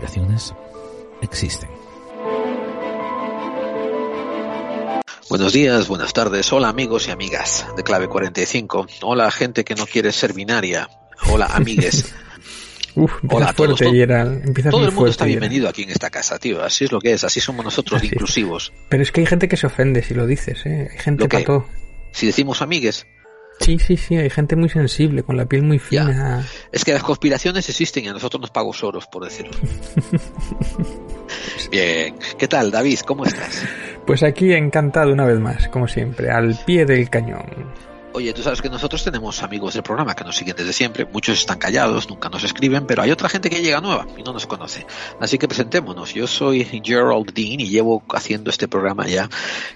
que existen. Buenos días, buenas tardes, hola amigos y amigas de Clave 45, hola gente que no quiere ser binaria, hola amigues. Uf, Hola, fuerte, todo, Gerald. todo el mundo está bienvenido aquí en esta casa, tío. Así es lo que es, así somos nosotros Así es. inclusivos. Pero es que hay gente que se ofende si lo dices, ¿eh? Hay gente todo. Si decimos amigues, Sí, sí, sí, hay gente muy sensible, con la piel muy fina. es que las conspiraciones existen y a nosotros nos pago soros, por decirlo. Bien, ¿qué tal, David? ¿Cómo estás? Pues aquí encantado una vez más, como siempre, al pie del cañón. Oye, tú sabes que nosotros tenemos amigos del programa que nos siguen desde siempre. Muchos están callados, nunca nos escriben, pero hay otra gente que llega nueva y no nos conoce. Así que presentémonos. Yo soy Gerald Dean y llevo haciendo este programa ya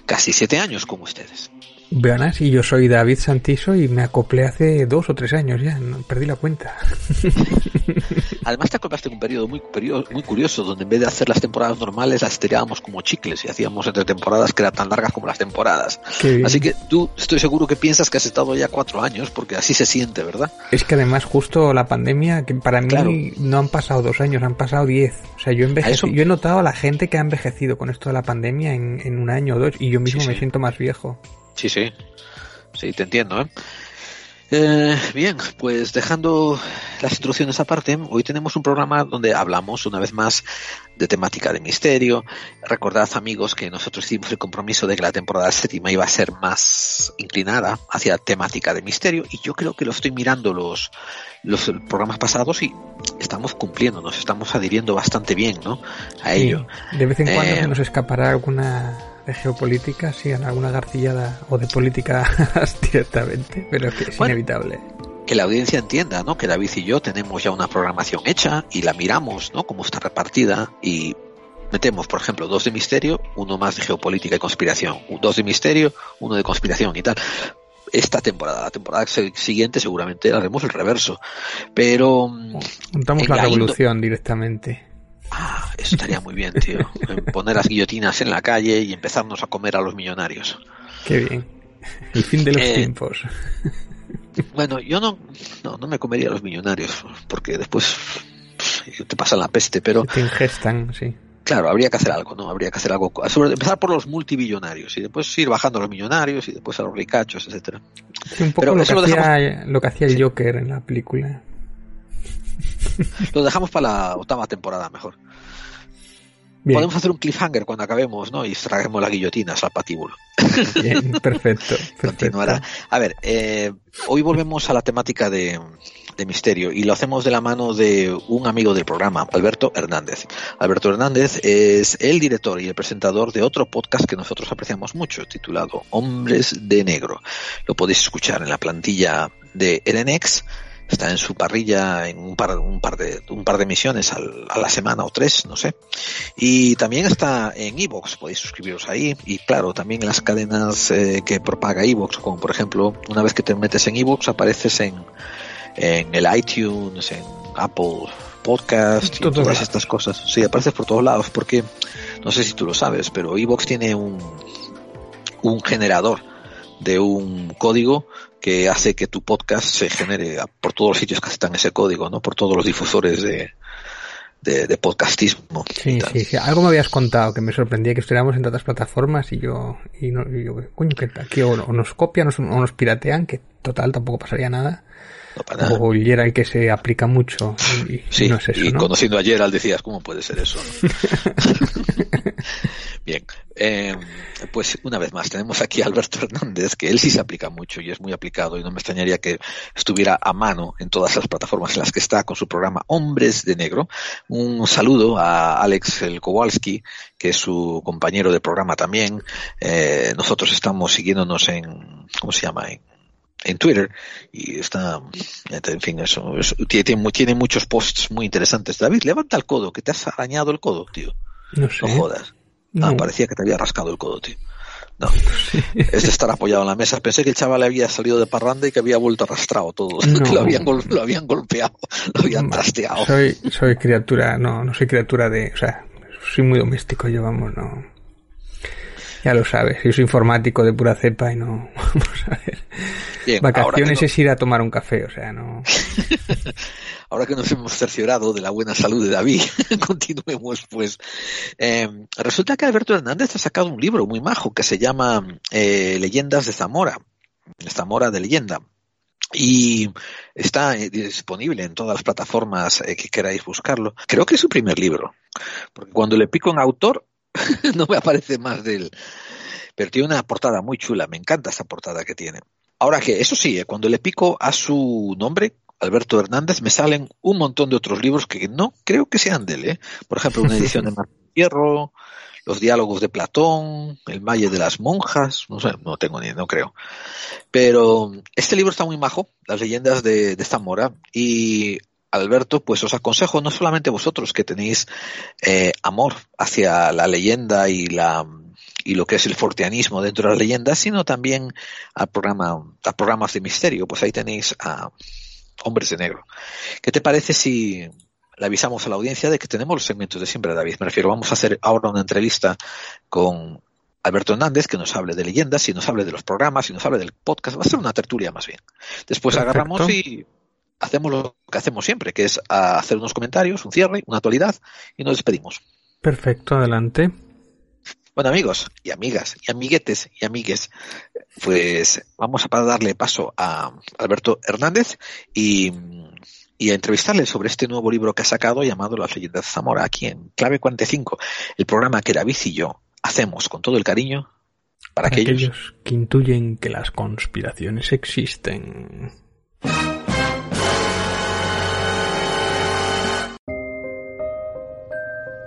casi siete años con ustedes. Veanas, y yo soy David Santiso y me acoplé hace dos o tres años ya, no, perdí la cuenta. Además te acoplaste en un periodo muy, periodo muy curioso donde en vez de hacer las temporadas normales las tirábamos como chicles y hacíamos entre temporadas que eran tan largas como las temporadas. Así que tú estoy seguro que piensas que has estado ya cuatro años porque así se siente, ¿verdad? Es que además justo la pandemia, que para mí Claro. no han pasado dos años, han pasado diez. O sea, yo, eso- yo he notado a la gente que ha envejecido con esto de la pandemia en, en un año o dos y yo mismo Sí, me sí. siento más viejo. Sí, sí. Sí, te entiendo, ¿eh? Eh, bien, pues dejando las introducciones aparte, hoy tenemos un programa donde hablamos una vez más de temática de misterio. Recordad, amigos, que nosotros hicimos el compromiso de que la temporada séptima iba a ser más inclinada hacia temática de misterio y yo creo que lo estoy mirando los, los programas pasados y estamos cumpliendo, nos estamos adhiriendo bastante bien, ¿no? A Sí, ello. de vez en cuando Eh, nos escapará alguna de geopolítica, sí, alguna garcillada o de política directamente, pero es que es Bueno. inevitable. que la audiencia entienda, ¿no? Que David y yo tenemos ya una programación hecha y la miramos, ¿no? Cómo está repartida y metemos, por ejemplo, dos de misterio, uno más de geopolítica y conspiración, dos de misterio, uno de conspiración y tal. Esta temporada, la temporada siguiente seguramente haremos el reverso, pero mm, Venga, la revolución directamente. Ah, eso estaría muy bien, tío. Poner las guillotinas en la calle y empezarnos a comer a los millonarios. Qué bien. El fin de los Eh, tiempos. Bueno, yo no, no, no me comería a los millonarios, porque después te pasan la peste, pero Se te ingestan, sí. Claro, habría que hacer algo, ¿no? Habría que hacer algo. Sobre, empezar por los multibillonarios y después ir bajando a los millonarios y después a los ricachos, etcétera. Sí, un poco Pero lo que, eso lo hacía, lo que hacía el. Joker en la película. Lo dejamos para la octava temporada mejor. Bien, Podemos hacer un cliffhanger cuando acabemos, ¿no? Y traemos las guillotinas al patíbulo. bien, perfecto, perfecto. Continuará. A ver, eh, hoy volvemos a la temática de, de misterio y lo hacemos de la mano de un amigo del programa, Alberto Hernández. Alberto Hernández es el director y el presentador de otro podcast que nosotros apreciamos mucho, titulado Hombres de Negro. Lo podéis escuchar en la plantilla de RNX. Está en su parrilla en un par, un par de un par de emisiones al- a la semana o tres, no sé. Y también está en Evox, podéis suscribiros ahí. Y claro, también en las cadenas eh, que propaga Evox, como por ejemplo, una vez que te metes en Evox, apareces en, en el iTunes, en Apple Podcast y todas lados. estas cosas. Sí, apareces por todos lados, porque no sé si tú lo sabes, pero Evox tiene un, un generador de un código que hace que tu podcast se genere por todos los sitios que están ese código, ¿no? Por todos los difusores de, de, de podcastismo. Sí, sí, sí. Algo me habías contado que me sorprendía que estuviéramos en otras plataformas y yo, y, no, y yo coño, que aquí o, nos copian o nos piratean, que total tampoco pasaría nada. No, para nada. O que se aplica mucho y, y Sí, no es eso, y ¿no? conociendo a Gerald decías, ¿cómo puede ser eso? Bien, eh, pues una vez más tenemos aquí a Alberto Hernández, que él sí se aplica mucho y es muy aplicado y no me extrañaría que estuviera a mano en todas las plataformas en las que está con su programa Hombres de Negro. Un saludo a Alex el Kowalski, que es su compañero de programa también. Eh, nosotros estamos siguiéndonos en, ¿cómo se llama? En, en Twitter y está, en fin, eso, eso tiene, tiene, muchos posts muy interesantes. David, levanta el codo, que te has arañado el codo, tío. No sé. No jodas. No. Ah, parecía que te había rascado el codo, tío. No. Es de estar apoyado en la mesa. Pensé que el chaval había salido de parranda y que había vuelto arrastrado todo. No. Lo, habían, gol- lo habían golpeado, lo habían trasteado. Soy, soy criatura, no, no soy criatura de, o sea, soy muy doméstico yo, vamos, no. Ya lo sabes, yo soy informático de pura cepa y no. Vamos a ver. Vacaciones es ir a tomar un café, o sea, no. ahora que nos hemos cerciorado de la buena salud de David, continuemos pues. Eh, resulta que Alberto Hernández ha sacado un libro muy majo que se llama eh, Leyendas de Zamora. Zamora de leyenda. Y está eh, disponible en todas las plataformas que queráis buscarlo. Creo que es su primer libro, porque cuando le pico en autor no me aparece más de él. Pero tiene una portada muy chula, me encanta esa portada que tiene. Ahora que, eso sí, eh, cuando le pico a su nombre, Alberto Hernández, me salen un montón de otros libros que no creo que sean de él. ¿eh? Por ejemplo, una edición de Martín Fierro, los diálogos de Platón, el Valle de las Monjas, no sé, no tengo ni, no creo. Pero este libro está muy majo, las leyendas de, de Zamora, y Alberto, pues os aconsejo no solamente vosotros que tenéis eh, amor hacia la leyenda y la y lo que es el forteanismo dentro de las leyendas, sino también a programa, a programas de misterio. Pues ahí tenéis a Hombres de Negro. ¿Qué te parece si le avisamos a la audiencia de que tenemos los segmentos de siempre, David? Me refiero, vamos a hacer ahora una entrevista con Alberto Hernández, que nos hable de leyendas, y nos hable de los programas, y nos hable del podcast. Va a ser una tertulia más bien. Después agarramos y hacemos lo que hacemos siempre, que es hacer unos comentarios, un cierre, una actualidad y nos despedimos. Perfecto, adelante. Bueno amigos y amigas y amiguetes y amigues, pues vamos a darle paso a Alberto Hernández y, a entrevistarle sobre este nuevo libro que ha sacado llamado Las leyendas de Zamora, aquí en Clave 45, el programa que David y yo hacemos con todo el cariño para, aquellos que intuyen que las conspiraciones existen.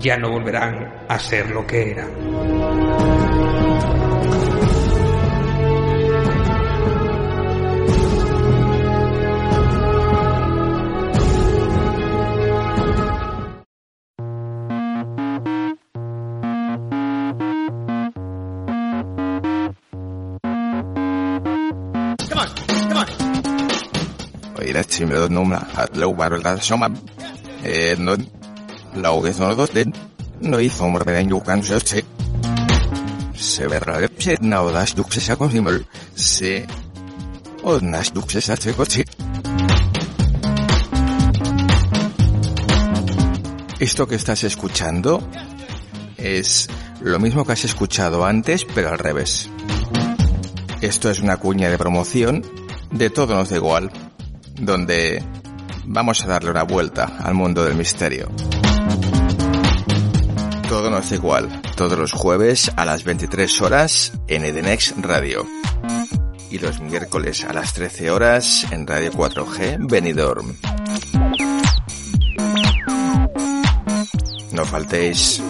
ya no volverán a ser lo que eran. Oye, si me doy nombre, luego eh, no, hizo morberan yukan se Se verra lepse naudas duxesa consimol, se odnas duxesa checochi. Esto que estás escuchando es lo mismo que has escuchado antes, pero al revés. Esto es una cuña de promoción de Todo nos da igual, donde vamos a darle una vuelta al mundo del misterio. Todo no es igual, todos los jueves a las 23 horas en Edenex Radio. Y los miércoles a las 13 horas en Radio 4G Benidorm. No faltéis.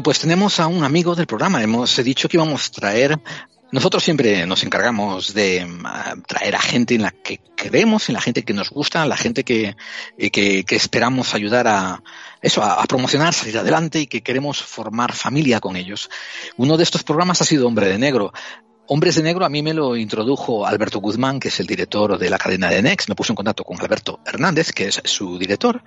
Bueno, pues tenemos a un amigo del programa. Hemos dicho que íbamos a traer nosotros siempre nos encargamos de mm, traer a gente en la que creemos, en la gente que nos gusta, la gente que, eh, que, que esperamos ayudar a eso, a, a, promocionar, salir adelante y que queremos formar familia con ellos. Uno de estos programas ha sido Hombre de Negro. Hombres de Negro a mí me lo introdujo Alberto Guzmán, que es el director de la cadena de Next. Me puso en contacto con Alberto Hernández, que es su director,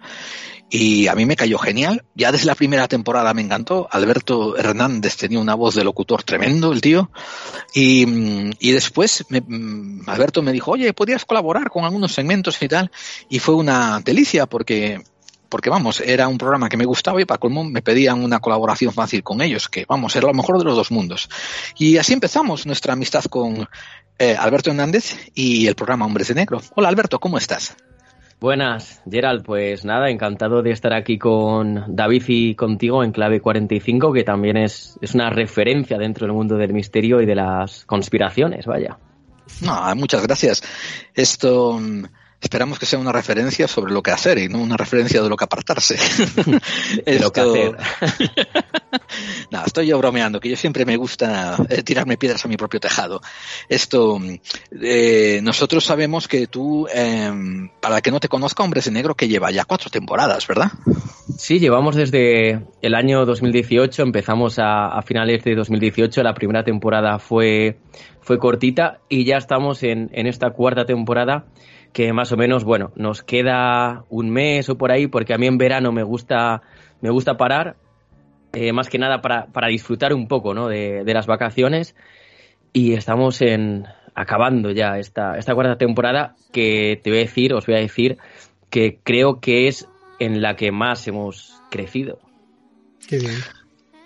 y a mí me cayó genial. Ya desde la primera temporada me encantó. Alberto Hernández tenía una voz de locutor tremendo, el tío. Y, y después me, Alberto me dijo, oye, ¿podrías colaborar con algunos segmentos y tal? Y fue una delicia porque porque vamos, era un programa que me gustaba y para colmo me pedían una colaboración fácil con ellos, que vamos, era lo mejor de los dos mundos. Y así empezamos nuestra amistad con eh, Alberto Hernández y el programa Hombres de Negro. Hola Alberto, ¿cómo estás? Buenas, Gerald. Pues nada, encantado de estar aquí con David y contigo en Clave 45, que también es, es una referencia dentro del mundo del misterio y de las conspiraciones, vaya. No, muchas gracias. Esto esperamos que sea una referencia sobre lo que hacer y no una referencia de lo que apartarse. Esto... lo que hacer. no, estoy yo bromeando, que yo siempre me gusta eh, tirarme piedras a mi propio tejado. Esto, eh, nosotros sabemos que tú, eh, para que no te conozca, Hombres de Negro, que lleva ya cuatro temporadas, ¿verdad? Sí, llevamos desde el año 2018, empezamos a, a finales de 2018, la primera temporada fue, fue cortita y ya estamos en, en esta cuarta temporada que más o menos, bueno, nos queda un mes o por ahí, porque a mí en verano me gusta, me gusta parar, eh, más que nada para, para, disfrutar un poco ¿no? de, de, las vacaciones. Y estamos en acabando ya esta, esta cuarta temporada, que te voy a decir, os voy a decir, que creo que es en la que más hemos crecido. Qué bien.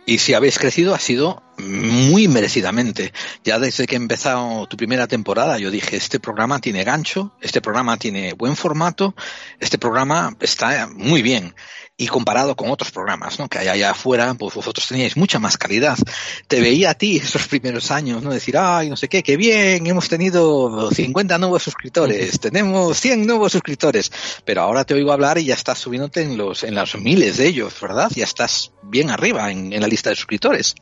Y si habéis crecido ha sido muy merecidamente. Ya desde que he empezado tu primera temporada yo dije, este programa tiene gancho, este programa tiene buen formato, este programa está muy bien. Y comparado con otros programas ¿no? que hay allá afuera, pues vosotros teníais mucha más calidad. Te veía a ti esos primeros años, ¿no? Decir, ay, no sé qué, qué bien, hemos tenido 50 nuevos suscriptores, tenemos 100 nuevos suscriptores. Pero ahora te oigo hablar y ya estás subiéndote en los, en los miles de ellos, ¿verdad? Ya estás bien arriba en, en la lista de suscriptores.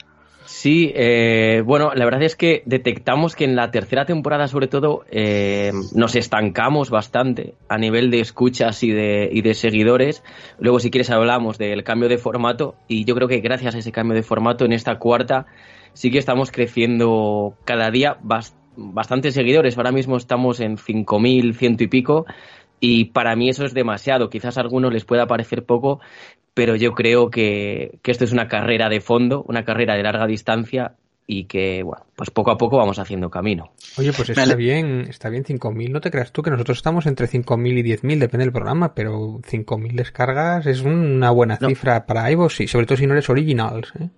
Sí, eh, bueno, la verdad es que detectamos que en la tercera temporada, sobre todo, eh, nos estancamos bastante a nivel de escuchas y de, seguidores. Luego, si quieres, hablamos del cambio de formato y yo creo que gracias a ese cambio de formato en esta cuarta sí que estamos creciendo cada día bast bastantes seguidores. Ahora mismo estamos en 5.000, ciento y pico. Y para mí eso es demasiado. Quizás a algunos les pueda parecer poco, pero yo creo que, que, esto es una carrera de fondo, una carrera de larga distancia y que, bueno, pues poco a poco vamos haciendo camino. Oye, pues está vale. bien, está bien 5.000, no te creas tú que nosotros estamos entre 5.000 y 10.000, depende del programa, pero 5.000 descargas es una buena no. cifra para iVoox, y sobre todo si no eres originals. ¿eh?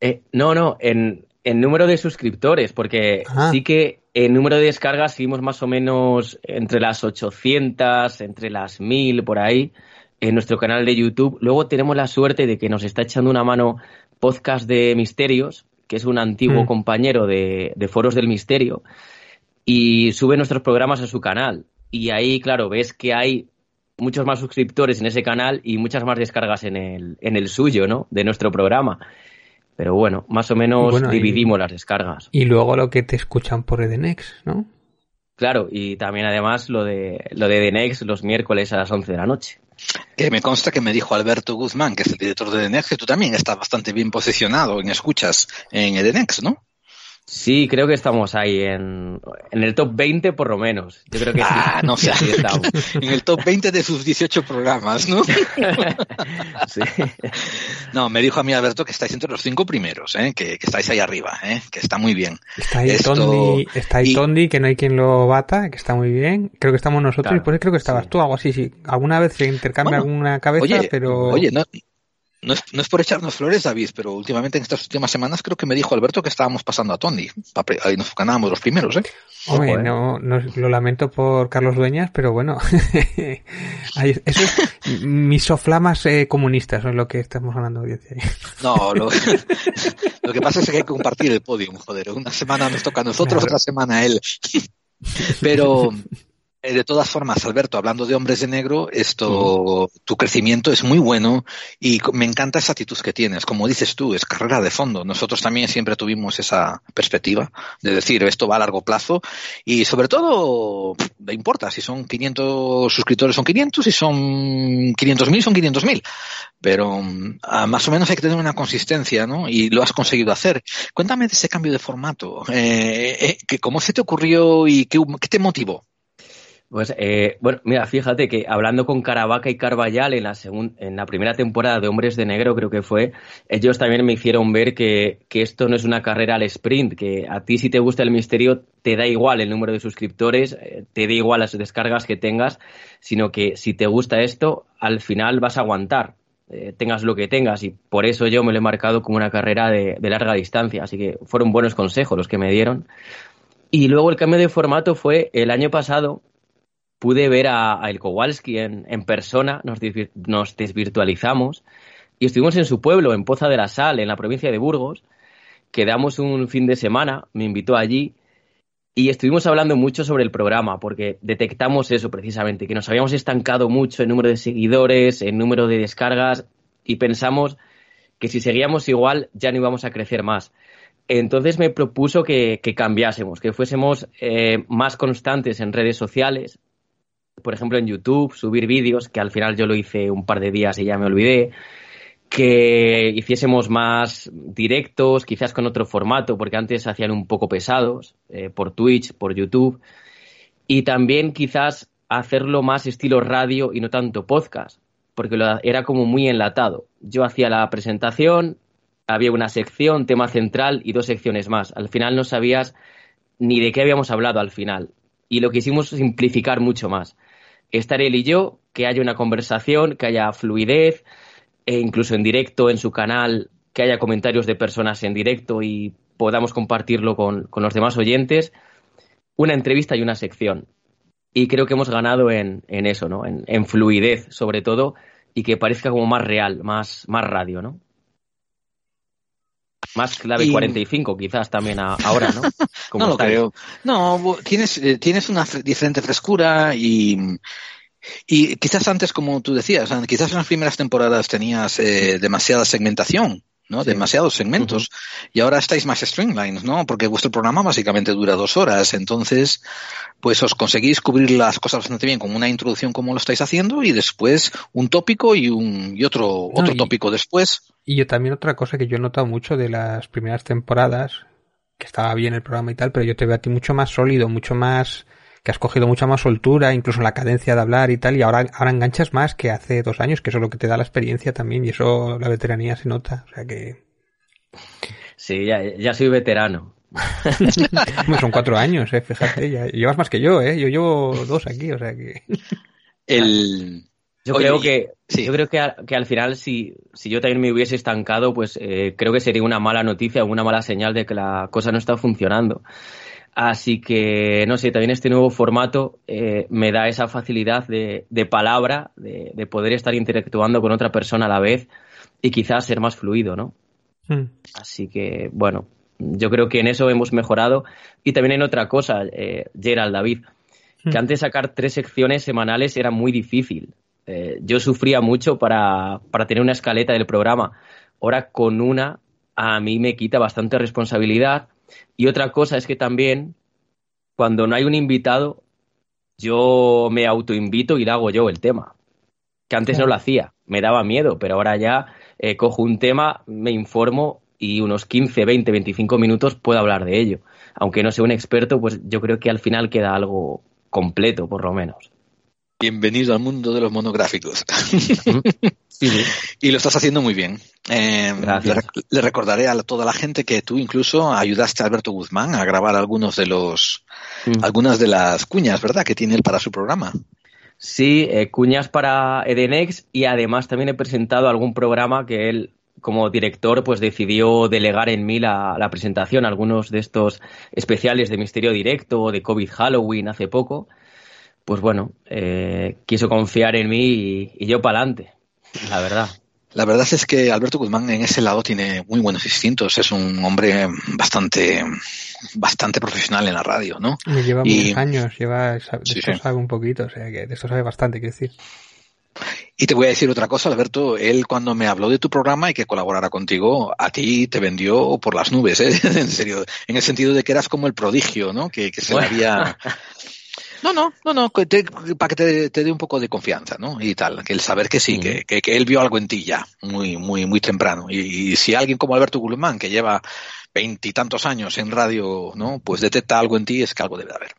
Eh, no, no, en, en, número de suscriptores, porque ah. sí que en número de descargas seguimos más o menos entre las 800, entre las 1.000, por ahí en nuestro canal de YouTube. Luego tenemos la suerte de que nos está echando una mano Podcast de Misterios, que es un antiguo mm. compañero de, de, Foros del Misterio, y sube nuestros programas a su canal. Y ahí, claro, ves que hay muchos más suscriptores en ese canal y muchas más descargas en el, en el suyo, ¿no? De nuestro programa. Pero bueno, más o menos bueno, dividimos y, las descargas. Y luego lo que te escuchan por Edenex, ¿no? Claro, y también además lo de, lo de Edenex los miércoles a las 11 de la noche. Que me consta que me dijo Alberto Guzmán, que es el director de Edenex, que tú también estás bastante bien posicionado en escuchas en Edenex, ¿no? Sí, creo que estamos ahí en, en, el top 20 por lo menos. Yo creo que ah, sí. no sé. Sí en el top 20 de sus 18 programas, ¿no? sí. No, me dijo a mí Alberto que estáis entre los cinco primeros, ¿eh? que, que estáis ahí arriba, ¿eh? que está muy bien. Está ahí, Esto... Tondi, está ahí y... Tondi, que no hay quien lo bata, que está muy bien. Creo que estamos nosotros claro, y por eso creo que estabas sí. tú, algo así. Sí. Alguna vez se intercambia bueno, alguna cabeza, oye, pero... Oye, no, no es, no es, por echarnos flores, David, pero últimamente en estas últimas semanas creo que me dijo Alberto que estábamos pasando a Tony. Ahí nos ganábamos los primeros, ¿eh? Hombre, Ojo, ¿eh? No, no, lo lamento por Carlos Dueñas, pero bueno. Eso es misoflamas eh, comunistas, es lo que estamos hablando hoy. No, lo, lo, que pasa es que hay que compartir el podio, joder. Una semana nos toca a nosotros, claro. otra semana a él. Pero de todas formas, Alberto, hablando de hombres de negro, esto, tu crecimiento es muy bueno y me encanta esa actitud que tienes. Como dices tú, es carrera de fondo. Nosotros también siempre tuvimos esa perspectiva de decir esto va a largo plazo y sobre todo, no importa si son 500 suscriptores son 500, si son 500.000 son 500.000. Pero ah, más o menos hay que tener una consistencia, ¿no? Y lo has conseguido hacer. Cuéntame de ese cambio de formato. Eh, eh, ¿Cómo se te ocurrió y qué, qué te motivó? Pues eh, bueno, mira, fíjate que hablando con Caravaca y Carvallal en la, en la primera temporada de Hombres de Negro, creo que fue, ellos también me hicieron ver que, que, esto no es una carrera al sprint, que a ti si te gusta el misterio te da igual el número de suscriptores, eh, te da igual las descargas que tengas, sino que si te gusta esto, al final vas a aguantar. Eh, tengas lo que tengas y por eso yo me lo he marcado como una carrera de larga distancia, así que fueron buenos consejos los que me dieron. Y luego el cambio de formato fue el año pasado, pude ver a, a El Kowalski en, en persona, nos, nos, desvirtualizamos y estuvimos en su pueblo, en Poza de la Sal, en la provincia de Burgos. Quedamos un fin de semana, me invitó allí y estuvimos hablando mucho sobre el programa porque detectamos eso precisamente, que nos habíamos estancado mucho en número de seguidores, en número de descargas y pensamos que si seguíamos igual ya no íbamos a crecer más. Entonces me propuso que, que cambiásemos, que fuésemos eh, más constantes en redes sociales, por ejemplo, en YouTube, subir vídeos, que al final yo lo hice un par de días y ya me olvidé, que hiciésemos más directos, quizás con otro formato, porque antes hacían un poco pesados, eh, por Twitch, por YouTube, y también quizás hacerlo más estilo radio y no tanto podcast, porque lo, era como muy enlatado. Yo hacía la presentación, había una sección, tema central y dos secciones más. Al final no sabías ni de qué habíamos hablado al final. Y lo quisimos simplificar mucho más estar él y yo, que haya una conversación, que haya fluidez, e incluso en directo en su canal, que haya comentarios de personas en directo y podamos compartirlo con, los demás oyentes, una entrevista y una sección. Y creo que hemos ganado en, eso, ¿no? En, fluidez, sobre todo, y que parezca como más real, más, más radio, ¿no? Más clave 45 quizás también ahora, ¿no? no lo creo. No, tienes, eh, tienes una diferente frescura y, y quizás antes, como tú decías, quizás en las primeras temporadas tenías eh, demasiada segmentación. ¿no? Demasiados segmentos. Y ahora estáis más streamlines, ¿no? Porque vuestro programa básicamente dura dos horas. Entonces, pues os conseguís cubrir las cosas bastante bien con una introducción como lo estáis haciendo y después un tópico y un y otro, otro tópico después. Y yo también otra cosa que yo he notado mucho de las primeras temporadas, que estaba bien el programa y tal, pero yo te veo a ti mucho más sólido, mucho más que has cogido mucha más soltura, incluso la cadencia de hablar y tal, y ahora, ahora enganchas más que hace dos años, que eso es lo que te da la experiencia también, y eso la veteranía se nota, o sea que... Sí, ya, ya soy veterano. son cuatro años, eh, fíjate, ya, llevas más que yo, eh, yo llevo dos aquí, o sea que... El... Yo creo que yo creo que, que, al final si, si yo también me hubiese estancado, pues eh, creo que sería una mala noticia o una mala señal de que la cosa no está funcionando. Así que, no sé, también este nuevo formato eh, me da esa facilidad de, de palabra, de, de, poder estar interactuando con otra persona a la vez y quizás ser más fluido, ¿no? Hmm. Así que, bueno, yo creo que en eso hemos mejorado. Y también en otra cosa, eh, Gerald, David, que hmm. antes sacar tres secciones semanales era muy difícil. Eh, yo sufría mucho para, para tener una escaleta del programa. Ahora con una a mí me quita bastante responsabilidad y otra cosa es que también, cuando no hay un invitado, yo me autoinvito y le hago yo el tema. Que antes no lo hacía, me daba miedo, pero ahora ya eh, cojo un tema, me informo y unos 15, 20, 25 minutos puedo hablar de ello. Aunque no sea un experto, pues yo creo que al final queda algo completo, por lo menos. Bienvenido al mundo de los monográficos. y lo estás haciendo muy bien. Eh, le, recordaré a toda la gente que tú incluso ayudaste a Alberto Guzmán a grabar algunos de los, algunas de las cuñas, ¿verdad? Que tiene él para su programa. Sí, eh, cuñas para Edenex y además también he presentado algún programa que él como director pues decidió delegar en mí la, la presentación, algunos de estos especiales de Misterio Directo o de COVID Halloween hace poco pues bueno, eh, quiso confiar en mí y, yo para adelante, la verdad. La verdad es que Alberto Guzmán en ese lado tiene muy buenos instintos. Es un hombre bastante, bastante profesional en la radio, ¿no? Me lleva muchos años, lleva, de esto sabe un poquito, o sea, que de esto sabe bastante, quiero decir. Y te voy a decir otra cosa, Alberto. Él cuando me habló de tu programa y que colaborara contigo, a ti te vendió por las nubes, ¿eh? en serio, en el sentido de que eras como el prodigio, ¿no? Que, que se le había no, no, no, no, para que te, te, dé un poco de confianza, ¿no? Y tal, que el saber que sí, que, que, él vio algo en ti ya, muy, muy, muy temprano. Y, si alguien como Alberto Guzmán, que lleva veintitantos años en radio, ¿no? Pues detecta algo en ti, es que algo debe de haber.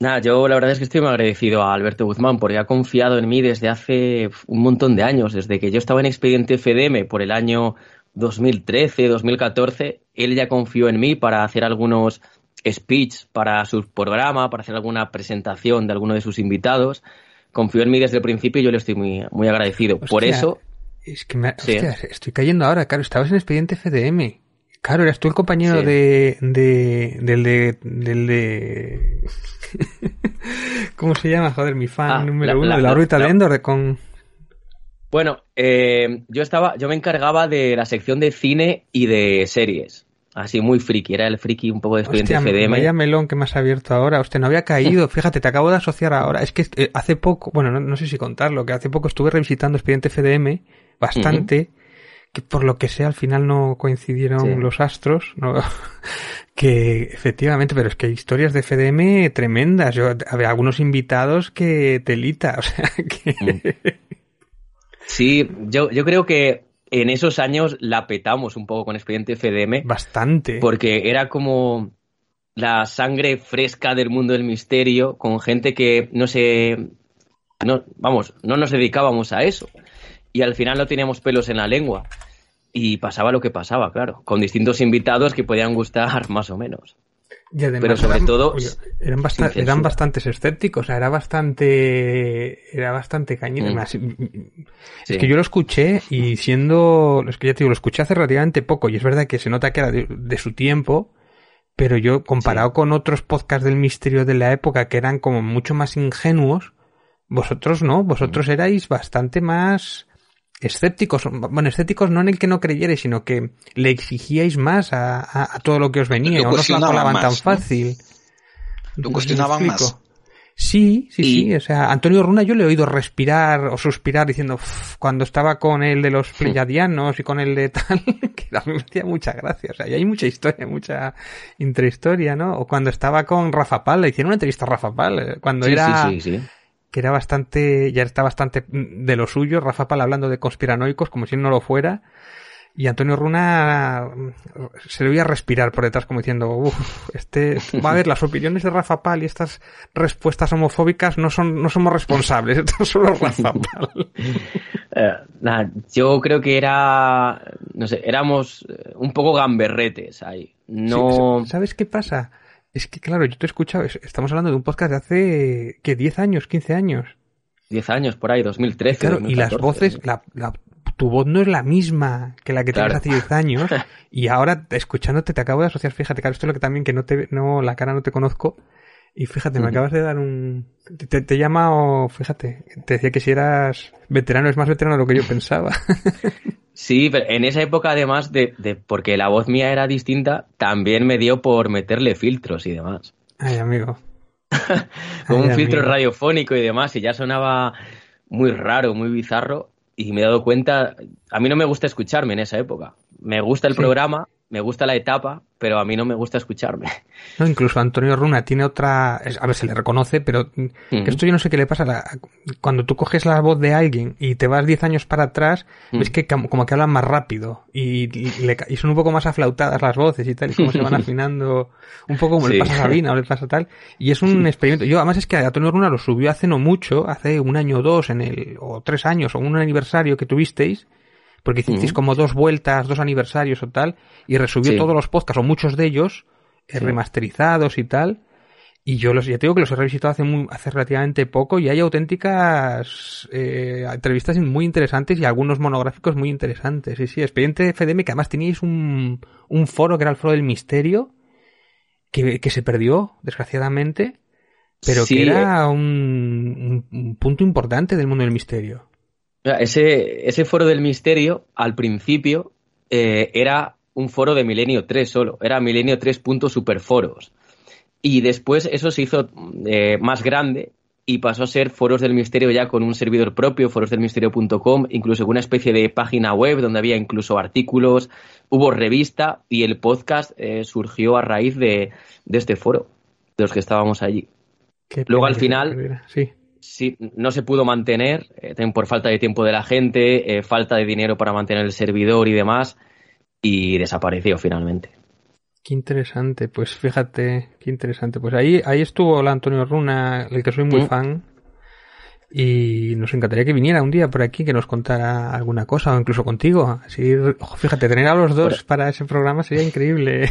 Nada, yo la verdad es que estoy muy agradecido a Alberto Guzmán porque ha confiado en mí desde hace un montón de años, desde que yo estaba en Expediente FDM por el año 2013, 2014, él ya confió en mí para hacer algunos speech para su programa, para hacer alguna presentación de alguno de sus invitados. Confió en mí desde el principio y yo le estoy muy, muy agradecido. Por eso. Es que me, estoy cayendo ahora, claro, estabas en expediente FDM. Claro, eras tú el compañero de, de, del de, del de, ¿cómo se llama? Joder, mi fan ah, número uno de la órbita de Endor con... Bueno, eh, yo estaba, yo me encargaba de la sección de cine y de series así muy friki, era el friki un poco de expediente Hostia, FDM. Vaya melón que me has abierto ahora, usted no había caído, fíjate, te acabo de asociar ahora, es que eh, hace poco, bueno, no, sé si contarlo, que hace poco estuve revisitando expediente FDM bastante, que por lo que sea al final no coincidieron los astros, ¿no? que efectivamente, pero es que hay historias de FDM tremendas, yo había algunos invitados que telita, o sea, que... Mm. Sí, yo, yo creo que en esos años la petamos un poco con Expediente FDM. Bastante. Porque era como la sangre fresca del mundo del misterio, con gente que no se. No, vamos, no nos dedicábamos a eso. Y al final no teníamos pelos en la lengua. Y pasaba lo que pasaba, claro, con distintos invitados que podían gustar más o menos. Pero sobre todo eran, bastante, eran bastantes escépticos, era bastante era bastante cañito. Mm. Es que yo lo escuché y siendo, es que ya te digo, lo escuché hace relativamente poco y es verdad que se nota que era de, su tiempo, pero yo comparado con otros podcasts del misterio de la época que eran como mucho más ingenuos, vosotros no, vosotros mm. erais bastante más escépticos, bueno, escépticos no en el que no creyerais, sino que le exigíais más a, todo lo que os venía, o no os la colaban tan fácil. Lo cuestionaban más. Sí, sí, sí. O sea, Antonio Runa yo le he oído respirar o suspirar diciendo cuando estaba con el de los Pleiadianos y con el de tal, que me hacía mucha gracia. O sea, y hay mucha historia, mucha intrahistoria, ¿no? O cuando estaba con Rafa Pal, le hicieron una entrevista a Rafa Pal, eh, cuando era... Sí, sí, que era bastante, ya está bastante de lo suyo, Rafa Pal hablando de conspiranoicos como si no lo fuera, y Antonio Runa se le oía respirar por detrás como diciendo, uff, este, va a ver, las opiniones de Rafa Pal y estas respuestas homofóbicas no son, no somos responsables, esto es solo Rafa Pal. Eh, yo creo que era, no sé, éramos un poco gamberretes ahí. No. ¿Sabes qué pasa? Es que, claro, yo te he escuchado, estamos hablando de un podcast de hace, ¿qué? ¿10 años? ¿15 años? 10 años, por ahí, 2013. Claro, y las voces, la, tu voz no es la misma que la que tenías hace 10 años, y ahora, escuchándote, te acabo de asociar, fíjate, claro, esto es lo que también, que no te, no, la cara no te conozco, y fíjate, me acabas de dar un... Te, te, he llamado, fíjate, te decía que si eras veterano, es más veterano de lo que yo pensaba. Sí, pero en esa época además de, de, porque la voz mía era distinta, también me dio por meterle filtros y demás. Ay, amigo. Con un filtro radiofónico y demás, y ya sonaba muy raro, muy bizarro, y me he dado cuenta, a mí no me gusta escucharme en esa época. Me gusta el programa, me gusta la etapa, pero a mí no me gusta escucharme. No, incluso Antonio Runa tiene otra, a ver, se le reconoce, pero esto yo no sé qué le pasa. cuando tú coges la voz de alguien y te vas 10 años para atrás, ves que como que hablan más rápido y, y, son un poco más aflautadas las voces y tal, y como se van afinando, un poco como le pasa a Sabina o le pasa tal. Y es un experimento. Yo, además es que Antonio Runa lo subió hace no mucho, hace un año o dos, en el, o tres años, o un aniversario que tuvisteis, porque hicisteis como dos vueltas, dos aniversarios o tal, y resubió todos los podcasts, o muchos de ellos, eh, remasterizados y tal. Y yo los, ya tengo que los he revisitado hace, hace relativamente poco y hay auténticas eh, entrevistas muy interesantes y algunos monográficos muy interesantes. Sí, sí, Expediente FDM, que además teníais un, un foro que era el foro del misterio, que, que se perdió, desgraciadamente, pero que era un, un punto importante del mundo del misterio. Ese, ese foro del misterio, al principio, eh, era un foro de Milenio 3 solo, era Milenio 3. Superforos. Y después eso se hizo eh, más grande y pasó a ser foros del misterio ya con un servidor propio, forosdelmisterio.com, incluso con una especie de página web donde había incluso artículos, hubo revista y el podcast eh, surgió a raíz de, este foro, de los que estábamos allí. Luego al final, sí. Sí. no se pudo mantener, eh, por falta de tiempo de la gente, eh, falta de dinero para mantener el servidor y demás, y desapareció finalmente. Qué interesante, pues fíjate, qué interesante. Pues ahí, ahí estuvo la Antonio Runa, el que soy muy mm. fan. Y nos encantaría que viniera un día por aquí, que nos contara alguna cosa, o incluso contigo. Así, fíjate, tener a los dos para ese programa sería increíble.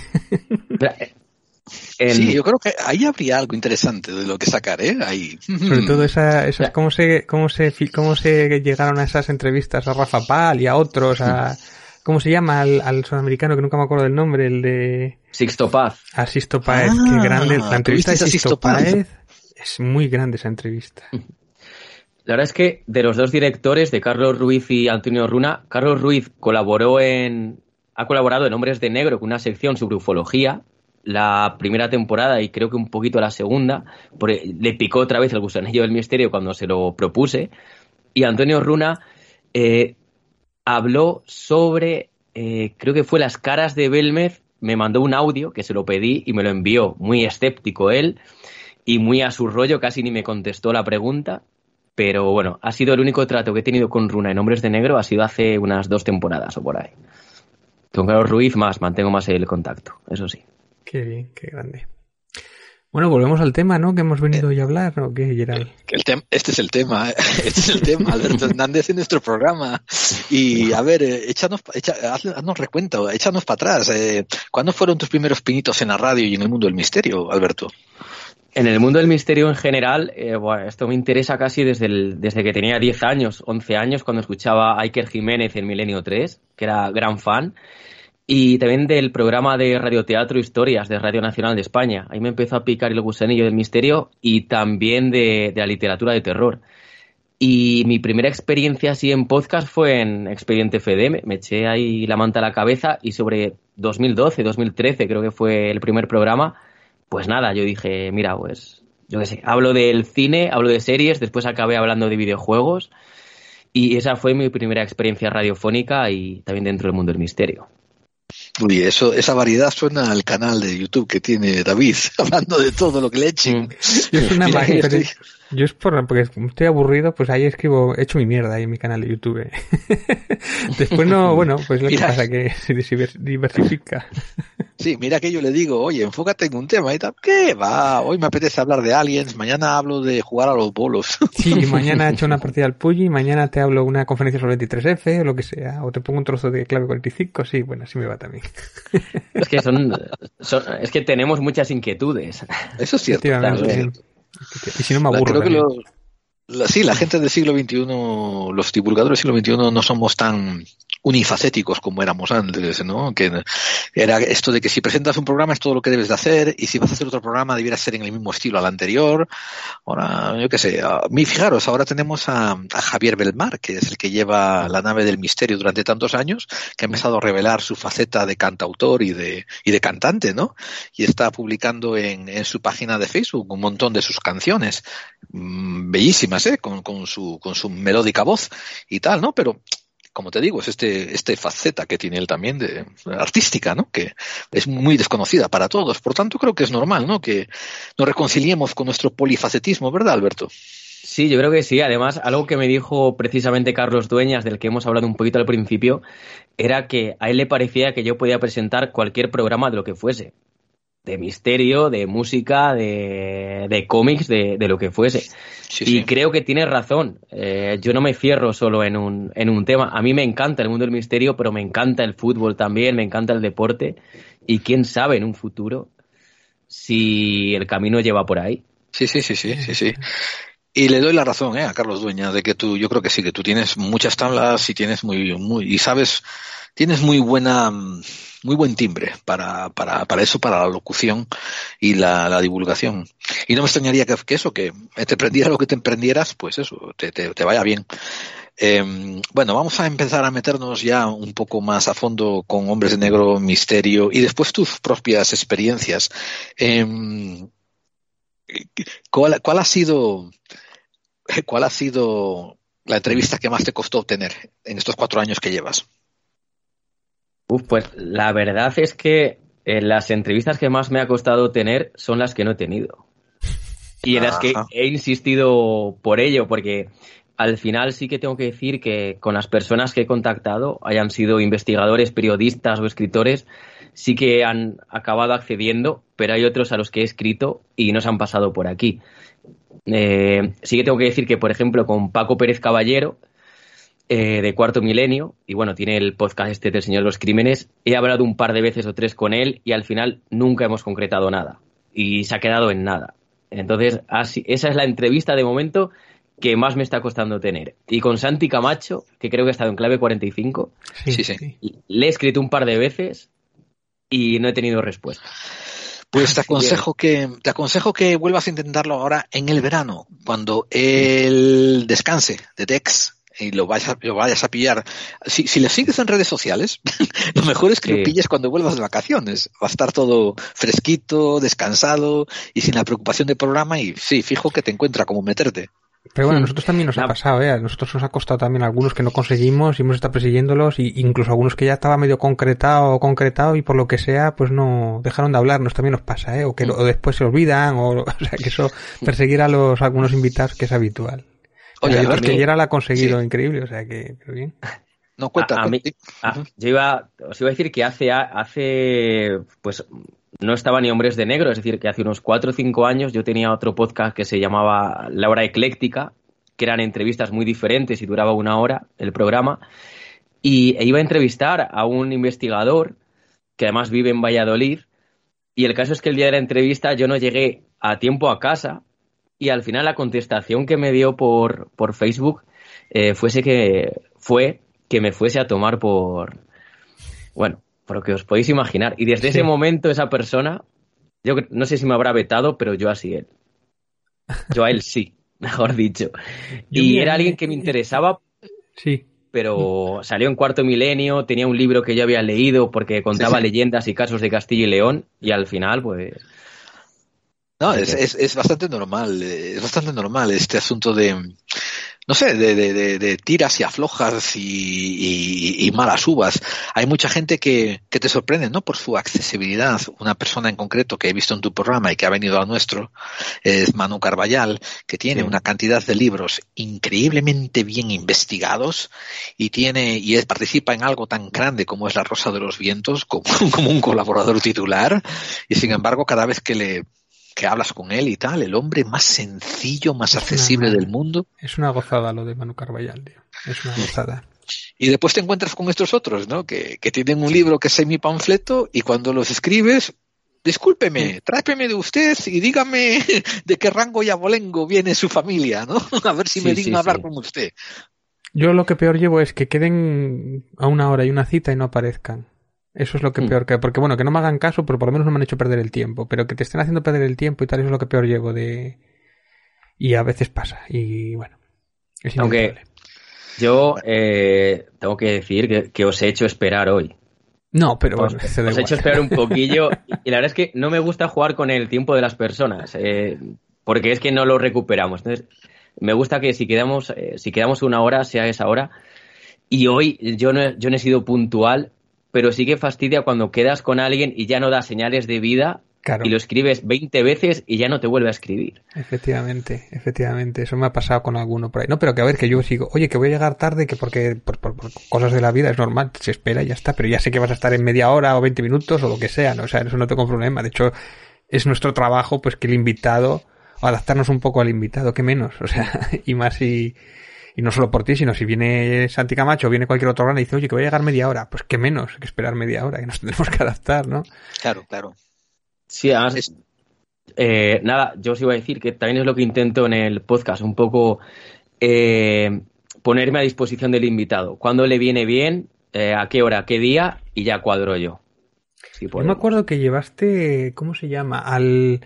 Sí, yo creo que ahí habría algo interesante de lo que sacar, ¿eh? Ahí. Sobre todo esa, esas, cómo se, cómo se, cómo se llegaron a esas entrevistas a Rafa Pal y a otros, a, ¿Cómo se llama al, sudamericano que nunca me acuerdo del nombre? El de. Sixto Paz. A Sixto Páez, qué ah, grande. La entrevista de Sixto, Páez es muy grande esa entrevista. La verdad es que de los dos directores, de Carlos Ruiz y Antonio Runa, Carlos Ruiz colaboró en. ha colaborado en Hombres de Negro con una sección sobre ufología, la primera temporada y creo que un poquito la segunda, le picó otra vez el gusanillo del misterio cuando se lo propuse. Y Antonio Runa eh, habló sobre, eh, creo que fue las caras de Belmez, me mandó un audio que se lo pedí y me lo envió, muy escéptico él y muy a su rollo, casi ni me contestó la pregunta, pero bueno, ha sido el único trato que he tenido con Runa en Hombres de Negro, ha sido hace unas dos temporadas o por ahí. Con Carlos Ruiz más, mantengo más el contacto, eso sí. Qué bien, qué grande. Bueno, volvemos al tema, ¿no? Que hemos venido hoy a hablar, ¿o qué, Gerald? El este es el tema, ¿eh? este es el tema, Alberto Hernández en nuestro programa. Y a ver, eh, échanos, haznos recuento, échanos para atrás. Eh, ¿Cuándo fueron tus primeros pinitos en la radio y en el mundo del misterio, Alberto? En el mundo del misterio en general, bueno, esto me interesa casi desde, el, desde que tenía 10 años, 11 años, cuando escuchaba a Iker Jiménez en Milenio 3, que era gran fan y también del programa de radioteatro Historias de Radio Nacional de España. Ahí me empezó a picar el gusanillo del misterio y también de, la literatura de terror. Y mi primera experiencia así en podcast fue en Expediente FD. Me eché ahí la manta a la cabeza y sobre 2012, 2013 creo que fue el primer programa. Pues nada, yo dije, mira, pues yo qué sé, hablo del cine, hablo de series, después acabé hablando de videojuegos. Y esa fue mi primera experiencia radiofónica y también dentro del mundo del misterio. Uy, eso, esa variedad suena al canal de YouTube que tiene David, hablando de todo lo que le echen. Mm. es una yo es por, porque estoy aburrido, pues ahí escribo, he hecho mi mierda ahí en mi canal de YouTube. Después no, bueno, pues lo que pasa que se diversifica. Sí, mira que yo le digo, oye, enfócate en un tema y tal. ¿Qué va? Hoy me apetece hablar de aliens, mañana hablo de jugar a los bolos. Sí, mañana he hecho una partida al Puyi, mañana te hablo una conferencia sobre 23F o lo que sea, o te pongo un trozo de clave 45, sí, bueno, así me va también. Es que son, es que tenemos muchas inquietudes. Eso es cierto. Y si no me aburro. Creo que sí, la gente del siglo XXI, los divulgadores del siglo XXI no somos tan unifacéticos como éramos antes, ¿no? Que era esto de que si presentas un programa es todo lo que debes de hacer y si vas a hacer otro programa debiera ser en el mismo estilo al anterior. Ahora, yo qué sé, a mí fijaros, ahora tenemos a, Javier Belmar, que es el que lleva la nave del misterio durante tantos años, que ha empezado a revelar su faceta de cantautor y de, y de cantante, ¿no? Y está publicando en, en su página de Facebook un montón de sus canciones, mm, bellísimas, ¿eh? Con, con, su, con su melódica voz y tal, ¿no? Pero como te digo, es este, este faceta que tiene él también de artística, ¿no? Que es muy desconocida para todos. Por tanto, creo que es normal, ¿no? Que nos reconciliemos con nuestro polifacetismo, ¿verdad, Alberto? Sí, yo creo que sí. Además, algo que me dijo precisamente Carlos Dueñas, del que hemos hablado un poquito al principio, era que a él le parecía que yo podía presentar cualquier programa de lo que fuese de misterio, de música, de, de cómics, de, de, lo que fuese. y creo que tiene razón. Eh, yo no me cierro solo en un, en un tema. A mí me encanta el mundo del misterio, pero me encanta el fútbol también, me encanta el deporte. Y quién sabe en un futuro si el camino lleva por ahí. Sí, sí, sí, sí, sí, sí. Y le doy la razón eh, a Carlos Dueña de que tú, yo creo que sí, que tú tienes muchas tablas y tienes muy, muy, y sabes, tienes muy buena, muy buen timbre para, para, para eso, para la locución y la, divulgación. Y no me extrañaría que, eso, que te prendiera lo que te emprendieras, pues eso, te, te, vaya bien. Eh, bueno, vamos a empezar a meternos ya un poco más a fondo con Hombres de Negro, Misterio y después tus propias experiencias. Eh, ¿cuál, ¿Cuál ha sido, cuál ha sido la entrevista que más te costó obtener en estos cuatro años que llevas? Uf, pues la verdad es que eh, las entrevistas que más me ha costado tener son las que no he tenido. Y en las que he insistido por ello, porque al final sí que tengo que decir que con las personas que he contactado, hayan sido investigadores, periodistas o escritores, sí que han acabado accediendo, pero hay otros a los que he escrito y no se han pasado por aquí. Eh, sí que tengo que decir que, por ejemplo, con Paco Pérez Caballero, eh, de Cuarto Milenio, y bueno, tiene el podcast este del Señor de los Crímenes, he hablado un par de veces o tres con él y al final nunca hemos concretado nada. Y se ha quedado en nada. Entonces, así, esa es la entrevista de momento que más me está costando tener. Y con Santi Camacho, que creo que ha estado en clave 45, Sí, sí. le he escrito un par de veces y no he tenido respuesta. Pues te aconsejo que te aconsejo que vuelvas a intentarlo ahora en el verano, cuando él descanse de Dex y lo vayas a, lo vayas a pillar. Si, si le sigues en redes sociales, lo mejor es que Sí. lo pilles cuando vuelvas de vacaciones. Va a estar todo fresquito, descansado y sin la preocupación del programa y sí, fijo que te encuentra cómo meterte. Pero bueno, a Hmm. nosotros también nos ha pasado, ¿eh? A nosotros nos ha costado también algunos que no conseguimos y hemos estado persiguiéndolos y incluso algunos que ya estaba medio concretado o concretado y por lo que sea, pues no dejaron de hablarnos, también nos pasa, ¿eh? O que lo- o después se olvidan o, o sea, que eso, perseguir a los algunos invitados que es habitual. Oye, Oye, Alberto, que la ha conseguido Sí. increíble, o sea que, bien. no cuenta. A- a mí- cuenta. Ujú. yo iba, os iba a decir que hace, hace, pues, no estaba ni Hombres de Negro, es decir, que hace unos cuatro o cinco años yo tenía otro podcast que se llamaba La Hora Ecléctica, que eran entrevistas muy diferentes y duraba una hora el programa, y e iba a entrevistar a un investigador que además vive en Valladolid, y el caso es que el día de la entrevista yo no llegué a tiempo a casa, y al final la contestación que me dio por, por Facebook eh, fuese que fue que me fuese a tomar por bueno, por lo que os podéis imaginar. Y desde Sí. ese momento esa persona, yo no sé si me habrá vetado, pero yo así él. Yo a él sí, mejor dicho. Y era alguien que me interesaba, Sí. pero salió en cuarto milenio, tenía un libro que yo había leído porque contaba sí. leyendas y casos de Castilla y León, y al final, pues, No, es, es, es bastante normal, eh, es bastante normal este asunto de, no sé, de, de, de, de tiras y aflojas y, y, y malas uvas. Hay mucha gente que, que te sorprende, ¿no? Por su accesibilidad. Una persona en concreto que he visto en tu programa y que ha venido al nuestro es Manu Carballal, que tiene Sí. una cantidad de libros increíblemente bien investigados y tiene, y es, participa en algo tan grande como es La Rosa de los Vientos, como, como un colaborador titular, y sin embargo, cada vez que le, que hablas con él y tal, el hombre más sencillo, más Es accesible una- del mundo, Es una gozada lo de Manu Carballal, tío. Es una gozada. y después te encuentras con estos otros, ¿no? Que, que tienen un libro que es semi panfleto y cuando los escribes, discúlpeme, trápeme de usted y dígame de qué rango y abolengo viene su familia, ¿no? A ver si me digno sí, hablar sí. con usted. Yo lo que peor llevo es que queden a una hora y una cita y no aparezcan. Eso es lo que Hmm. peor que... Porque bueno, que no me hagan caso, pero por lo menos no me han hecho perder el tiempo. Pero que te estén haciendo perder el tiempo y tal, eso es lo que peor llevo de... Y a veces pasa. Y bueno. Es Aunque- yo eh, tengo que decir que, que os he hecho esperar hoy. No, pero Os, os he hecho esperar un poquillo y la verdad es que no me gusta jugar con el tiempo de las personas eh, porque es que no lo recuperamos. Entonces, me gusta que si quedamos, eh, si quedamos una hora sea esa hora y hoy yo no, yo no he sido puntual, pero sí que fastidia cuando quedas con alguien y ya no da señales de vida Claro, y lo escribes 20 veces y ya no te vuelve a escribir. efectivamente, efectivamente. Eso me ha pasado con alguno por ahí. No, pero que a ver, que yo sigo... Oye, que voy a llegar tarde, que porque por, por- por cosas de la vida es normal, se espera y ya está. Pero ya sé que vas a estar en media hora o 20 minutos o lo que sea, ¿no? O sea, eso no tengo problema. De hecho, es nuestro trabajo, pues que el invitado... O adaptarnos un poco al invitado, que menos. O sea, y más si... Y no solo por ti, sino si viene Santi Camacho o viene cualquier otro gran y dice, oye, que voy a llegar media hora. Pues que menos que esperar media hora, que nos tendremos que adaptar, ¿no? Claro, claro. Sí, además, Es- eh, nada, yo os iba a decir que también es lo que intento en el podcast, un poco eh, ponerme a disposición del invitado. Cuando le viene bien, eh, a qué hora, qué día, y ya cuadro yo. Si Yo me acuerdo que llevaste, ¿cómo se llama? Al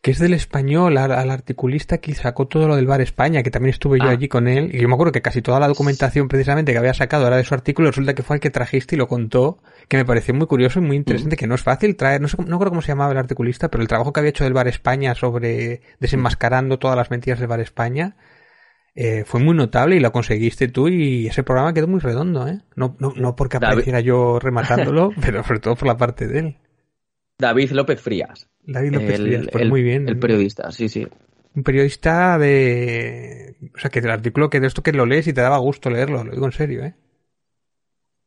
que es del español, al, al, articulista que sacó todo lo del Bar España, que también estuve yo Ah. allí con él, y yo me acuerdo que casi toda la documentación precisamente que había sacado era de su artículo, resulta que fue el que trajiste y lo contó, que me pareció muy curioso y muy interesante, que no es fácil traer, no sé, no creo cómo se llamaba el articulista, pero el trabajo que había hecho del Bar España sobre desenmascarando todas las mentiras del Bar España, eh, fue muy notable y lo conseguiste tú y ese programa quedó muy redondo, ¿eh? No, no, no porque David- apareciera yo rematándolo, pero sobre todo por la parte de él. David López Frías. David López el, Frías, pues el- muy bien. El periodista, sí, sí. un periodista de... O sea, que del artículo que de esto que lo lees y te daba gusto leerlo, lo digo en serio, ¿eh?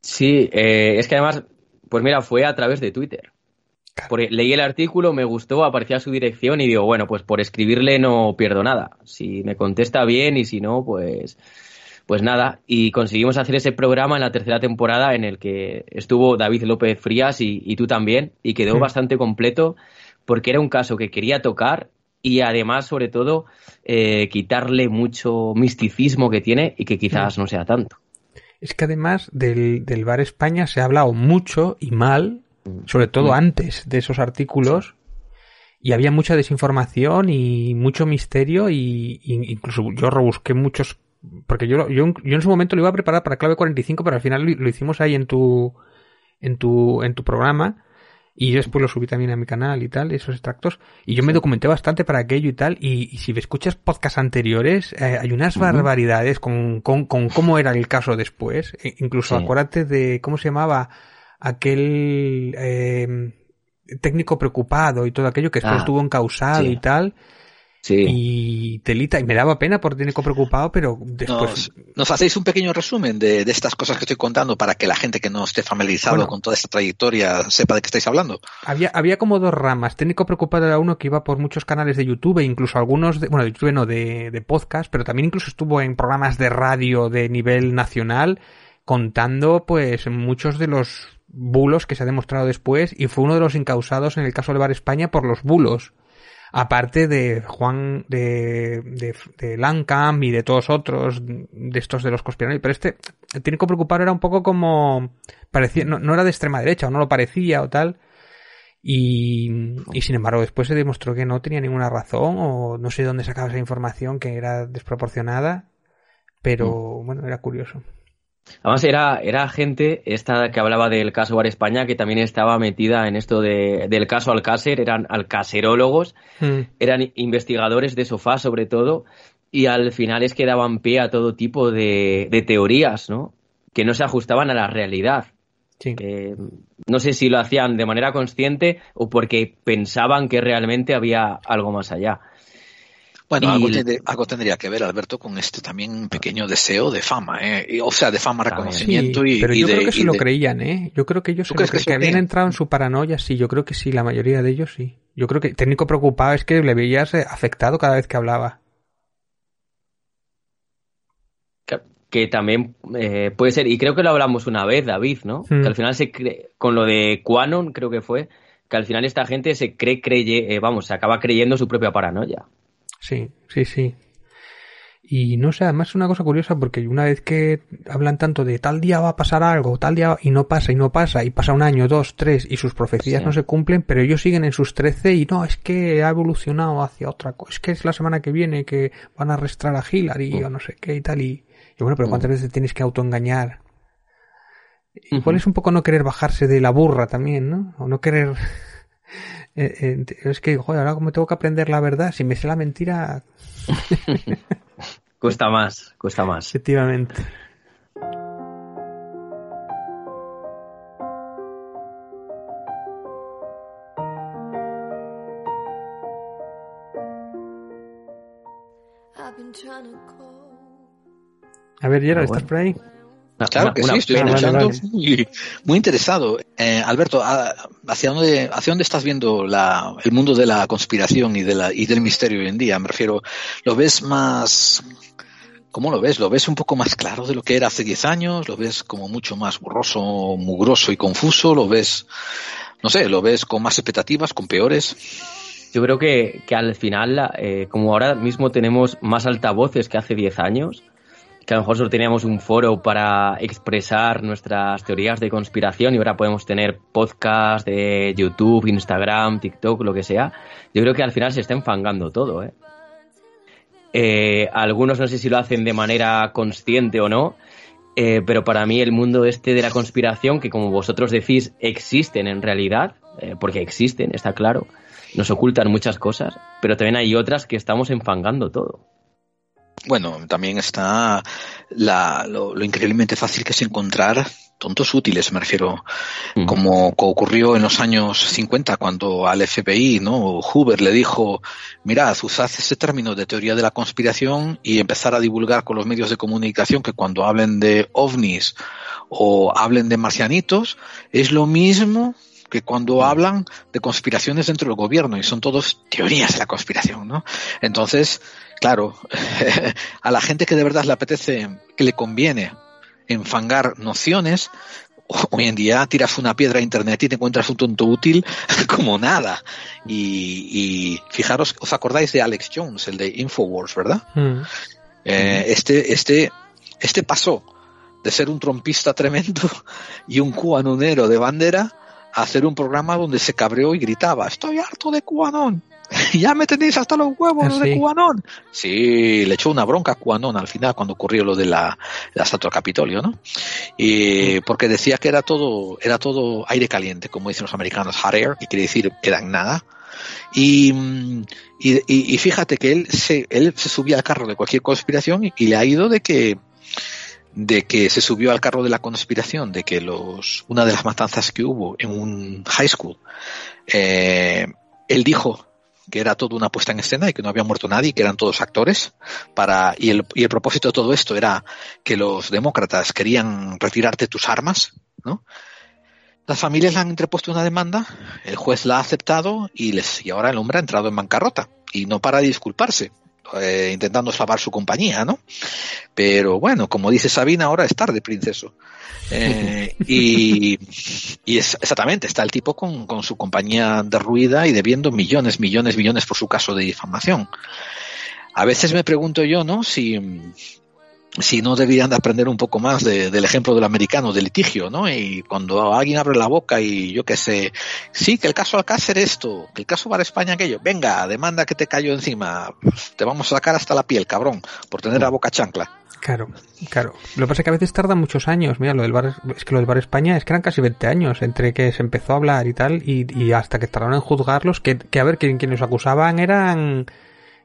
Sí, eh, es que además, pues mira, fue a través de Twitter. Claro. Porque leí el artículo, me gustó, aparecía su dirección y digo, bueno, pues por escribirle no pierdo nada. Si me contesta bien y si no, pues, pues nada. Y conseguimos hacer ese programa en la tercera temporada en el que estuvo David López Frías y, y tú también, y quedó Mm. bastante completo porque era un caso que quería tocar y además, sobre todo, eh, quitarle mucho misticismo que tiene y que quizás no sea tanto. Es que además del, del Bar España se ha hablado mucho y mal, sobre todo Mm. antes de esos artículos, y había mucha desinformación y mucho misterio y, y incluso yo rebusqué muchos porque yo, yo, yo en su momento lo iba a preparar para clave 45 pero al final lo, lo hicimos ahí en tu en tu en tu programa. Y yo después lo subí también a mi canal y tal esos extractos. Y yo me documenté bastante para aquello y tal. Y, y si me escuchas podcasts anteriores eh, hay unas barbaridades con, con, con cómo era el caso después. E- incluso Sí. acuérdate de cómo se llamaba aquel eh, técnico preocupado y todo aquello que después Ah, estuvo encausado sí. y tal Sí. y telita y me daba pena por técnico preocupado pero después Nos, nos hacéis un pequeño resumen de, de estas cosas que estoy contando para que la gente que no esté familiarizado Bueno. con toda esta trayectoria sepa de qué estáis hablando. había había como dos ramas técnico preocupado era uno que iba por muchos canales de YouTube e incluso algunos de, bueno de YouTube no de, de podcast pero también incluso estuvo en programas de radio de nivel nacional contando pues muchos de los bulos que se ha demostrado después y fue uno de los incausados en el caso del Bar España por los bulos aparte de Juan de, de, de Lancam y de todos otros de estos de los conspiradores pero este el técnico preocupado era un poco como parecía no, no era de extrema derecha o no lo parecía o tal y, y sin embargo después se demostró que no tenía ninguna razón o no sé dónde sacaba esa información que era desproporcionada pero bueno era curioso Además era, era gente esta que hablaba del caso Bar España que también estaba metida en esto de, del caso Alcácer, eran alcacerólogos, Mm. eran investigadores de sofá sobre todo y al final es que daban pie a todo tipo de, de teorías, ¿no? Que no se ajustaban a la realidad. sí Que no sé si lo hacían de manera consciente o porque pensaban que realmente había algo más allá. Bueno, Y algo, el- tiene- algo tendría que ver, Alberto, con este también pequeño deseo de fama, ¿eh? O sea, de fama, reconocimiento y, pero y yo de, creo que se lo de- creían, ¿eh? Yo creo que ellos ¿Tú se lo crees que se que lo habían entrado en su paranoia, sí, yo creo que sí, la mayoría de ellos sí. Yo creo que técnico preocupado es que le veías eh, afectado cada vez que hablaba. Que, que también eh, puede ser, y creo que lo hablamos una vez, David, ¿no? Mm. Que al final se cree, con lo de Quanon, creo que fue, que al final esta gente se cree, creye, eh, vamos, se acaba creyendo su propia paranoia. Sí, sí, sí. Y no sé, además es una cosa curiosa porque una vez que hablan tanto de tal día va a pasar algo, tal día y no pasa y no pasa y pasa un año, dos, tres y sus profecías Sí. no se cumplen, pero ellos siguen en sus trece y no, es que ha evolucionado hacia otra cosa, es que es la semana que viene que van a arrestar a Hillary o no sé qué y tal y, y bueno, pero ¿cuántas veces tienes que autoengañar? Igual Ujú. es un poco no querer bajarse de la burra también, ¿no? O no querer... eh, eh, es que, joder, ahora como tengo que aprender la verdad, si me sé la mentira, Cuesta más, cuesta más. Efectivamente. A ver, Gerard, Ah, ¿estás bueno. por ahí? Claro una- que una sí, estoy vale, escuchando vale. Muy, muy interesado. Eh, Alberto, ¿a- ¿hacia dónde, ¿hacia dónde estás viendo la, el mundo de la conspiración y, de la, y del misterio hoy en día? Me refiero, ¿lo ves más... ¿Cómo lo ves? ¿Lo ves un poco más claro de lo que era hace 10 años? ¿Lo ves como mucho más borroso, mugroso y confuso? ¿Lo ves, no sé, lo ves con más expectativas, con peores? Yo creo que, que al final, eh, como ahora mismo tenemos más altavoces que hace 10 años, que a lo mejor solo teníamos un foro para expresar nuestras teorías de conspiración y ahora podemos tener podcast de YouTube, Instagram, TikTok, lo que sea. Yo creo que al final se está enfangando todo, ¿eh? Eh, algunos no sé si lo hacen de manera consciente o no, eh, pero para mí el mundo este de la conspiración, que como vosotros decís, existen en realidad, eh, porque existen, está claro, nos ocultan muchas cosas, pero también hay otras que estamos enfangando todo. Bueno, también está lo, increíblemente fácil que es encontrar tontos útiles, me refiero, como ocurrió en los años 50 cuando al FBI, ¿no? Hoover le dijo, mirad, usad ese término de teoría de la conspiración y empezar a divulgar con los medios de comunicación que cuando hablen de ovnis o hablen de marcianitos, es lo mismo que cuando hablan de conspiraciones dentro del gobierno y son todos teorías de la conspiración, ¿no? Entonces, claro, a la gente que de verdad le apetece, que le conviene enfangar nociones, hoy en día tiras una piedra a internet y te encuentras un tonto útil como nada. Y, fijaros, ¿os acordáis de Alex Jones, el de Infowars, verdad? Mm. Eh, este, este, este pasó de ser un trompista tremendo y un cuanonero de bandera a hacer un programa donde se cabreó y gritaba, estoy harto de cuanón. ya me tenéis hasta los huevos ah, de Cubanón. Sí, le echó una bronca a Cubanón al final cuando ocurrió lo de la, la estatua Capitolio, ¿no? Y porque decía que era todo, era todo aire caliente, como dicen los americanos, hot air, que quiere decir era en nada. Y, y, fíjate que él se, él se subía al carro de cualquier conspiración y, le ha ido de que de que se subió al carro de la conspiración, de que los una de las matanzas que hubo en un high school, eh, él dijo que era todo una puesta en escena y que no había muerto nadie, que eran todos actores, para, y el, y el propósito de todo esto era que los demócratas querían retirarte tus armas, ¿no? Las familias le han interpuesto una demanda, el juez la ha aceptado y, les, y ahora el hombre ha entrado en bancarrota y no para de disculparse. Eh, intentando salvar su compañía, ¿no? Pero bueno, como dice Sabina, ahora es tarde, princeso. Eh, y, y es, exactamente, está el tipo con, con su compañía derruida y debiendo millones, millones, millones por su caso de difamación. A veces me pregunto yo, ¿no? Si, si no deberían de aprender un poco más del ejemplo del americano, del litigio, ¿no? Y cuando alguien abre la boca y yo qué sé, sí, que el caso Alcácer esto, que el caso para España aquello, venga, demanda que te cayó encima, te vamos a sacar hasta la piel, cabrón, por tener la boca chancla. Claro, claro. Lo que pasa es que a veces tarda muchos años. Mira, lo del bar, es que lo del bar España es que eran casi 20 años entre que se empezó a hablar y tal y, hasta que tardaron en juzgarlos, que, que a ver, quienes los acusaban eran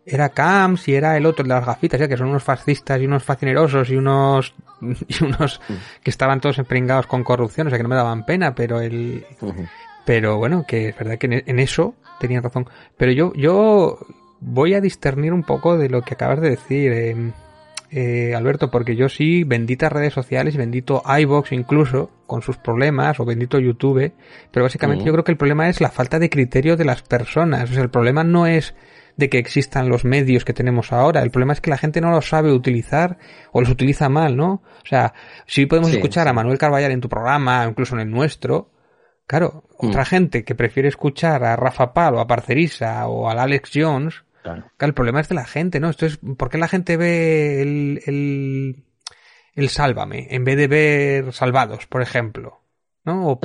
era Camps y era el otro de las gafitas, ya que son unos fascistas y unos fascinerosos y unos y unos mm. que estaban todos empringados con corrupción, o sea que no me daban pena, pero el pero bueno, que es verdad que en eso tenían razón. Pero yo yo voy a discernir un poco de lo que acabas de decir, eh, eh, Alberto, porque yo sí, benditas redes sociales, bendito iBox incluso, con sus problemas, o bendito YouTube, pero básicamente yo creo que el problema es la falta de criterio de las personas. O sea, el problema no es de que existan los medios que tenemos ahora. El problema es que la gente no los sabe utilizar o los utiliza mal, ¿no? O sea, si podemos escuchar a Manuel Carballar en tu programa, incluso en el nuestro, claro, mm. otra gente que prefiere escuchar a Rafa Palo, a Parcerisa o al Alex Jones, claro. el problema es de la gente, ¿no? Esto es, ¿por qué la gente ve el, el, el Sálvame en vez de ver Salvados, por ejemplo? ¿No?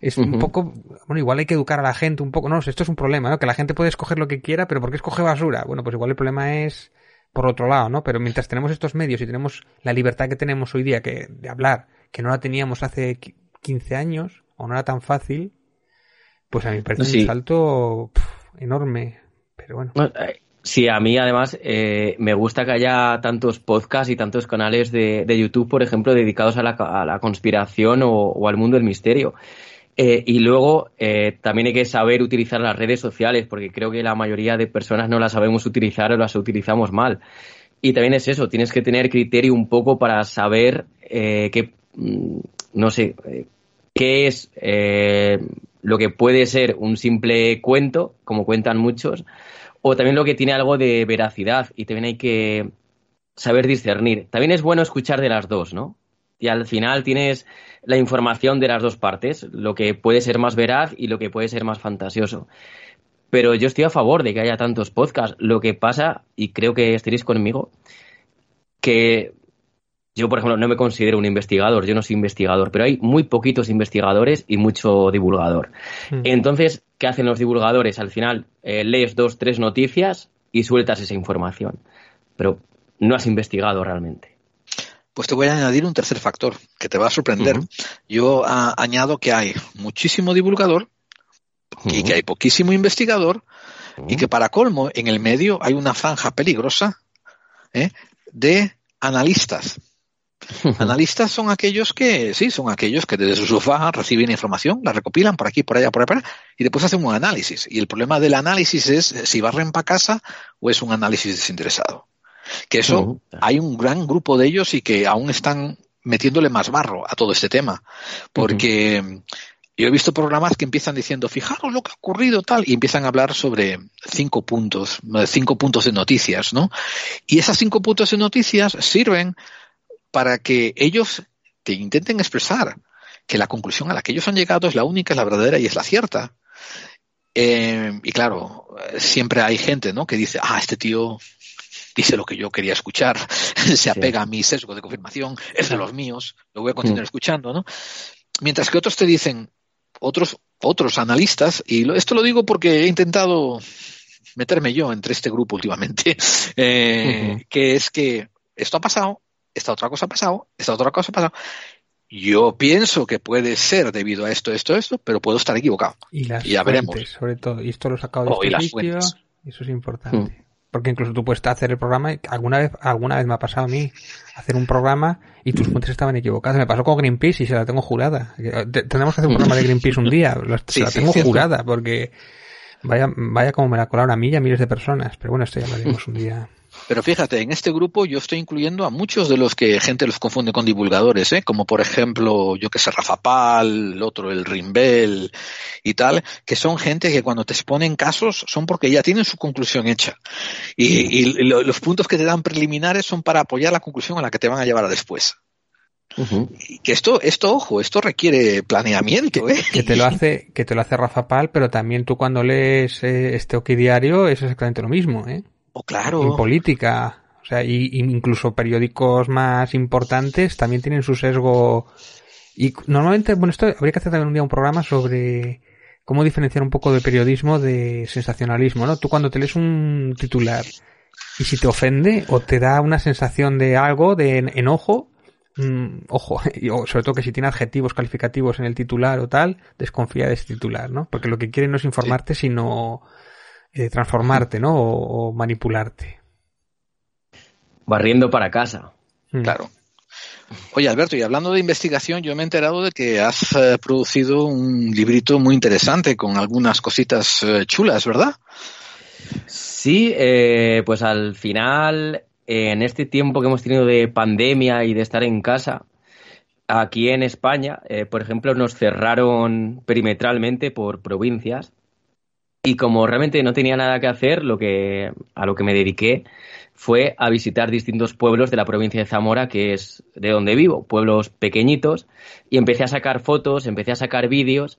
es un poco, bueno, igual hay que educar a la gente un poco, no, esto es un problema, ¿no? Que la gente puede escoger lo que quiera, pero ¿por qué escoge basura? Bueno, pues igual el problema es por otro lado, ¿no? Pero mientras tenemos estos medios y tenemos la libertad que tenemos hoy día que, de hablar, que no la teníamos hace 15 años, o no era tan fácil, pues a mí me parece un salto enorme. Pero bueno. Eh, Sí, a mí además eh, me gusta que haya tantos podcasts y tantos canales de, YouTube, por ejemplo, dedicados a la, conspiración o, al mundo del misterio. Eh, y luego eh, también hay que saber utilizar las redes sociales, porque creo que la mayoría de personas no las sabemos utilizar o las utilizamos mal. Y también es eso, tienes que tener criterio un poco para saber qué, mm, no sé, qué es lo que puede ser un simple cuento, como cuentan muchos, o también lo que tiene algo de veracidad y también hay que saber discernir. También es bueno escuchar de las dos, ¿no? Y al final tienes la información de las dos partes, lo que puede ser más veraz y lo que puede ser más fantasioso. Pero yo estoy a favor de que haya tantos podcasts. Lo que pasa, y creo que estaréis conmigo, que yo, por ejemplo, no me considero un investigador, yo no soy investigador, pero hay muy poquitos investigadores y mucho divulgador. Mm. Entonces, ¿qué hacen los divulgadores? Al final, eh, lees dos, tres noticias y sueltas esa información, pero no has investigado realmente. Pues te voy a añadir un tercer factor que te va a sorprender. Yo añado que hay muchísimo divulgador y que hay poquísimo investigador y que para colmo en el medio hay una franja peligrosa ¿eh? de analistas. Analistas son aquellos que, sí, son aquellos que desde su sofá reciben información, la recopilan por aquí, por allá, por allá, y después hacen un análisis. Y el problema del análisis es si barren para casa o es un análisis desinteresado. Que eso, hay un gran grupo de ellos y que aún están metiéndole más barro a todo este tema. Porque yo he visto programas que empiezan diciendo, fijaros lo que ha ocurrido tal, y empiezan a hablar sobre cinco puntos, cinco puntos de noticias, ¿no? Y esas cinco puntos de noticias sirven para que ellos te intenten expresar que la conclusión a la que ellos han llegado es la única, es la verdadera y es la cierta. Eh, y claro, siempre hay gente, ¿no? Que dice, ah, este tío dice lo que yo quería escuchar, se apega a mi sesgo de confirmación, es de los míos, lo voy a continuar mm. escuchando, ¿no? Mientras que otros te dicen, otros, otros analistas, y esto lo digo porque he intentado meterme yo entre este grupo últimamente, eh, que es que esto ha pasado, esta otra cosa ha pasado, esta otra cosa ha pasado. Yo pienso que puede ser debido a esto, esto, esto, pero puedo estar equivocado. Y, las ya veremos. Sobre todo, y esto lo he sacado de oh, este sitio, eso es importante. Mm. Porque incluso tú puedes hacer el programa, alguna vez, alguna vez me ha pasado a mí hacer un programa y tus fuentes estaban equivocadas. Me pasó con Greenpeace y se la tengo jurada. Tenemos que hacer un programa de Greenpeace un día, se la tengo jurada porque vaya, vaya como me la colaron a mí y a miles de personas. Pero bueno, esto ya lo haremos un día. Pero fíjate, en este grupo yo estoy incluyendo a muchos de los que gente los confunde con divulgadores, ¿eh? como por ejemplo, yo que sé, Rafa Pal, el otro, el Rimbel y tal, que son gente que cuando te exponen casos son porque ya tienen su conclusión hecha. Y, los puntos que te dan preliminares son para apoyar la conclusión a la que te van a llevar a después. que esto, esto, ojo, esto requiere planeamiento, ¿eh? Que, te lo hace, que te lo hace Rafa Pal, pero también tú cuando lees eh, este Oki diario es exactamente lo mismo, ¿eh? Oh, claro. En política. O sea, y, incluso periódicos más importantes también tienen su sesgo. Y normalmente, bueno, esto habría que hacer también un día un programa sobre cómo diferenciar un poco de periodismo de sensacionalismo, ¿no? Tú cuando te lees un titular y si te ofende o te da una sensación de algo, de enojo, mm, ojo, y, sobre todo que si tiene adjetivos calificativos en el titular o tal, desconfía de ese titular, ¿no? Porque lo que quiere no es informarte, sino eh, transformarte, ¿no? O, manipularte. Barriendo para casa. Mm. Claro. Oye, Alberto, y hablando de investigación, yo me he enterado de que has eh, producido un librito muy interesante con algunas cositas eh, chulas, ¿verdad? Sí, pues al final, en este tiempo que hemos tenido de pandemia y de estar en casa, aquí en España, por ejemplo, nos cerraron perimetralmente por provincias y como realmente no tenía nada que hacer, lo que, a lo que me dediqué fue a visitar distintos pueblos de la provincia de Zamora, que es de donde vivo, pueblos pequeñitos, y empecé a sacar fotos, empecé a sacar vídeos,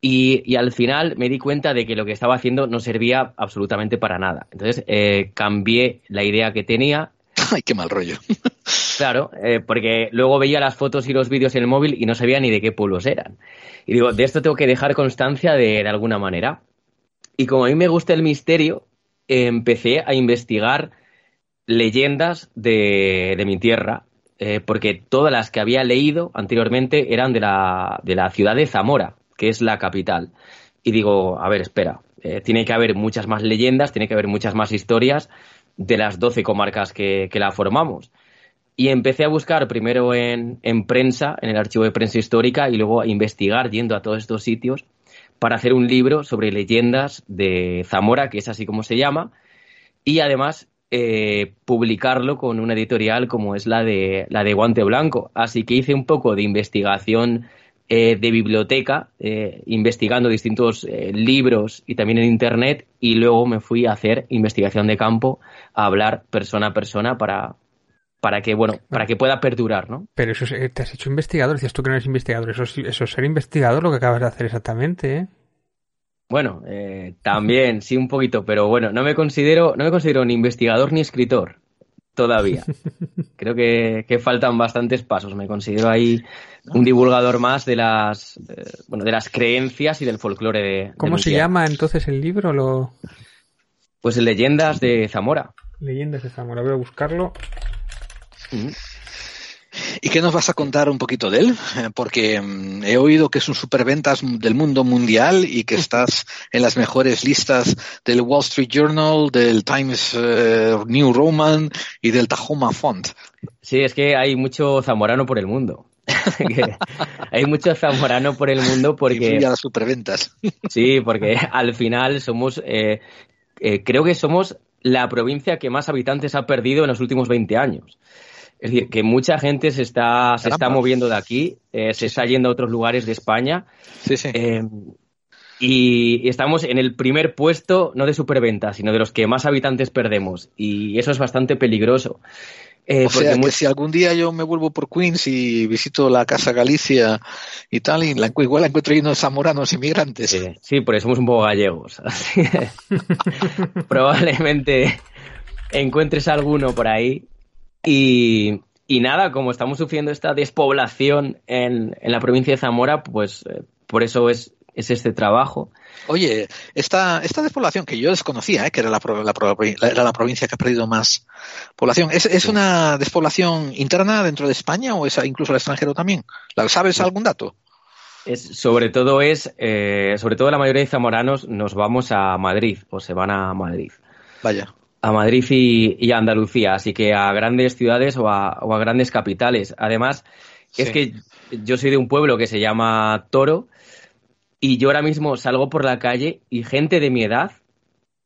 y, al final me di cuenta de que lo que estaba haciendo no servía absolutamente para nada. Entonces eh, cambié la idea que tenía. ¡Ay, qué mal rollo! claro, eh, porque luego veía las fotos y los vídeos en el móvil y no sabía ni de qué pueblos eran. Y digo, de esto tengo que dejar constancia de, de alguna manera. Y como a mí me gusta el misterio, empecé a investigar leyendas de, mi tierra, eh, porque todas las que había leído anteriormente eran de la, de la ciudad de Zamora, que es la capital. Y digo, a ver, espera, eh, tiene que haber muchas más leyendas, tiene que haber muchas más historias de las 12 comarcas que, que la formamos. Y empecé a buscar primero en, en, prensa, en el archivo de prensa histórica, y luego a investigar yendo a todos estos sitios para hacer un libro sobre leyendas de Zamora, que es así como se llama, y además eh, publicarlo con una editorial como es la de, la de Guante Blanco. Así que hice un poco de investigación eh, de biblioteca, eh, investigando distintos libros y también en Internet, y luego me fui a hacer investigación de campo, a hablar persona a persona para, para que, bueno, para que pueda perdurar, ¿no? Pero eso te has hecho investigador, decías tú que no eres investigador, eso, eso es ser investigador lo que acabas de hacer exactamente, ¿eh? Bueno, eh, también, sí, un poquito, pero bueno, no me considero, no me considero ni investigador ni escritor. todavía. Creo que, que, faltan bastantes pasos. Me considero ahí un divulgador más de las, bueno, de las creencias y del folclore de. ¿Cómo se llama entonces el libro? Lo... Pues Leyendas de Zamora. Leyendas de Zamora. Voy a buscarlo. ¿Y qué nos vas a contar un poquito de él? Eh, porque mm, he oído que es un superventas del mundo mundial y que estás en las mejores listas del Wall Street Journal, del Times eh, New Roman y del Tahoma Font. Sí, es que hay mucho zamorano por el mundo. hay mucho zamorano por el mundo porque... las superventas. sí, porque al final somos... Eh, creo que somos la provincia que más habitantes ha perdido en los últimos 20 años. Es decir, que mucha gente se está, se está moviendo de aquí, eh, se está yendo a otros lugares de España. Sí, sí. Eh, y, estamos en el primer puesto, no de superventa, sino de los que más habitantes perdemos. Y eso es bastante peligroso. Eh, o sea, que si algún día yo me vuelvo por Queens y visito la Casa Galicia y tal, y la, igual la encuentro lleno de zamoranos inmigrantes. Sí, sí, porque somos un poco gallegos. probablemente encuentres alguno por ahí y, nada, como estamos sufriendo esta despoblación en, en la provincia de Zamora, pues eh, por eso es, es este trabajo. Oye, esta, esta despoblación que yo desconocía, eh, que era la, era la provincia que ha perdido más población, ¿es, es una despoblación interna dentro de España o es incluso al extranjero también? ¿Sabes algún dato? Es, sobre todo es, eh, sobre todo la mayoría de zamoranos nos vamos a Madrid o se van a Madrid. Vaya a Madrid y, a Andalucía, así que a grandes ciudades o a, grandes capitales. Además, es que yo soy de un pueblo que se llama Toro y yo ahora mismo salgo por la calle y gente de mi edad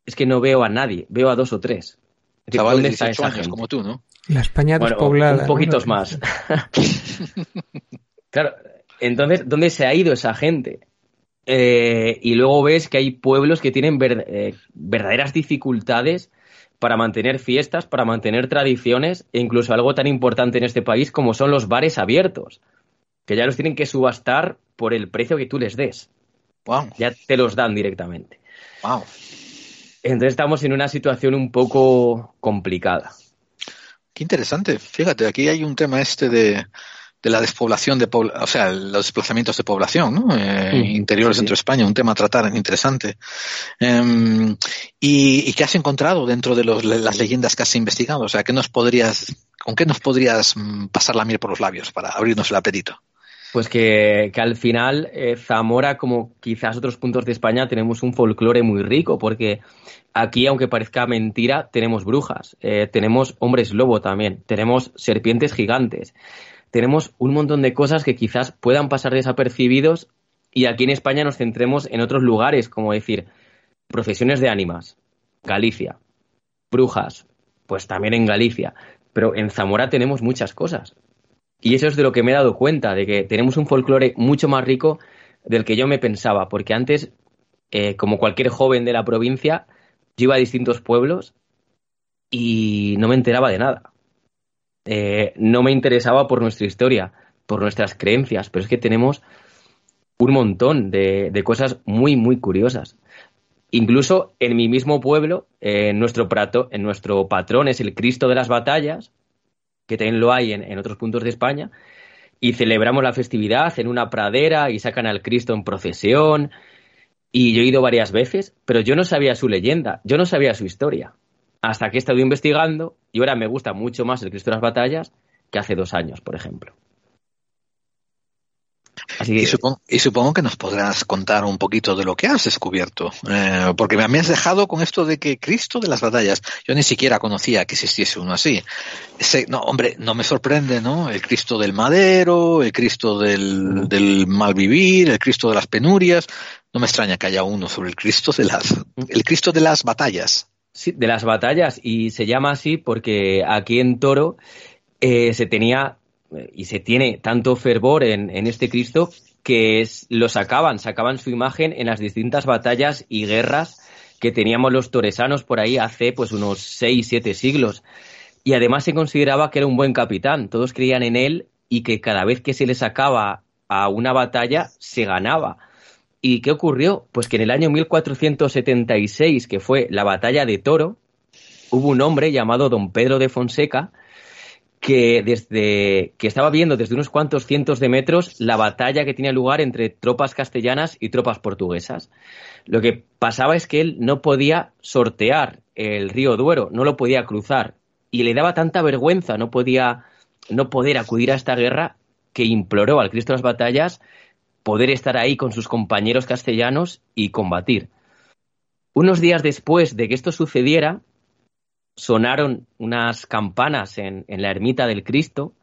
es que no veo a nadie, veo a dos o tres. ¿Dónde está esa gente? como tú, ¿no? La España despoblada. un poquitos más. claro, entonces, ¿dónde se ha ido esa gente? Eh, y luego ves que hay pueblos que tienen eh, verdaderas dificultades para mantener fiestas, para mantener tradiciones e incluso algo tan importante en este país como son los bares abiertos, que ya los tienen que subastar por el precio que tú les des. Ya te los dan directamente. Wow. Entonces estamos en una situación un poco complicada. Qué interesante. Fíjate, aquí hay un tema este de, de la despoblación de o sea, los desplazamientos de población, ¿no? Eh, interiores dentro de España, un tema a tratar interesante. Em, y, qué has encontrado dentro de las leyendas que has investigado? O sea, ¿qué nos podrías, ¿con qué nos podrías mm, pasar la miel por los labios para abrirnos el apetito? Pues que, al final eh, Zamora, como quizás otros puntos de España, tenemos un folclore muy rico, porque aquí, aunque parezca mentira, tenemos brujas, eh, tenemos hombres lobo también, tenemos serpientes gigantes tenemos un montón de cosas que quizás puedan pasar desapercibidos y aquí en España nos centremos en otros lugares, como decir, procesiones de ánimas, Galicia, brujas, pues también en Galicia, pero en Zamora tenemos muchas cosas. Y eso es de lo que me he dado cuenta, de que tenemos un folclore mucho más rico del que yo me pensaba, porque antes, eh, como cualquier joven de la provincia, yo iba a distintos pueblos y no me enteraba de nada. Eh, no me interesaba por nuestra historia, por nuestras creencias, pero es que tenemos un montón de, cosas muy, muy curiosas. Incluso en mi mismo pueblo, en, nuestro prato, en nuestro patrón es el Cristo de las batallas, que también lo hay en, en otros puntos de España, y celebramos la festividad en una pradera y sacan al Cristo en procesión. Y yo he ido varias veces, pero yo no sabía su leyenda, yo no sabía su historia hasta que he estado investigando y ahora me gusta mucho más el Cristo de las Batallas que hace dos años, por ejemplo. y, supongo, que nos podrás contar un poquito de lo que has descubierto, eh, porque me, has dejado con esto de que Cristo de las batallas, yo ni siquiera conocía que existiese uno así. no, hombre, no me sorprende, ¿no? El Cristo del madero, el Cristo del, del malvivir, el Cristo de las penurias. No me extraña que haya uno sobre el Cristo de las, el Cristo de las batallas. Sí, de las batallas, y se llama así porque aquí en Toro eh, se tenía y se tiene tanto fervor en, este Cristo que lo sacaban, sacaban su imagen en las distintas batallas y guerras que teníamos los toresanos por ahí hace pues unos 6, 7 siglos. Y además se consideraba que era un buen capitán, todos creían en él y que cada vez que se le sacaba a una batalla se ganaba. ¿Y qué ocurrió? Pues que en el año 1476, que fue la batalla de Toro, hubo un hombre llamado don Pedro de Fonseca que desde que estaba viendo desde unos cuantos cientos de metros la batalla que tenía lugar entre tropas castellanas y tropas portuguesas. Lo que pasaba es que él no podía sortear el río Duero, no lo podía cruzar y le daba tanta vergüenza no podía no poder acudir a esta guerra que imploró al Cristo de las batallas poder estar ahí con sus compañeros castellanos y combatir. Unos días después de que esto sucediera, sonaron unas campanas en, la ermita del Cristo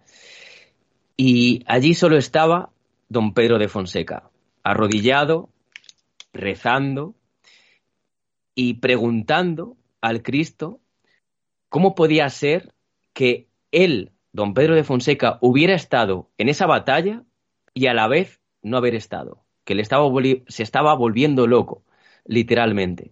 y allí solo estaba don Pedro de Fonseca, arrodillado, rezando y preguntando al Cristo cómo podía ser que él, don Pedro de Fonseca, hubiera estado en esa batalla y a la vez no haber estado, que le estaba se estaba volviendo loco, literalmente.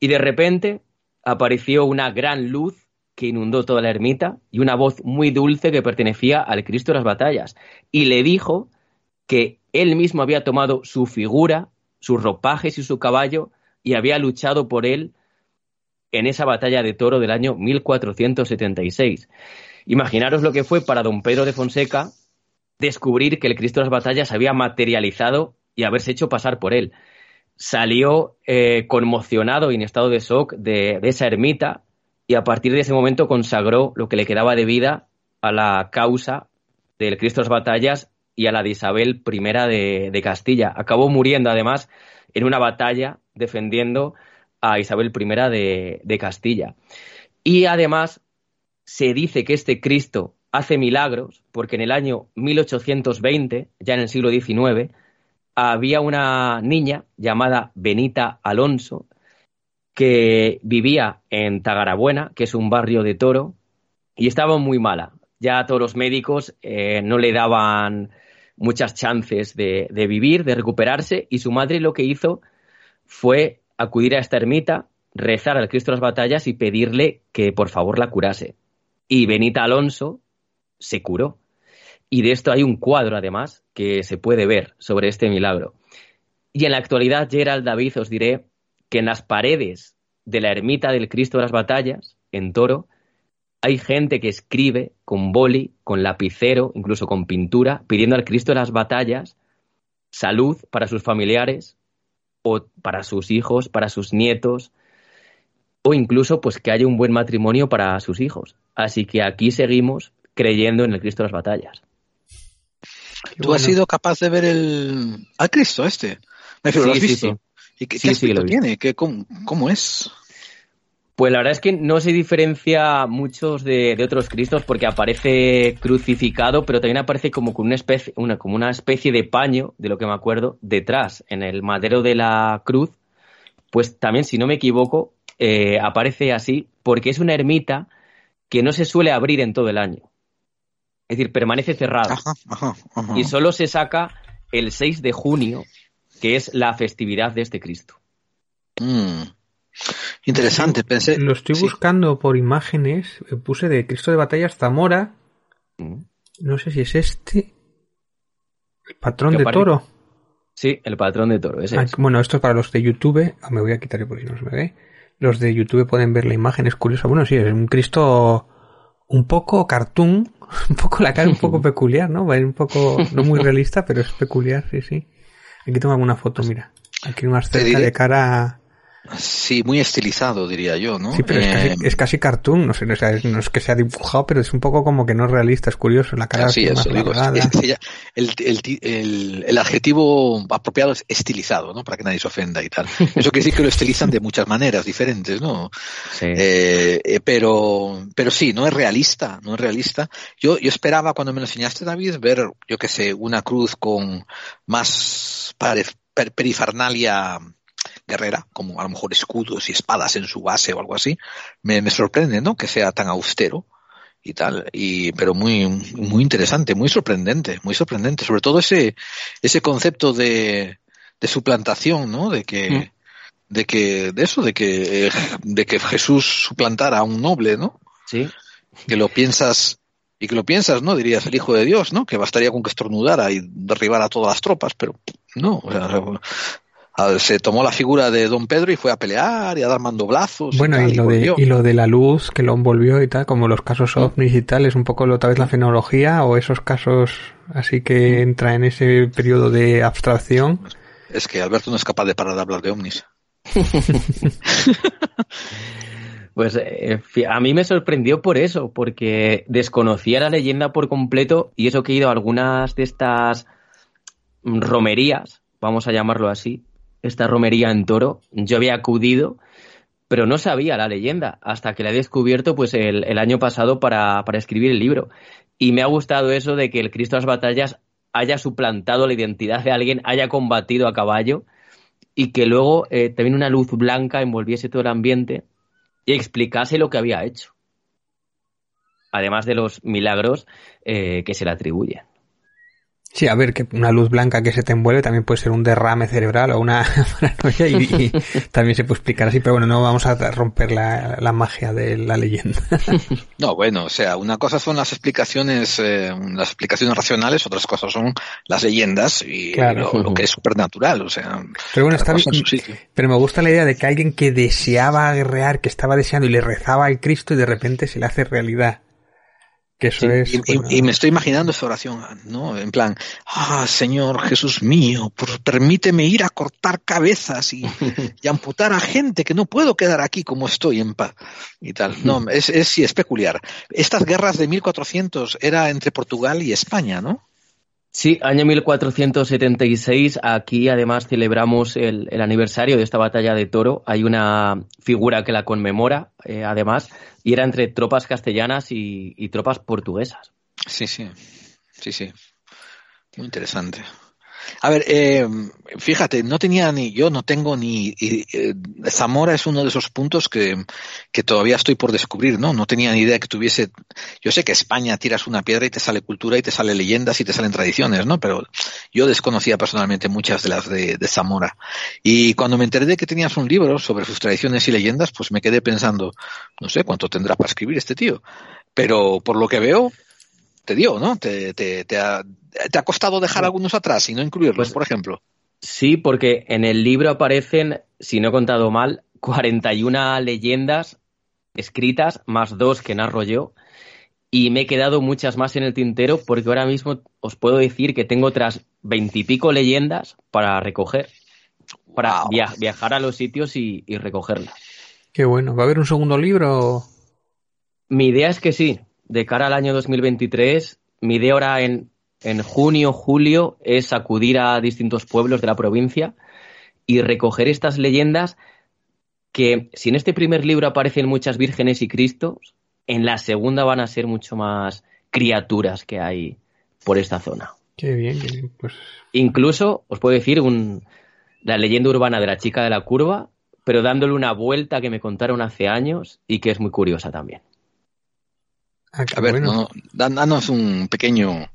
Y de repente apareció una gran luz que inundó toda la ermita y una voz muy dulce que pertenecía al Cristo de las batallas. Y le dijo que él mismo había tomado su figura, sus ropajes y su caballo y había luchado por él en esa batalla de toro del año 1476. Imaginaros lo que fue para don Pedro de Fonseca descubrir que el Cristo de las batallas había materializado y haberse hecho pasar por él. Salió eh, conmocionado y en estado de shock de, esa ermita y a partir de ese momento consagró lo que le quedaba de vida a la causa del Cristo de las batallas y a la de Isabel I de, Castilla. Acabó muriendo además en una batalla defendiendo a Isabel I de, de Castilla. Y además se dice que este Cristo hace milagros, porque en el año 1820, ya en el siglo XIX, había una niña llamada Benita Alonso que vivía en Tagarabuena, que es un barrio de Toro, y estaba muy mala. Ya todos los médicos eh, no le daban muchas chances de, de vivir, de recuperarse, y su madre lo que hizo fue acudir a esta ermita, rezar al Cristo de las batallas y pedirle que por favor la curase. Y Benita Alonso se curó. Y de esto hay un cuadro, además, que se puede ver sobre este milagro. Y en la actualidad, Gerald David, os diré que en las paredes de la ermita del Cristo de las Batallas, en Toro, hay gente que escribe con boli, con lapicero, incluso con pintura, pidiendo al Cristo de las Batallas salud para sus familiares o para sus hijos, para sus nietos, o incluso pues que haya un buen matrimonio para sus hijos. Así que aquí seguimos creyendo en el Cristo de las batallas. ¿Tú has sido capaz de ver el al Cristo este? Me ¿lo has visto? ¿Y qué, aspecto tiene? ¿Qué, cómo, es? Pues la verdad es que no se diferencia muchos de, otros Cristos porque aparece crucificado, pero también aparece como con una especie, una, como una especie de paño, de lo que me acuerdo, detrás, en el madero de la cruz. Pues también, si no me equivoco, eh, aparece así porque es una ermita que no se suele abrir en todo el año. Es decir, permanece cerrado. Y solo se saca el 6 de junio, que es la festividad de este Cristo. Mm. Interesante, pensé. Lo estoy buscando por imágenes. Puse de Cristo de Batallas Zamora. Mm. No sé si es este. El patrón de toro. Sí, el patrón de toro. Ese Bueno, esto es para los de YouTube. Ah, me voy a quitar por si no se me ve. Los de YouTube pueden ver la imagen, es curioso. Bueno, sí, es un Cristo un poco cartoon, un poco la cara un poco peculiar, ¿no? Un poco, no muy realista, pero es peculiar, sí, sí. Aquí tengo alguna foto, mira. Aquí más cerca de cara Sí, muy estilizado, diría yo, ¿no? Sí, pero es, casi, eh, cartoon, no sé, no es que sea dibujado, pero es un poco como que no es realista, es curioso, la cara sí, eso, digo, el, adjetivo apropiado es estilizado, ¿no? Para que nadie se ofenda y tal. Eso quiere decir que lo estilizan de muchas maneras diferentes, ¿no? Sí. Eh, eh, pero, pero sí, no es realista, no es realista. Yo, yo esperaba cuando me lo enseñaste, David, ver, yo qué sé, una cruz con más perifernalia guerrera, como a lo mejor escudos y espadas en su base o algo así, me, me sorprende, ¿no? Que sea tan austero y tal, y, pero muy, muy interesante, muy sorprendente, muy sorprendente, sobre todo ese, ese concepto de, de suplantación, ¿no? De que, mm. de que, de eso, de que, de que Jesús suplantara a un noble, ¿no? Sí. Que lo piensas, y que lo piensas, ¿no? Dirías el Hijo de Dios, ¿no? Que bastaría con que estornudara y derribara a todas las tropas, pero no, o sea, Se tomó la figura de Don Pedro y fue a pelear y a dar mandoblazos. Bueno, tal, y lo, de, y lo de la luz que lo envolvió y tal, como los casos ovnis y tal, es un poco otra vez la fenología o esos casos así que entra en ese periodo de abstracción. Es que Alberto no es capaz de parar de hablar de ovnis. Pues eh, a mí me sorprendió por eso, porque desconocía la leyenda por completo y eso que he ido a algunas de estas mm, romerías, vamos a llamarlo así, esta romería en toro, yo había acudido, pero no sabía la leyenda hasta que la he descubierto pues el, año pasado para, para escribir el libro. Y me ha gustado eso de que el Cristo de las Batallas haya suplantado la identidad de alguien, haya combatido a caballo y que luego eh, también una luz blanca envolviese todo el ambiente y explicase lo que había hecho. Además de los milagros eh, que se le atribuyen. Sí, a ver, que una luz blanca que se te envuelve también puede ser un derrame cerebral o una paranoia y, y también se puede explicar así, pero bueno, no vamos a romper la, la magia de la leyenda. No, bueno, o sea, una cosa son las explicaciones, eh, las explicaciones racionales, otras cosas son las leyendas y Claro. lo, lo que es supernatural, o sea. Pero bueno, está bien, su sitio. pero me gusta la idea de que alguien que deseaba guerrear, que estaba deseando y le rezaba al Cristo y de repente se le hace realidad. Que eso Sí, es... y, y- bueno, y me estoy imaginando esa oración, ¿no? En plan, ah, Señor Jesús mío, por- permíteme ir a cortar cabezas y, y amputar a gente que no puedo quedar aquí como estoy en paz y tal. No, es, es, sí, es peculiar. Estas guerras de 1400 era entre Portugal y España, ¿no? Sí, año 1476, aquí además celebramos el, el aniversario de esta batalla de Toro. Hay una figura que la conmemora, eh, además, y era entre tropas castellanas y, y tropas portuguesas. Sí, sí, sí, sí. Muy interesante. A ver, eh, fíjate, no tenía ni, yo no tengo ni, y, eh, Zamora es uno de esos puntos que, que todavía estoy por descubrir, ¿no? No tenía ni idea que tuviese, yo sé que España tiras una piedra y te sale cultura y te sale leyendas y te salen tradiciones, ¿no? Pero yo desconocía personalmente muchas de las de, de Zamora. Y cuando me enteré de que tenías un libro sobre sus tradiciones y leyendas, pues me quedé pensando, no sé cuánto tendrá para escribir este tío. Pero por lo que veo, te dio, ¿no? Te, te, te, ha, te ha costado dejar algunos atrás y no incluirlos, Pues- por ejemplo. Sí, porque en el libro aparecen, si no he contado mal, 41 leyendas escritas, más dos que narro yo, y me he quedado muchas más en el tintero porque ahora mismo os puedo decir que tengo otras veintipico leyendas para recoger, para Wow. via- viajar a los sitios y, y recogerlas. Qué bueno. ¿Va a haber un segundo libro? Mi idea es que sí, de cara al año 2023, mi idea ahora en, en junio, julio, es acudir a distintos pueblos de la provincia y recoger estas leyendas que, si en este primer libro aparecen muchas vírgenes y cristos, en la segunda van a ser mucho más criaturas que hay por esta zona. Qué bien, qué bien. Pues Incluso, os puedo decir, un, la leyenda urbana de la chica de la curva, pero dándole una vuelta que me contaron hace años y que es muy curiosa también. Ah, A ver, bueno. no, no, dan- danos un pequeño,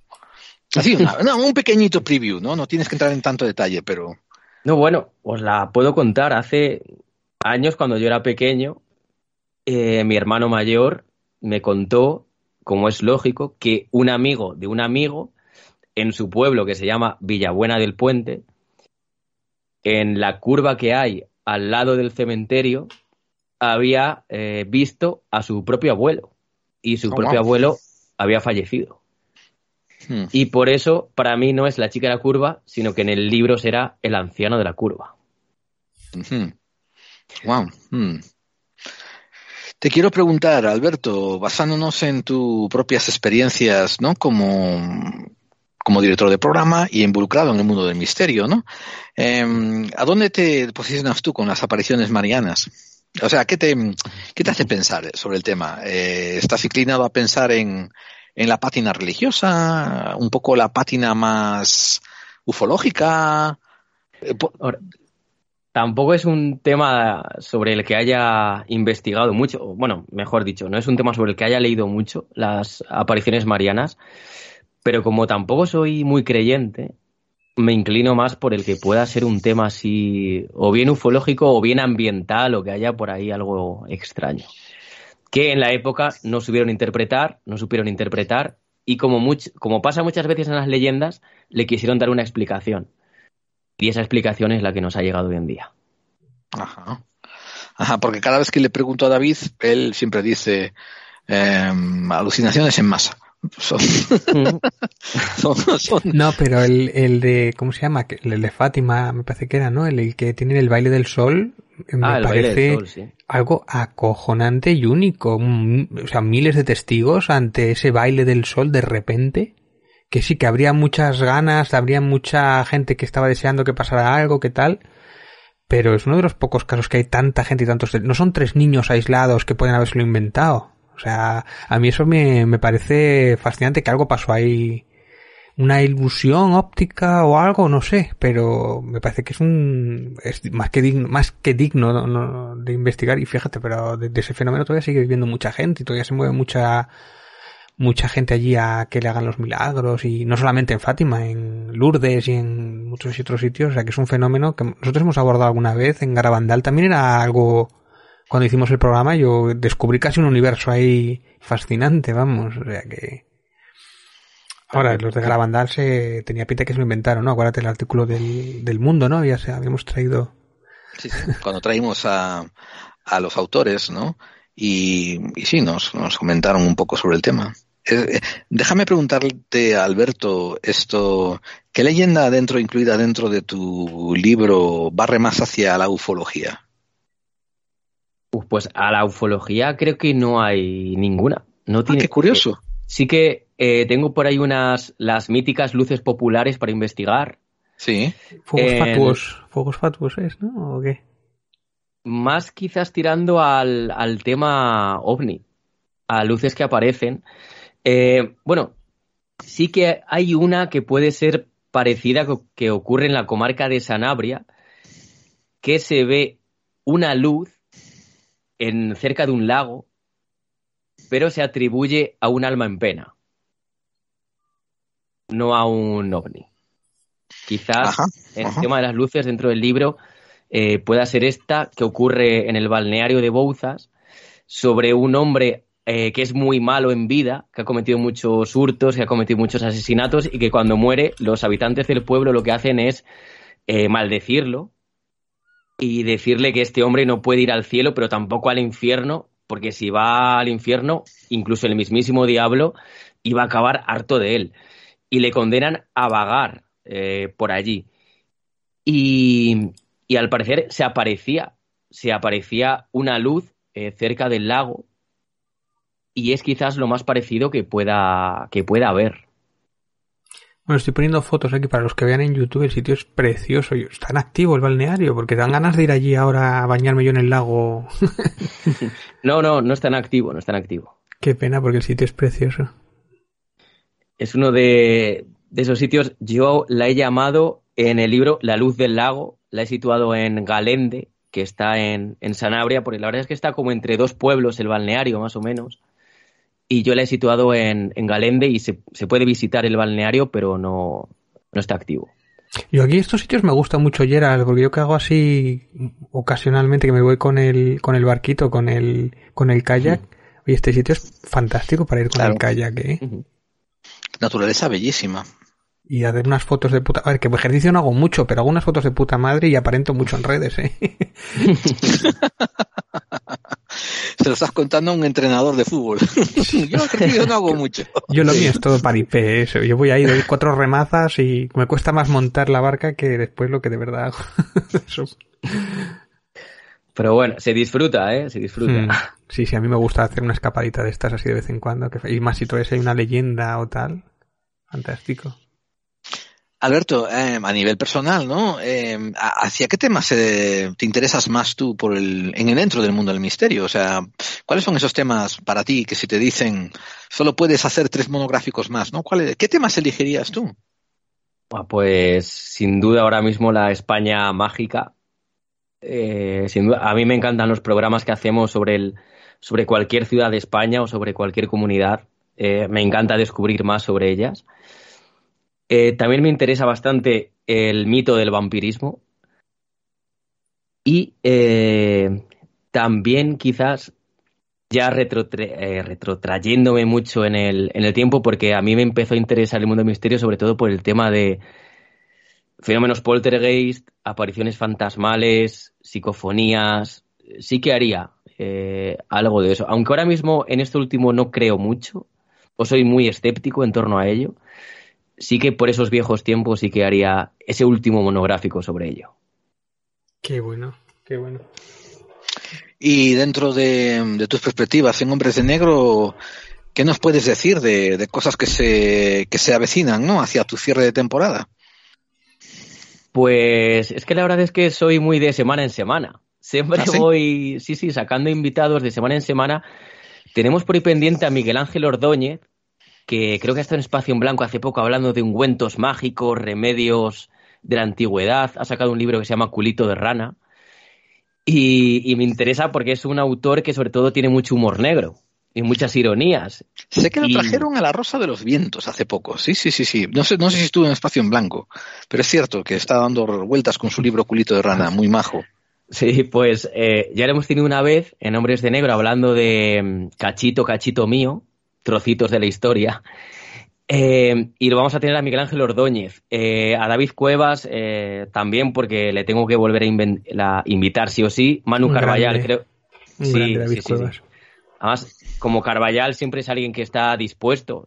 así, una- no, un pequeñito preview, ¿no? No tienes que entrar en tanto detalle, pero No, bueno, os la puedo contar. Hace años, cuando yo era pequeño, eh, mi hermano mayor me contó, como es lógico, que un amigo de un amigo en su pueblo que se llama Villabuena del Puente, en la curva que hay al lado del cementerio, había eh, visto a su propio abuelo y su Oh, propio wow. abuelo había fallecido. hmm, Y por eso, para mí, no es la chica de la curva, sino que en el libro será el anciano de la curva. ujú. Wow. hmm. Te quiero preguntar, Alberto, basándonos en tus propias experiencias, ¿no? Como, como director de programa y involucrado en el mundo del misterio, ¿no? Em, ¿A dónde te posicionas tú con las apariciones marianas? O sea, ¿qué te, qué te hace pensar sobre el tema? Eh, ¿Estás inclinado a pensar en, en la pátina religiosa? ¿Un poco la pátina más ufológica? Eh, tampoco es un tema sobre el que haya investigado mucho, bueno, mejor dicho, no es un tema sobre el que haya leído mucho las apariciones marianas, pero como tampoco soy muy creyente, me inclino más por el que pueda ser un tema así, o bien ufológico o bien ambiental, o que haya por ahí algo extraño. Que en la época no supieron interpretar, no supieron interpretar, y como, much- como pasa muchas veces en las leyendas, le quisieron dar una explicación. Y esa explicación es la que nos ha llegado hoy en día. Ajá. Ajá, porque cada vez que le pregunto a David, él siempre dice em, alucinaciones en masa. Mm. No, pero el, el, de, ¿cómo se llama? El de Fátima, me parece que era, ¿no? El, que tiene el baile del sol, me Ah, el baile parece del sol, sí. algo acojonante y único. O sea, miles de testigos ante ese baile del sol de repente. Que sí, que habría muchas ganas, habría mucha gente que estaba deseando que pasara algo, que tal. Pero es uno de los pocos casos que hay tanta gente y tantos... No son tres niños aislados que pueden habérselo inventado. O sea, a mí eso me, me parece fascinante que algo pasó ahí. Una ilusión óptica o algo, no sé, pero me parece que es un es más que digno, más que digno no- no, de investigar. Y fíjate, pero de, de ese fenómeno todavía sigue viviendo mucha gente y todavía se mueve mucha mucha gente allí a que le hagan los milagros. Y no solamente en Fátima, en Lourdes y en muchos otros sitios, o sea que es un fenómeno que nosotros hemos abordado alguna vez. En Garabandal también era algo cuando hicimos el programa yo descubrí casi un universo ahí fascinante, vamos, o sea que ahora los de Garabandal se tenía pinta que se lo inventaron, ¿no? Acuérdate el artículo del, del mundo, ¿no? Ya se habíamos traído Sí, sí. Cuando traímos a, a los autores, ¿no? Y, y sí, nos, nos comentaron un poco sobre el tema. Eh, eh, déjame preguntarte, Alberto, esto, ¿qué leyenda dentro, incluida dentro de tu libro, barre más hacia la ufología? Pues a la ufología creo que no hay ninguna. No Ah, tiene qué curioso. Sí que eh, tengo por ahí unas las míticas luces populares para investigar. Sí. fuegos Eh, fatuos, fuegos fatuos es, ¿no? ¿O qué? Más quizás tirando al, al tema ovni, a luces que aparecen. Eh, bueno, sí que hay una que puede ser parecida que ocurre en la comarca de Sanabria, que se ve una luz en cerca de un lago, pero se atribuye a un alma en pena, no a un ovni. Quizás Ajá, el ajá. tema de las luces dentro del libro eh, pueda ser esta que ocurre en el balneario de Bouzas sobre un hombre eh, que es muy malo en vida, que ha cometido muchos hurtos, que ha cometido muchos asesinatos y que cuando muere los habitantes del pueblo lo que hacen es eh, maldecirlo y decirle que este hombre no puede ir al cielo, pero tampoco al infierno, porque si va al infierno, incluso el mismísimo diablo iba a acabar harto de él. Y le condenan a vagar eh, por allí. Y, y al parecer se aparecía, se aparecía una luz eh, cerca del lago y es quizás lo más parecido que pueda, que pueda haber. Bueno, estoy poniendo fotos aquí para los que vean en YouTube. El sitio es precioso. y Está en activo el balneario, porque dan ganas de ir allí ahora a bañarme yo en el lago. No, no, no es tan activo, no es tan activo. Qué pena, porque el sitio es precioso. Es uno de, de esos sitios, yo la he llamado en el libro La Luz del Lago, la he situado en Galende, que está en, en Sanabria, porque la verdad es que está como entre dos pueblos el balneario, más o menos. Y yo la he situado en, en Galende y se, se puede visitar el balneario, pero no, no está activo. Yo aquí estos sitios me gusta mucho, Gerald, porque yo que hago así ocasionalmente, que me voy con el, con el barquito, con el, con el kayak. Oye, este sitio es fantástico para ir con Claro. el kayak, ¿eh? Naturaleza bellísima. Y hacer unas fotos de puta... A ver, que ejercicio no hago mucho, pero hago unas fotos de puta madre y aparento mucho en redes, ¿eh? Se lo estás contando a un entrenador de fútbol. Yo ejercicio no hago mucho. Yo lo mío es todo paripé, eso. Yo voy ahí, doy cuatro remazas y me cuesta más montar la barca que después lo que de verdad hago. Eso. Pero bueno, se disfruta, ¿eh? Se disfruta. Mm. Sí, sí, a mí me gusta hacer una escapadita de estas así de vez en cuando. Que, y más si todavía hay una leyenda o tal. Fantástico. Alberto, eh, a nivel personal, ¿no? Eh, ¿a- ¿Hacia qué temas eh, te interesas más tú por el, en el dentro del mundo del misterio? O sea, ¿cuáles son esos temas para ti que si te dicen solo puedes hacer tres monográficos más, ¿no? ¿Cuál- ¿Qué temas elegirías tú? Buah, Pues sin duda ahora mismo la España mágica. Eh, a mí me encantan los programas que hacemos sobre, el, sobre cualquier ciudad de España o sobre cualquier comunidad. Me encanta descubrir más sobre ellas. Eh, también me interesa bastante el mito del vampirismo. Y eh, también quizás ya eh, retrotrayéndome mucho en el, tiempo, porque a mí me empezó a interesar el mundo del misterio, sobre todo por el tema de, fenómenos poltergeist, apariciones fantasmales, psicofonías, sí que haría algo de eso. Aunque ahora mismo en esto último no creo mucho, o soy muy escéptico en torno a ello, sí que por esos viejos tiempos sí que haría ese último monográfico sobre ello. Qué bueno, qué bueno. Y dentro de, tus perspectivas en Hombres de Negro, ¿qué nos puedes decir de, cosas que se, que se avecinan ¿no? hacia tu cierre de temporada? Pues es que la verdad es que soy muy de semana en semana. Siempre ¿Ah, voy, sí, sí, sacando invitados de semana en semana. Tenemos por ahí pendiente a Miguel Ángel Ordóñez, que creo que ha estado en Espacio en Blanco hace poco hablando de ungüentos mágicos, remedios de la antigüedad. Ha sacado un libro que se llama Culito de Rana. Y, me interesa porque es un autor que sobre todo tiene mucho humor negro y muchas ironías. Sé que lo trajeron a la Rosa de los Vientos hace poco. Sí, sí, sí, sí. No sé, no sé si estuvo en Espacio en Blanco, pero es cierto que está dando vueltas con su libro Culito de Rana, muy majo. Sí, pues eh, ya lo hemos tenido una vez en Hombres de Negro hablando de mm, Cachito, Cachito mío, trocitos de la historia. Eh, y lo vamos a tener a Miguel Ángel Ordóñez, eh, a David Cuevas eh, también, porque le tengo que volver a invitar sí o sí. Manu Carballal, creo. sí, David Cuevas. Además, como Carballal siempre es alguien que está dispuesto.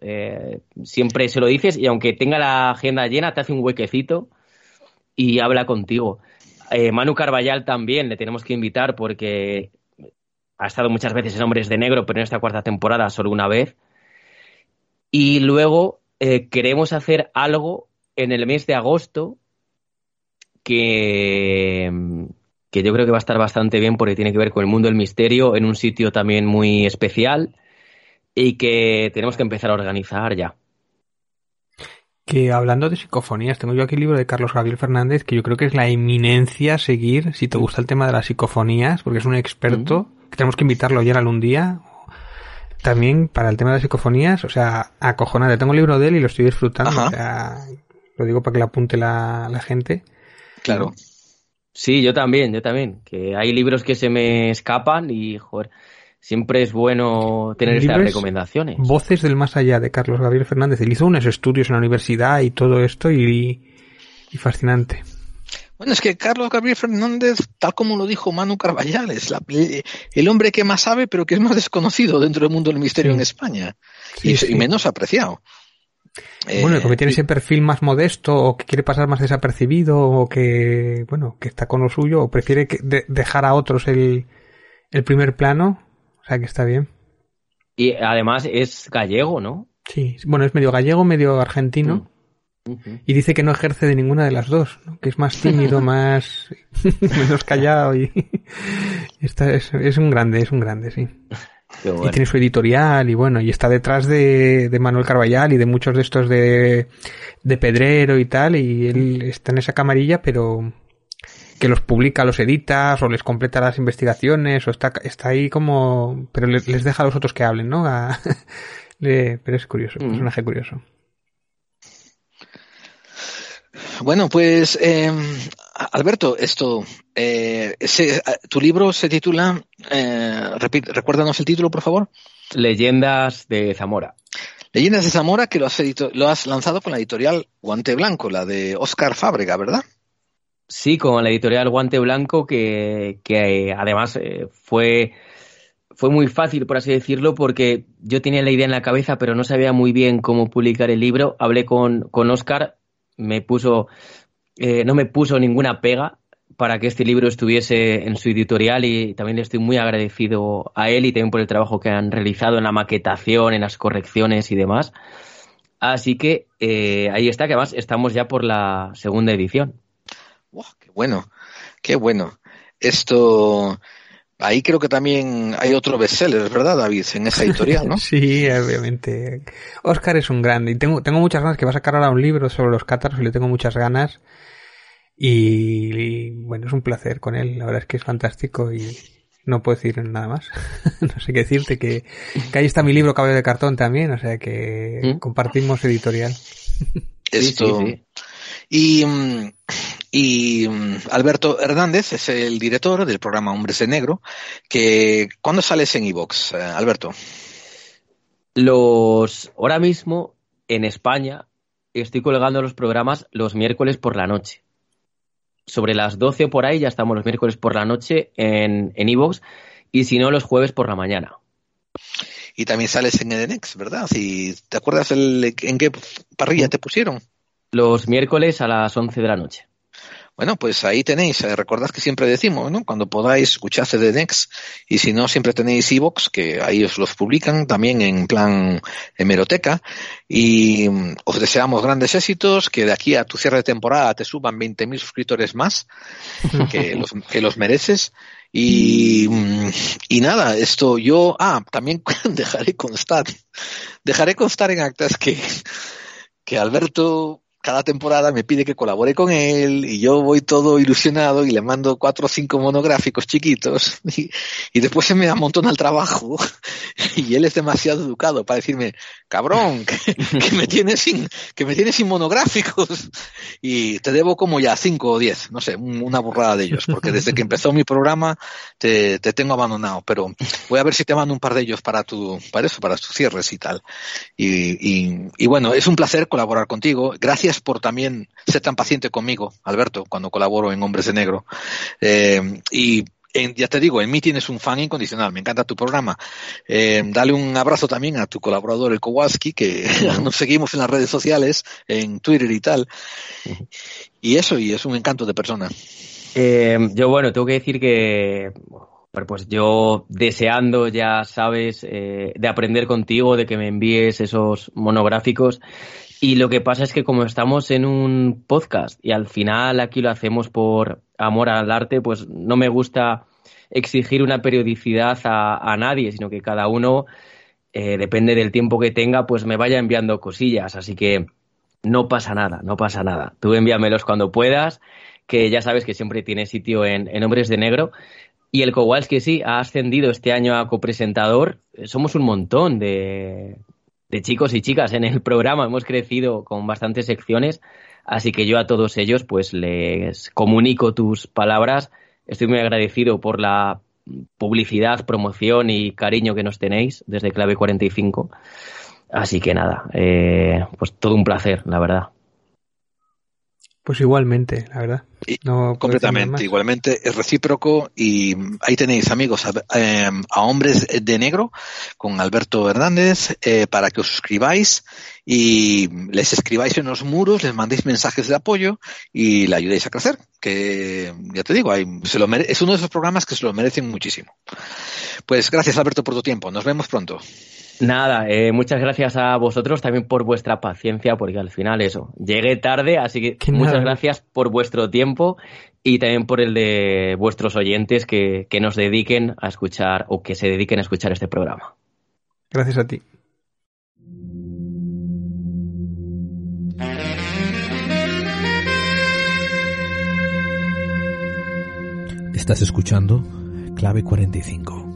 siempre se lo dices y aunque tenga la agenda llena, te hace un huequecito y habla contigo. Manu Carballal también le tenemos que invitar porque ha estado muchas veces en Hombres de Negro, pero en esta cuarta temporada solo una vez. Y luego eh, queremos hacer algo en el mes de agosto que, que yo creo que va a estar bastante bien porque tiene que ver con el mundo del misterio en un sitio también muy especial y que tenemos que empezar a organizar ya. Que hablando de psicofonías, tengo yo aquí el libro de Carlos Gabriel Fernández que yo creo que es la eminencia a seguir si te gusta el tema de las psicofonías, porque es un experto, que tenemos que invitarlo ya algún día también para el tema de psicofonías, o sea, acojonante. Tengo un libro de él y lo estoy disfrutando. O sea, lo digo para que lo apunte la, gente. Claro. Sí, yo también, yo también. Que hay libros que se me escapan y, joder, siempre es bueno tener estas recomendaciones. Voces del más allá de Carlos Gabriel Fernández. Él hizo unos estudios en la universidad y todo esto y, y fascinante. Bueno, es que Carlos Gabriel Fernández, tal como lo dijo Manu Carballal, es el hombre que más sabe, pero que es más desconocido dentro del mundo del misterio en España y, menos apreciado. Bueno, como tiene ese perfil más modesto o que quiere pasar más desapercibido o que, bueno, que está con lo suyo o prefiere dejar a otros el, primer plano, o sea que está bien. Y además es gallego, ¿no? Sí, bueno, es medio gallego, medio argentino. Mm. Y dice que no ejerce de ninguna de las dos, que es más tímido, más menos callado y está, es, es, un grande, es un grande, sí. Y tiene su editorial y bueno, y está detrás de, de Manuel Carballal y de muchos de estos de, de Pedrero y tal, y él está en esa camarilla, pero que los publica, los edita, o les completa las investigaciones, o está, está ahí como, pero les, deja a los otros que hablen, ¿no? pero es curioso, un personaje curioso. Bueno, pues eh, Alberto, esto, eh, tu libro se titula, eh, recuérdanos el título, por favor. Leyendas de Zamora. Leyendas de Zamora, que lo has, lo has lanzado con la editorial Guante Blanco, la de Oscar Fábrega, ¿verdad? Sí, con la editorial Guante Blanco, que, que además eh, fue, fue muy fácil, por así decirlo, porque yo tenía la idea en la cabeza, pero no sabía muy bien cómo publicar el libro. Hablé con, con Oscar me puso, eh, no me puso ninguna pega para que este libro estuviese en su editorial y también le estoy muy agradecido a él y también por el trabajo que han realizado en la maquetación, en las correcciones y demás. Así que eh, ahí está, que además estamos ya por la segunda edición. ¡Qué bueno! ¡Qué bueno! Esto Ahí creo que también hay otro bestseller, ¿verdad, David? En esa editorial, ¿no? sí, obviamente. Oscar es un grande. Y tengo, tengo muchas ganas que va a sacar ahora un libro sobre los cátaros y le tengo muchas ganas. Y, bueno, es un placer con él. La verdad es que es fantástico y no puedo decir nada más. no sé qué decirte. Que, que, ahí está mi libro Caballo de Cartón también. O sea que ¿Mm? compartimos editorial. Esto. Y, y mm, Alberto Hernández es el director del programa Hombres de Negro. Que, ¿Cuándo sales en Evox, eh, Alberto? Los, ahora mismo en España estoy colgando los programas los miércoles por la noche. Sobre las 12 por ahí ya estamos los miércoles por la noche en Evox y si no los jueves por la mañana. Y también sales en Edenex, ¿verdad? Si ¿Te acuerdas el, en qué parrilla te pusieron? Los miércoles a las 11 de la noche. Bueno, pues ahí tenéis, eh, recordad que siempre decimos, ¿no? Cuando podáis escuchar de Next y si no, siempre tenéis Evox, que ahí os los publican también en plan hemeroteca y mm, os deseamos grandes éxitos, que de aquí a tu cierre de temporada te suban 20.000 suscriptores más, que los, que los mereces. Y, mm, y nada, esto yo, ah, también dejaré constar, dejaré constar en actas que, que Alberto cada temporada me pide que colabore con él y yo voy todo ilusionado y le mando cuatro o cinco monográficos chiquitos y, después se me amontona el trabajo y él es demasiado educado para decirme, cabrón, que, me tienes sin, que me tienes sin monográficos y te debo como ya cinco o diez, no sé, una burrada de ellos, porque desde que empezó mi programa te, te tengo abandonado, pero voy a ver si te mando un par de ellos para tu, para eso, para tus cierres y tal. Y, y, y bueno, es un placer colaborar contigo. Gracias por también ser tan paciente conmigo, Alberto, cuando colaboro en Hombres de Negro. Eh, y ya te digo, en mí tienes un fan incondicional, me encanta tu programa. Eh, dale un abrazo también a tu colaborador, el Kowalski, que nos seguimos en las redes sociales, en Twitter y tal. Y eso, y es un encanto de persona. Eh, yo, bueno, tengo que decir que pues yo deseando, ya sabes, de aprender contigo, de que me envíes esos monográficos y lo que pasa es que como estamos en un podcast y al final aquí lo hacemos por amor al arte, pues no me gusta exigir una periodicidad a, nadie, sino que cada uno, eh, depende del tiempo que tenga, pues me vaya enviando cosillas. Así que no pasa nada, no pasa nada. Tú envíamelos cuando puedas, que ya sabes que siempre tiene sitio en, en Hombres de Negro. Y el Kowalski sí, ha ascendido este año a copresentador. Somos un montón de, de chicos y chicas en el programa. Hemos crecido con bastantes secciones, así que yo a todos ellos pues les comunico tus palabras. Estoy muy agradecido por la publicidad, promoción y cariño que nos tenéis desde Clave 45. Así que nada, eh, pues todo un placer, la verdad. Pues igualmente, la verdad. No completamente, igualmente es recíproco y ahí tenéis amigos a, eh, hombres de negro con Alberto Hernández eh, para que os suscribáis y les escribáis en los muros, les mandéis mensajes de apoyo y le ayudéis a crecer, que ya te digo, se lo es uno de esos programas que se lo merecen muchísimo. Pues gracias Alberto por tu tiempo, nos vemos pronto. Nada, eh, muchas gracias a vosotros también por vuestra paciencia, porque al final eso, llegué tarde, así que, muchas gracias por vuestro tiempo y también por el de vuestros oyentes que, que nos dediquen a escuchar o que se dediquen a escuchar este programa. Gracias a ti. Estás escuchando Clave 45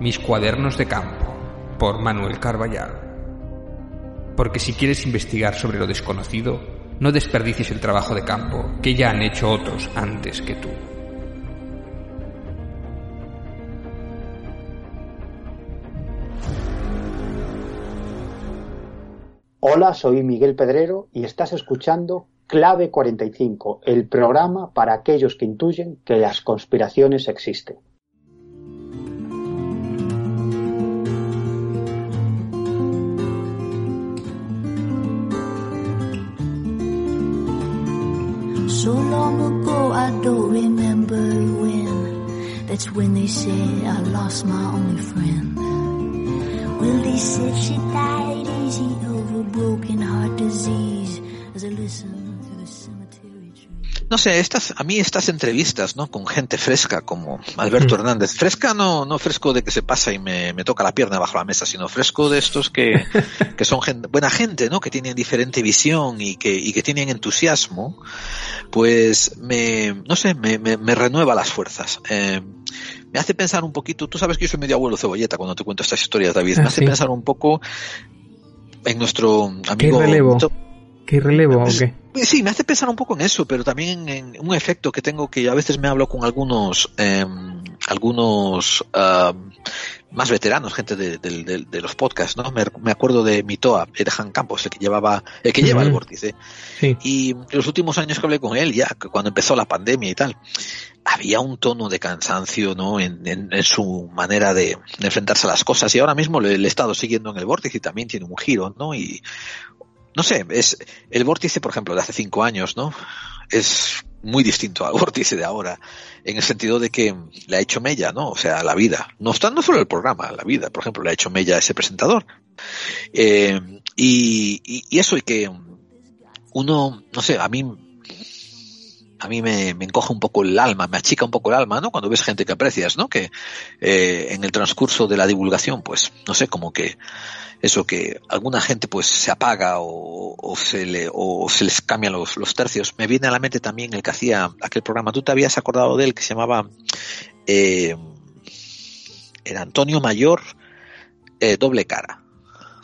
Mis cuadernos de campo, por Manuel Carballal. Porque si quieres investigar sobre lo desconocido, no desperdicies el trabajo de campo que ya han hecho otros antes que tú. Hola, soy Miguel Pedrero y estás escuchando Clave 45, el programa para aquellos que intuyen que las conspiraciones existen. So long ago, I don't remember when. That's when they said I lost my only friend. Well, they said she died easy of a broken heart disease as I listened No sé, estas, a mí estas entrevistas, ¿no? Con gente fresca como Alberto Hernández. Fresca no, no fresco de que se pasa y me, me toca la pierna bajo la mesa, sino fresco de estos que, que son gente, buena gente, ¿no? Que tienen diferente visión y que, y que tienen entusiasmo. Pues me, no sé, me, me, me renueva las fuerzas. Eh, me hace pensar un poquito, tú sabes que yo soy medio abuelo cebolleta cuando te cuento estas historias, David, me Ah, hace sí. pensar un poco en nuestro ¿Qué amigo relevo? ¿Qué relevo o qué? Sí, me hace pensar un poco en eso, pero también en un efecto que tengo que a veces me hablo con algunos, eh, algunos ah, más veteranos, gente de, de- de- de los podcasts, ¿no? Me, me acuerdo de Mitoa, Erhan Campos, el que llevaba, el que lleva el vórtice. Sí. Y los últimos años que hablé con él, ya cuando empezó la pandemia y tal, había un tono de cansancio, ¿no? En, en- en su manera de, de enfrentarse a las cosas. Y ahora mismo le, le he estado siguiendo en el vórtice y también tiene un giro, ¿no? Y no sé, es el vórtice, por ejemplo, de hace cinco años, ¿no? Es muy distinto al vórtice de ahora, en el sentido de que le ha hecho mella, ¿no? O sea, la vida. No obstante, no solo el programa, la vida, por ejemplo, le ha hecho mella a ese presentador. Eh, y, y, y eso, y que uno, no sé, a mí a mí me, me encoge un poco el alma, me achica un poco el alma, ¿no? Cuando ves gente que aprecias, ¿no? Que eh, en el transcurso de la divulgación, pues, no sé, como que eso que alguna gente pues se apaga o, o se le o se les cambian los, los tercios. Me viene a la mente también el que hacía aquel programa. Tú te habías acordado de él que se llamaba eh, era Antonio Mayor eh, Doble Cara.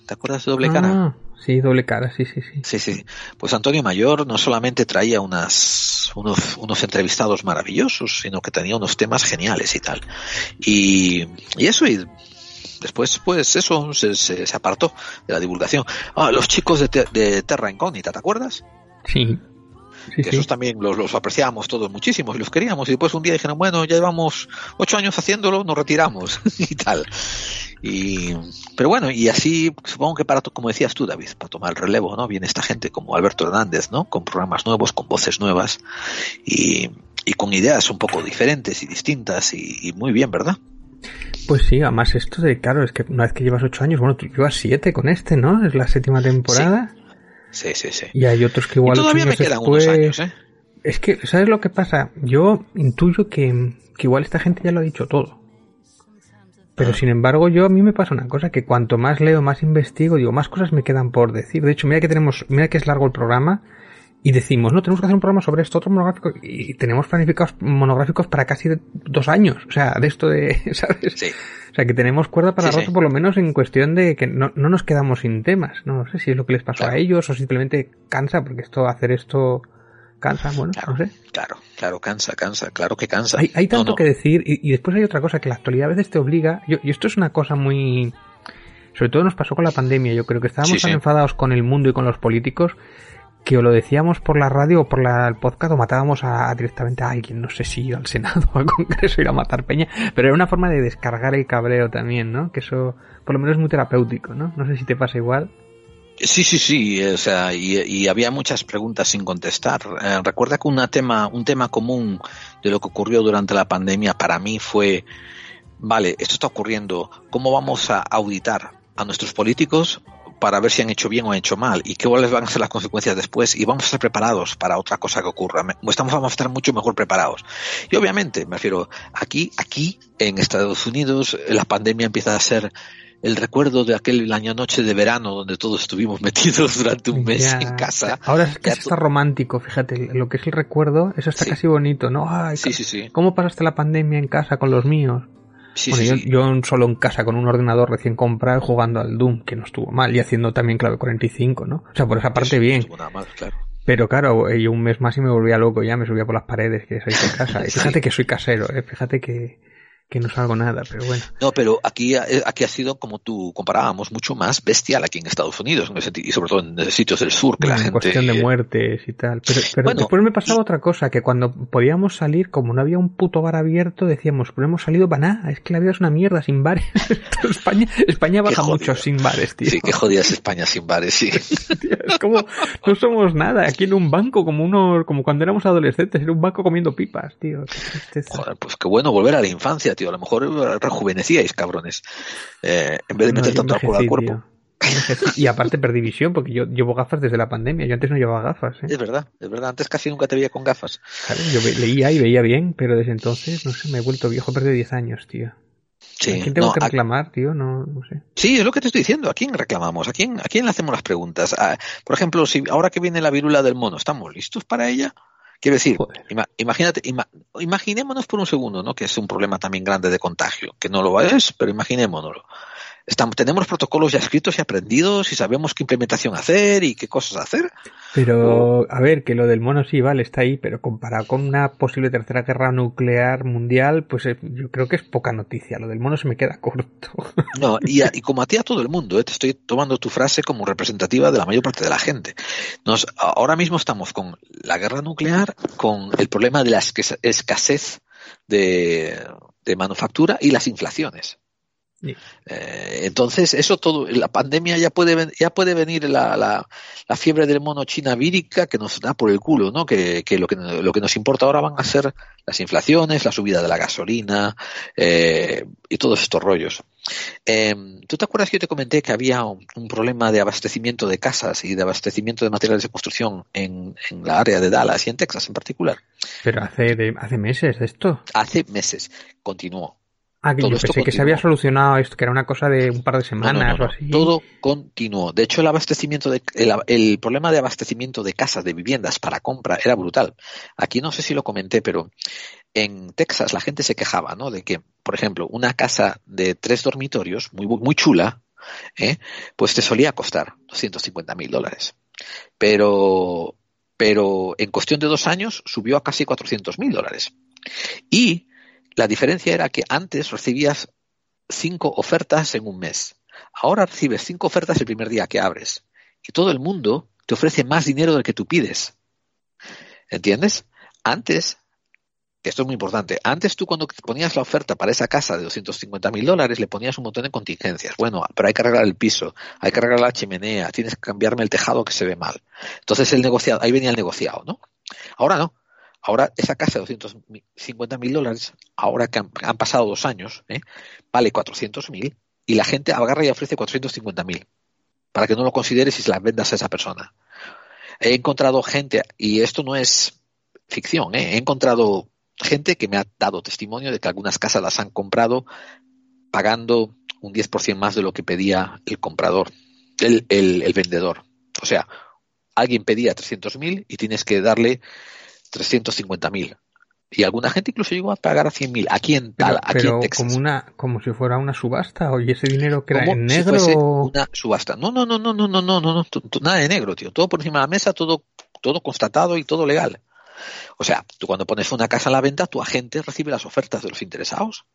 ¿Te acuerdas de Doble Cara? Ah, sí, doble cara, sí, sí, sí. Sí, sí. Pues Antonio Mayor no solamente traía unas, unos, unos entrevistados maravillosos, sino que tenía unos temas geniales y tal. Y, y eso, y después, pues eso se, se, se apartó de la divulgación. Ah, los chicos de, Te- de Terra Incógnita, ¿te acuerdas? Sí. Sí, que sí. esos también los, los apreciábamos todos muchísimo y los queríamos. Y después un día dijeron, bueno, ya llevamos ocho años haciéndolo, nos retiramos y tal. Y, pero bueno, y así supongo que para, como decías tú, David, para tomar el relevo, ¿no? Viene esta gente como Alberto Hernández, ¿no? Con programas nuevos, con voces nuevas y, y con ideas un poco diferentes y distintas y, y muy bien, ¿verdad? Pues sí, además esto de, claro, es que una vez que llevas ocho años, bueno, tú llevas siete con este, ¿no? Es la séptima temporada. Sí, sí, sí. Y hay otros que igual Y todavía me quedan después... unos años, ¿eh? Es que, ¿sabes lo que pasa? Yo intuyo que, que igual esta gente ya lo ha dicho todo. Pero sin embargo, yo a mí me pasa una cosa, que cuanto más leo, más investigo, digo, más cosas me quedan por decir. De hecho, mira que tenemos, mira que es largo el programa, y decimos, no, tenemos que hacer un programa sobre esto, otro monográfico, y tenemos planificados monográficos para casi dos años. O sea, de esto de, ¿sabes? Sí. O sea, que tenemos cuerda para Sí, rato, sí. por lo menos en cuestión de que no, no nos quedamos sin temas. No sé si es lo que les pasó a ellos o simplemente cansa, porque esto, hacer esto cansa, bueno, no sé. Claro, claro, cansa, cansa, claro que cansa. Hay, hay tanto No, no. que decir y, y después hay otra cosa que la actualidad a veces te obliga. Yo, y esto es una cosa muy... Sobre todo nos pasó con la pandemia. Yo creo que estábamos Sí, tan sí. enfadados con el mundo y con los políticos que o lo decíamos por la radio o por la, el podcast o matábamos a, directamente a alguien. No sé si al Senado o al Congreso ir a matar peña. Pero era una forma de descargar el cabreo también, ¿no? Que eso por lo menos es muy terapéutico, ¿no? No sé si te pasa igual. Sí, sí, sí, o sea, y, y había muchas preguntas sin contestar. Eh, recuerda que una tema, un tema común de lo que ocurrió durante la pandemia para mí fue vale, esto está ocurriendo, ¿cómo vamos a auditar a nuestros políticos para ver si han hecho bien o han hecho mal y qué cuáles van a ser las consecuencias después y vamos a estar preparados para otra cosa que ocurra. Estamos vamos a estar mucho mejor prepararos. Y obviamente, me refiero, aquí, aquí en Estados Unidos la pandemia empieza a ser el recuerdo de aquel año noche de verano donde todos estuvimos metidos durante un mes Ya, en casa. Ahora es que está romántico, fíjate, lo que es el recuerdo, eso está casi bonito, ¿no? Ay, Sí, sí, sí. ¿Cómo pasaste la pandemia en casa con los míos? Sí, Bueno, sí, yo, sí. yo solo en casa con un ordenador recién comprado jugando al Doom, que no estuvo mal, y haciendo también clave 45, ¿no? O sea, por esa parte bien. Claro. Pero claro, yo un mes más y me volvía loco, ya me subía por las paredes que soy de casa. Y fíjate que soy casero, ¿eh? fíjate que, que no salgo nada, pero bueno. No, pero aquí, eh, aquí ha sido, como tú comparábamos, mucho más bestial aquí en Estados Unidos, en y sobre todo en sitios del sur, que la Bueno, en gente... cuestión de muertes y tal. Pero, pero Bueno, después me pasaba otra cosa, que cuando podíamos salir, como no había un puto bar abierto, decíamos, pero hemos salido para nada, es que la vida es una mierda sin bares. España, España baja mucho sin bares, tío. Sí, qué jodida es España sin bares, sí. Es como, no somos nada, aquí en un banco, como uno, como cuando éramos adolescentes, en un banco comiendo pipas, tío. Joder, pues qué bueno volver a la infancia, tío. A lo mejor rejuvenecíais, cabrones. Eh, en vez de No, meter tanto alcohol al cuerpo. Y aparte perdí visión, porque yo llevo gafas desde la pandemia. Yo antes no llevaba gafas. ¿eh? Es verdad, es verdad. Antes casi nunca te veía con gafas. Claro, yo leía y veía bien, pero desde entonces, no sé, me he vuelto viejo, perdido 10 años, tío. Sí, ¿A quién tengo no, que a- reclamar, tío? No, no sé. Sí, es lo que te estoy diciendo. ¿A quién reclamamos? ¿A quién, a quién le hacemos las preguntas? Ah, por ejemplo, si ahora que viene la virula del mono, ¿estamos listos para ella? Quiero decir, ima- imagínate, ima- imaginémonos por un segundo, ¿no? Que es un problema también grande de contagio, que no lo es, pero imaginémonoslo. Estamos, tenemos los protocolos ya escritos y aprendidos y sabemos qué implementación hacer y qué cosas hacer. Pero, a ver, que lo del mono sí, vale, está ahí, pero comparado con una posible tercera guerra nuclear mundial, pues eh, yo creo que es poca noticia. Lo del mono se me queda corto. No, y, a- y como a ti a todo el mundo, ¿eh? te estoy tomando tu frase como representativa de la mayor parte de la gente. Nos, ahora mismo estamos con la guerra nuclear, con el problema de la escasez de, de manufactura y las inflaciones. Eh, entonces, eso todo, la pandemia ya puede, ya puede venir la, la, la fiebre del mono china vírica que nos da por el culo, ¿no? Que, que lo que lo que nos importa ahora van a ser las inflaciones, la subida de la gasolina eh, y todos estos rollos. Eh, ¿Tú te acuerdas que yo te comenté que había un, un problema de abastecimiento de casas y de abastecimiento de materiales de construcción en, en la área de Dallas y en Texas en particular? Pero hace, de- hace meses de esto. Hace meses continuó. Ah, que Todo yo esto pensé que se había solucionado esto, que era una cosa de un par de No, no, semanas no, o así. Todo continuó. De hecho, el abastecimiento de, el, el problema de abastecimiento de casas, de viviendas para compra era brutal. Aquí no sé si lo comenté, pero en Texas la gente se quejaba, ¿no? De que, por ejemplo, una casa de tres dormitorios, muy, muy chula, ¿eh? pues te solía costar 250 mil dólares. Pero, pero en cuestión de dos años subió a casi 400 mil dólares. Y la diferencia era que antes recibías cinco ofertas en un mes. Ahora recibes cinco ofertas el primer día que abres. Y todo el mundo te ofrece más dinero del que tú pides. ¿Entiendes? Antes, esto es muy importante, antes tú cuando ponías la oferta para esa casa de 250 mil dólares le ponías un montón de contingencias. Bueno, pero hay que arreglar el piso, hay que arreglar la chimenea, tienes que cambiarme el tejado que se ve mal. Entonces el negociado, ahí venía el negociado, ¿no? Ahora no. Ahora esa casa de 250 mil dólares, ahora que han, pasado dos años, ¿eh? vale 400 mil y la gente agarra y ofrece 450 mil para que no lo consideres y se las vendas a esa persona. He encontrado gente, y esto no es ficción, ¿eh? he encontrado gente que me ha dado testimonio de que algunas casas las han comprado pagando un 10% más de lo que pedía el comprador, el, el, el vendedor. O sea, alguien pedía 300 mil y tienes que darle 350 mil. Y alguna gente incluso llegó a pagar a 100 mil. Aquí en Pero, tal, aquí pero en Texas. como una, como si fuera una subasta, o y ese dinero que era en negro. una subasta. No, no, no, no, no, no, no, no, nada de negro, tío. Todo por encima de la mesa, todo, todo constatado y todo legal. O sea, tú cuando pones una casa a la venta, tu agente recibe las ofertas de los interesados.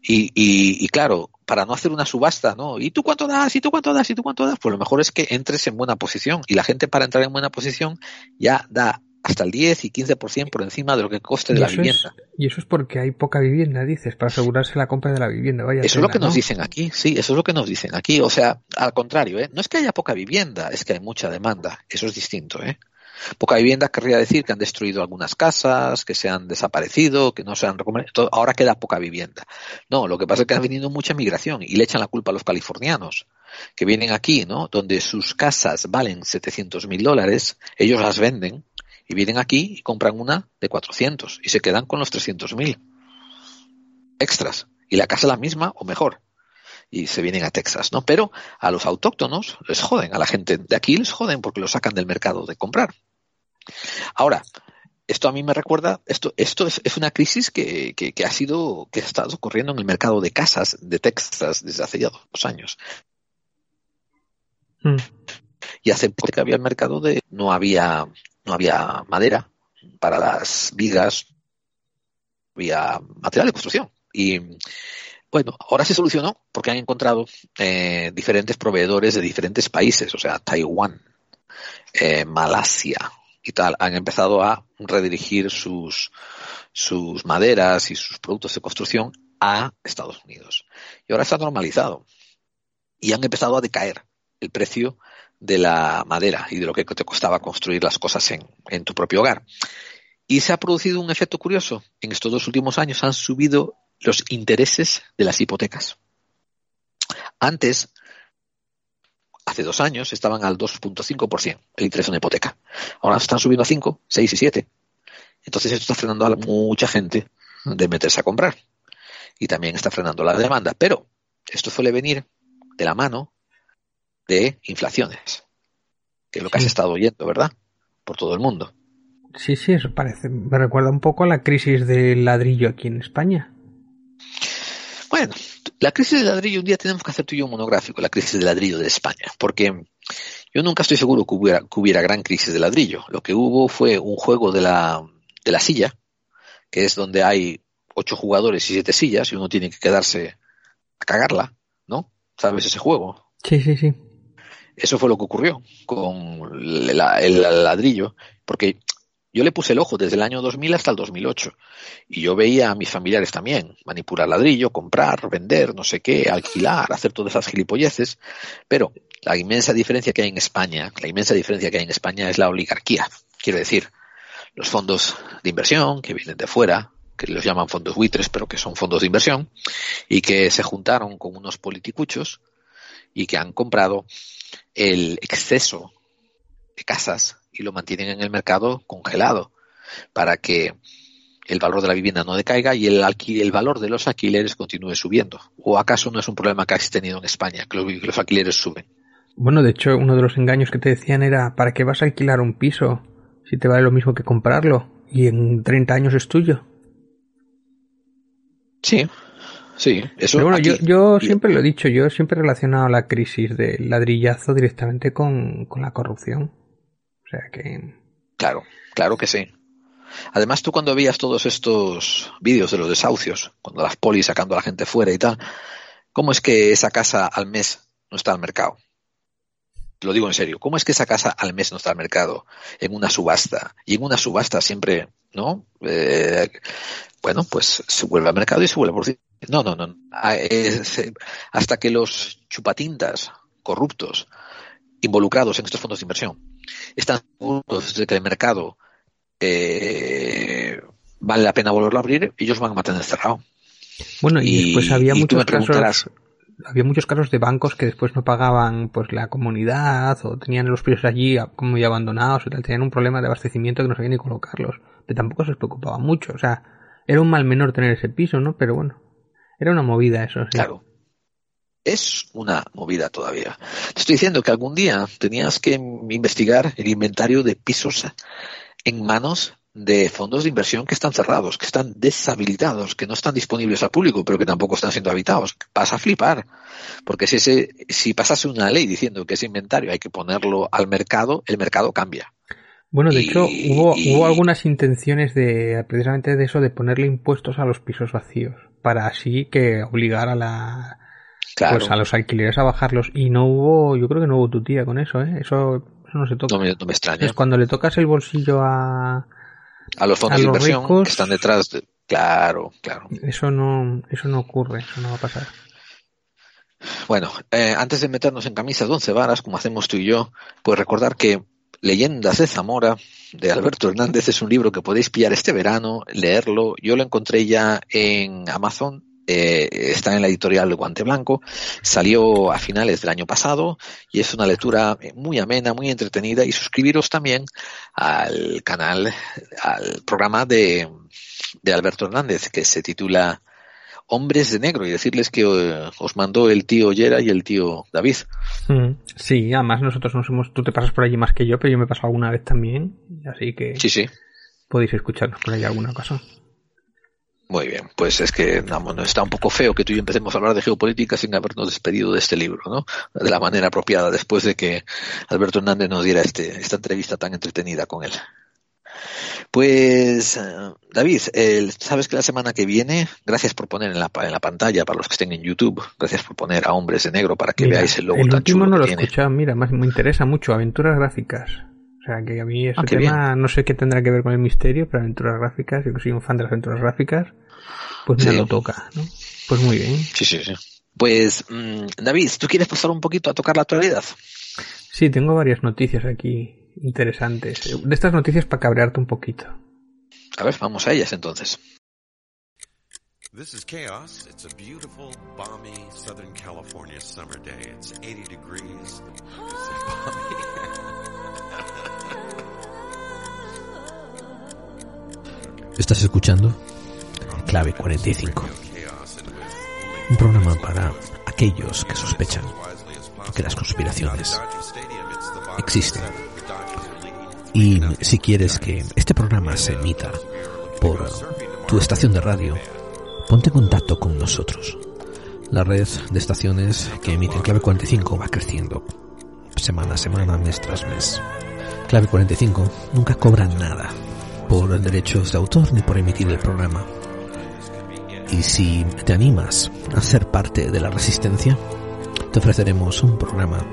Y, y, y claro, para no hacer una subasta, ¿no? ¿Y tú cuánto das? ¿Y tú cuánto das? ¿Y tú cuánto das? Pues lo mejor es que entres en buena posición. Y la gente para entrar en buena posición ya da hasta el 10 y 15% por encima de lo que coste de la vivienda. es, y eso es porque hay poca vivienda, dices, para asegurarse la compra de la vivienda. Vaya Eso es lo que nos ¿no? dicen aquí, sí, eso es lo que nos dicen aquí. O sea, al contrario, ¿eh? no es que haya poca vivienda, es que hay mucha demanda. Eso es distinto, ¿eh? Poca vivienda querría decir que han destruido algunas casas, que se han desaparecido, que no se han reconvertido. Ahora queda poca vivienda. No, lo que pasa es que ha venido mucha migración y le echan la culpa a los californianos, que vienen aquí, ¿no? Donde sus casas valen 700 mil dólares, ellos las venden y vienen aquí y compran una de 400 y se quedan con los 300 mil extras. Y la casa es la misma o mejor y se vienen a Texas, ¿no? Pero a los autóctonos les joden, a la gente de aquí les joden porque lo sacan del mercado de comprar. Ahora, esto a mí me recuerda, esto, esto es, es una crisis que, que, que, ha sido, que ha estado ocurriendo en el mercado de casas de Texas desde hace ya dos años. Mm. Y hace poco que había el mercado de, no había, no había madera para las vigas, había material de construcción. Y bueno, ahora se solucionó porque han encontrado eh, diferentes proveedores de diferentes países, o sea, Taiwán, eh, Malasia y tal, han empezado a redirigir sus, sus maderas y sus productos de construcción a Estados Unidos. Y ahora está normalizado. Y han empezado a decaer el precio de la madera y de lo que te costaba construir las cosas en, en tu propio hogar. Y se ha producido un efecto curioso. En estos dos últimos años han subido los intereses de las hipotecas. Antes, hace dos años, estaban al 2.5% el interés en una hipoteca. Ahora están subiendo a 5, 6 y 7. Entonces esto está frenando a mucha gente de meterse a comprar. Y también está frenando la demanda. Pero esto suele venir de la mano de inflaciones, que es lo que has estado oyendo, ¿verdad? Por todo el mundo. Sí, sí, eso parece. Me recuerda un poco a la crisis del ladrillo aquí en España. Bueno, la crisis del ladrillo, un día tenemos que hacer tú y yo un monográfico, la crisis del ladrillo de España, porque yo nunca estoy seguro que hubiera, que hubiera gran crisis de ladrillo. Lo que hubo fue un juego de la, de la silla, que es donde hay ocho jugadores y siete sillas y uno tiene que quedarse a cagarla, ¿no? ¿Sabes ese juego? Sí, sí, sí. Eso fue lo que ocurrió con el, ladrillo, porque yo le puse el ojo desde el año 2000 hasta el 2008 y yo veía a mis familiares también manipular ladrillo, comprar, vender, no sé qué, alquilar, hacer todas esas gilipolleces, pero la inmensa diferencia que hay en España, la inmensa diferencia que hay en España es la oligarquía. Quiero decir, los fondos de inversión que vienen de fuera, que los llaman fondos buitres, pero que son fondos de inversión, y que se juntaron con unos politicuchos y que han comprado el exceso de casas y lo mantienen en el mercado congelado para que el valor de la vivienda no decaiga y el, el valor de los alquileres continúe subiendo. ¿O acaso no es un problema que has tenido en España, que los, que los alquileres suben? Bueno, de hecho, uno de los engaños que te decían era, ¿para qué vas a alquilar un piso si te vale lo mismo que comprarlo? Y en 30 años es tuyo. Sí, sí. Eso Pero bueno, yo, yo siempre lo he dicho, yo siempre he relacionado la crisis del ladrillazo directamente con, con la corrupción. O sea que. Claro, claro que sí. Además, tú cuando veías todos estos vídeos de los desahucios, cuando las polis sacando a la gente fuera y tal, ¿cómo es que esa casa al mes no está al mercado? Lo digo en serio, ¿cómo es que esa casa al mes no está al mercado en una subasta? Y en una subasta siempre, ¿no? Eh, bueno, pues se vuelve al mercado y se vuelve por No, no, no. Es, hasta que los chupatintas corruptos involucrados en estos fondos de inversión están seguros de que el mercado eh, vale la pena volverlo a abrir, ellos van a mantener cerrado. Bueno, y, Y- después había y muchos casos. Había muchos casos de bancos que después no pagaban pues la comunidad o tenían los pisos allí como ya abandonados y tal, tenían un problema de abastecimiento que no sabían ni colocarlos. Pero tampoco se les preocupaba mucho, o sea, era un mal menor tener ese piso, ¿no? Pero bueno, era una movida eso. sí. Claro. Es una movida todavía. Te estoy diciendo que algún día tenías que investigar el inventario de pisos en manos de fondos de inversión que están cerrados, que están deshabilitados, que no están disponibles al público, pero que tampoco están siendo habitados. Vas a flipar. Porque si, ese, si pasase una ley diciendo que ese inventario hay que ponerlo al mercado, el mercado cambia. Bueno, de Y- hecho, hubo, y- hubo algunas intenciones de, precisamente de eso, de ponerle impuestos a los pisos vacíos, para así que obligar a la, Claro. pues a los alquileres a bajarlos. Y no hubo, yo creo que no hubo tutía con eso, ¿eh? Eso, eso no se toca. No me, no me extraña. Es cuando le tocas el bolsillo a, A los fondos a de inversión ricos- que están detrás de... Claro, claro. eso no, eso no ocurre, eso no va a pasar. Bueno, eh, antes de meternos en camisas de once varas, como hacemos tú y yo, pues recordar que Leyendas de Zamora de Alberto Hernández es un libro que podéis pillar este verano, leerlo. Yo lo encontré ya en Amazon. eh, está en la editorial Guante Blanco, salió a finales del año pasado y es una lectura muy amena, muy entretenida y suscribiros también al canal, al programa de, de Alberto Hernández que se titula Hombres de Negro y decirles que eh, os mandó el tío Yera y el tío David. Mm, Sí, además nosotros nos hemos, tú te pasas por allí más que yo, pero yo me he pasado alguna vez también, así que Sí, sí. podéis escucharnos por allí alguna ocasión. Muy bien, pues es que no, está un poco feo que tú y yo empecemos a hablar de geopolítica sin habernos despedido de este libro, ¿no? De la manera apropiada, después de que Alberto Hernández nos diera este, esta entrevista tan entretenida con él. Pues, eh, David, eh, sabes que la semana que viene, gracias por poner en la, pa- en la pantalla, para los que estén en YouTube, gracias por poner a Hombres de Negro para que Mira, veáis el logo el tan último chulo no lo he escuchado, mira, más me interesa mucho, aventuras gráficas. O sea, que a mí ese Ah, tema no sé qué tendrá que ver con el misterio, pero aventuras gráficas, yo que soy un fan de las aventuras gráficas, pues me Sí. lo toca, ¿no? Pues muy bien. Sí, sí, sí. Pues, mm, David, ¿tú quieres pasar un poquito a tocar la actualidad? Sí, tengo varias noticias aquí interesantes. De estas noticias para cabrearte un poquito. A ver, vamos a ellas entonces. This is Chaos. It's a beautiful, balmy Southern California summer day. It's 80 degrees. It's Estás escuchando Clave 45. Un programa para aquellos que sospechan que las conspiraciones existen. Y si quieres que este programa se emita por tu estación de radio, ponte en contacto con nosotros. La red de estaciones que emiten Clave 45 va creciendo semana a semana, mes tras mes. Clave 45 nunca cobra nada por derechos de autor ni por emitir el programa. Y si te animas a ser parte de la resistencia, te ofreceremos un programa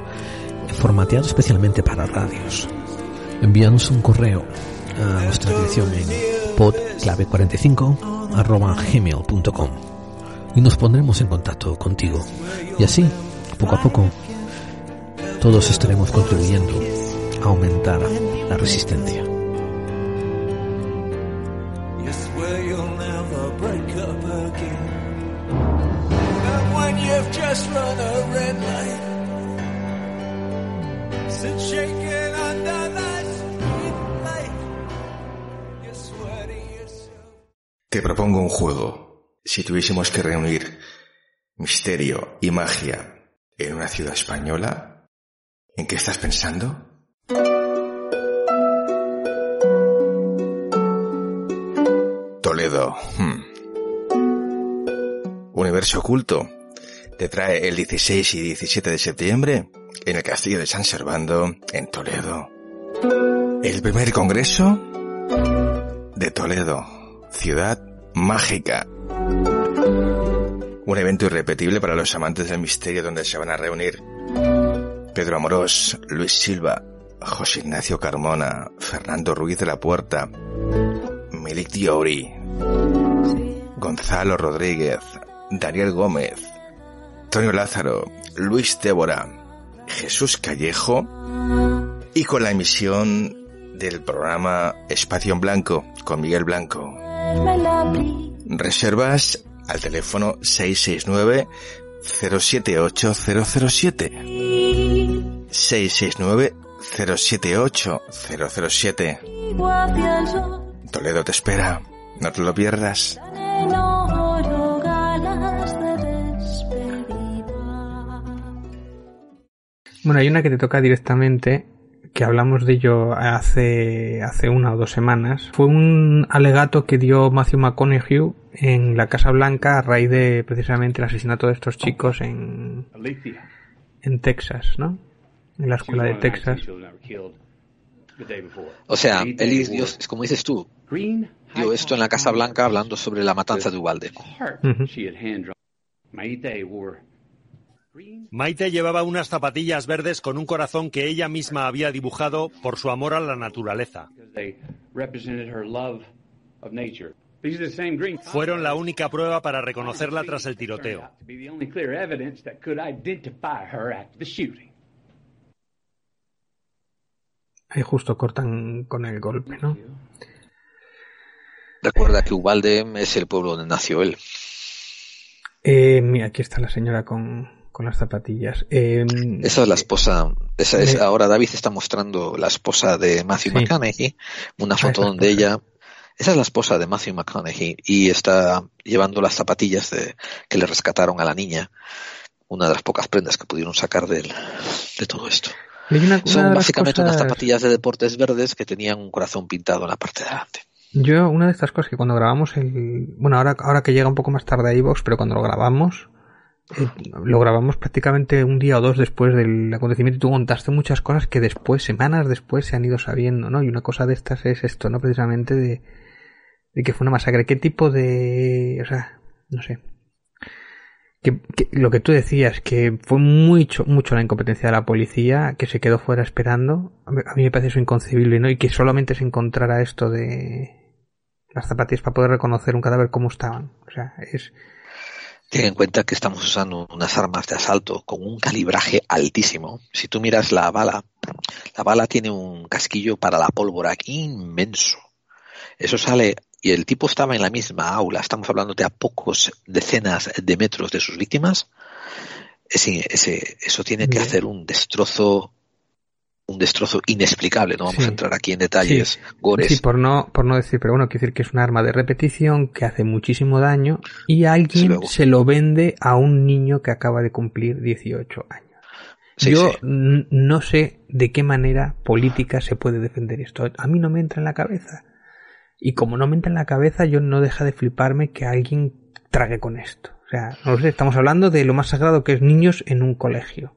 formateado especialmente para radios. Envíanos un correo a nuestra dirección en podclave45 arroba gmail.com y nos pondremos en contacto contigo. Y así, poco a poco, todos estaremos contribuyendo a aumentar la resistencia. Te propongo un juego. Si tuviésemos que reunir misterio y magia en una ciudad española, ¿en qué estás pensando? Toledo. hmm. Universo oculto. Te trae el 16 y 17 de septiembre en el Castillo de San Servando, en Toledo. El primer congreso de Toledo, ciudad mágica. Un evento irrepetible para los amantes del misterio donde se van a reunir Pedro Amorós, Luis Silva, José Ignacio Carmona, Fernando Ruiz de la Puerta, Milik Diori, Gonzalo Rodríguez, Daniel Gómez, Antonio Lázaro, Luis Débora, Jesús Callejo y con la emisión del programa Espacio en Blanco con Miguel Blanco. Reservas al teléfono 669 078 007. 669 078 007. Toledo te espera. No te lo pierdas. Bueno, hay una que te toca directamente, que hablamos de ello hace, hace una o dos semanas. Fue un alegato que dio Matthew McConaughey en la Casa Blanca a raíz de precisamente el asesinato de estos chicos en, en Texas, ¿no? En la escuela de Texas. O sea, él es como dices tú, dio esto en la Casa Blanca hablando sobre la matanza de Ubalde. Maite llevaba unas zapatillas verdes con un corazón que ella misma había dibujado por su amor a la naturaleza. Fueron la única prueba para reconocerla tras el tiroteo. Ahí justo cortan con el golpe, ¿no? Recuerda que Ubalde es el pueblo donde nació él. Eh, mira, aquí está la señora con, con las zapatillas. Eh, Esa es la esposa. Esa es, me- ahora David está mostrando la esposa de Matthew Sí. McConaughey, una Ah, foto esa donde ella. Esa es la esposa de Matthew McConaughey y está llevando las zapatillas de, que le rescataron a la niña. Una de las pocas prendas que pudieron sacar de, él, de todo esto. una- Son básicamente unas zapatillas de deportes verdes que tenían un corazón pintado en la parte de adelante. Yo, una de estas cosas que cuando grabamos el. Bueno, ahora, ahora que llega un poco más tarde a iVoox, pero cuando lo grabamos, lo grabamos prácticamente un día o dos después del acontecimiento y tú contaste muchas cosas que después, semanas después, se han ido sabiendo, ¿no? Y una cosa de estas es esto, ¿no? Precisamente de, de que fue una masacre. ¿Qué tipo de. O sea, no sé. Que, que lo que tú decías, que fue mucho, mucho la incompetencia de la policía, que se quedó fuera esperando, a mí- me parece eso inconcebible, ¿no? Y que solamente se encontrara esto de las zapatillas para poder reconocer un cadáver como estaban. O sea, es... Ten en cuenta que estamos usando unas armas de asalto con un calibraje altísimo. Si tú miras la bala, la bala tiene un casquillo para la pólvora inmenso. Eso sale y el tipo estaba en la misma aula. Estamos hablando de a pocos decenas de metros de sus víctimas. Ese, ese- eso tiene que Bien. hacer un destrozo, un destrozo inexplicable. No vamos Sí. a entrar aquí en detalles, Sí. gores. Sí, por no, por no decir, pero bueno, quiero decir que es un arma de repetición que hace muchísimo daño y alguien luego. se lo vende a un niño que acaba de cumplir 18 años. Sí, Yo no sé de qué manera política se puede defender esto. A mí no me entra en la cabeza. Y como no me entra en la cabeza, yo no deja de fliparme que alguien trague con esto. O sea, no lo sé, estamos hablando de lo más sagrado que es niños en un colegio.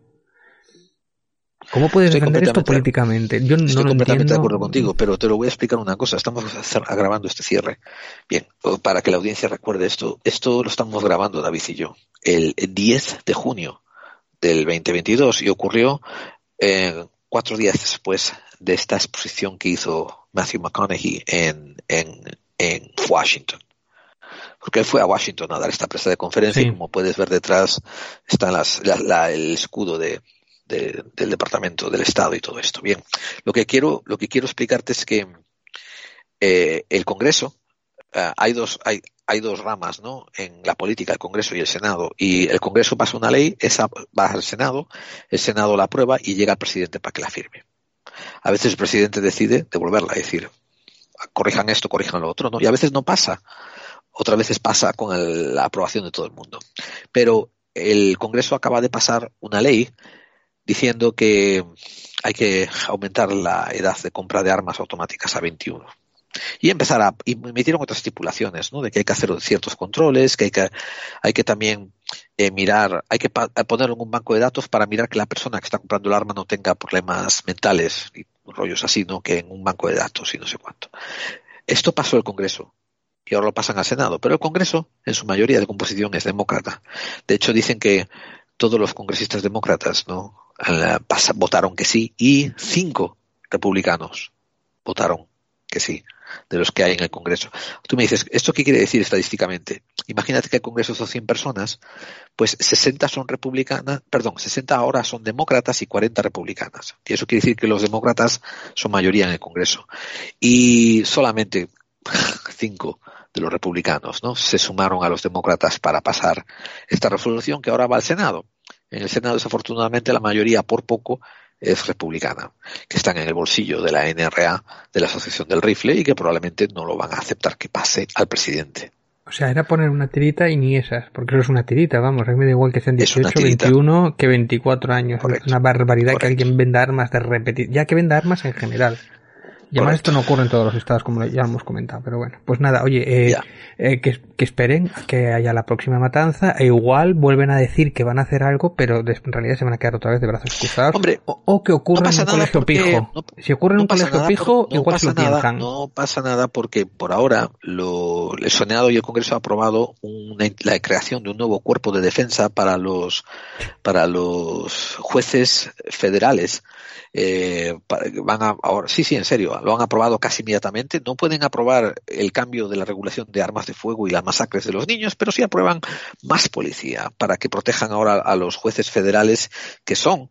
¿Cómo puedes Estoy defender esto políticamente? Yo no Estoy lo completamente entiendo. de acuerdo contigo, pero te lo voy a explicar una cosa. Estamos grabando este cierre. Bien, para que la audiencia recuerde esto, esto lo estamos grabando David y yo el 10 de junio del 2022 y ocurrió eh, cuatro días después de esta exposición que hizo Matthew McConaughey en, en, en Washington. Porque él fue a Washington a dar esta presa de conferencia Sí. y como puedes ver detrás está las, la- la- el escudo de, de- del Departamento del Estado y todo esto. Bien, lo que quiero, lo que quiero explicarte es que eh, el Congreso, eh, hay dos, hay, hay dos ramas, ¿no? En la política, el Congreso y el Senado. Y el Congreso pasa una ley, esa va al Senado, el Senado la aprueba y llega al presidente para que la firme. A veces el presidente decide devolverla, es decir, corrijan esto, corrijan lo otro, ¿no? Y a veces no pasa. Otras veces pasa con el- la aprobación de todo el mundo. Pero el Congreso acaba de pasar una ley diciendo que hay que aumentar la edad de compra de armas automáticas a 21. Y empezar a, y metieron otras estipulaciones, ¿no? De que hay que hacer ciertos controles, que hay que, hay que también eh, mirar, hay que pa- ponerlo en un banco de datos para mirar que la persona que está comprando el arma no tenga problemas mentales y rollos así, ¿no? Que en un banco de datos y no sé cuánto. Esto pasó el Congreso y ahora lo pasan al Senado, pero el Congreso en su mayoría de composición es demócrata. De hecho dicen que todos los congresistas demócratas, ¿no? Eh, votaron que sí y cinco republicanos votaron que sí de los que hay en el Congreso. Tú me dices, ¿esto qué quiere decir estadísticamente? Imagínate que el Congreso son 100 personas, pues 60 son republicanas, perdón, 60 ahora son demócratas y 40 republicanas. Y eso quiere decir que los demócratas son mayoría en el Congreso. Y solamente cinco de los republicanos, ¿no? Se sumaron a los demócratas para pasar esta resolución que ahora va al Senado. En el Senado, desafortunadamente, la mayoría por poco es republicana, que están en el bolsillo de la NRA, de la Asociación del Rifle, y que probablemente no lo van a aceptar que pase al presidente. O sea, era poner una tirita y ni esas, porque eso es una tirita, vamos, a mí me da igual que sean Es una 18, tirita. 21 que 24 años. Es una barbaridad que alguien venda armas de repetir, ya que venda armas en general. Y además esto no ocurre en todos los estados, como ya hemos comentado, pero bueno, pues nada, oye, eh, eh, que, que esperen a que haya la próxima matanza, e igual vuelven a decir que van a hacer algo, pero en realidad se van a quedar otra vez de brazos cruzados. o, o que ocurra no en un colegio porque- pijo. no- si ocurre en un colegio pijo, por- igual se lo nada, piensan. No pasa nada porque por ahora lo, el Senado y el Congreso han aprobado una- la creación de un nuevo cuerpo de defensa para los para los jueces federales. Eh, van a, ahora, sí, sí, en serio, lo han aprobado casi inmediatamente. No pueden aprobar el cambio de la regulación de armas de fuego y las masacres de los niños, pero sí aprueban más policía para que protejan ahora a los jueces federales que son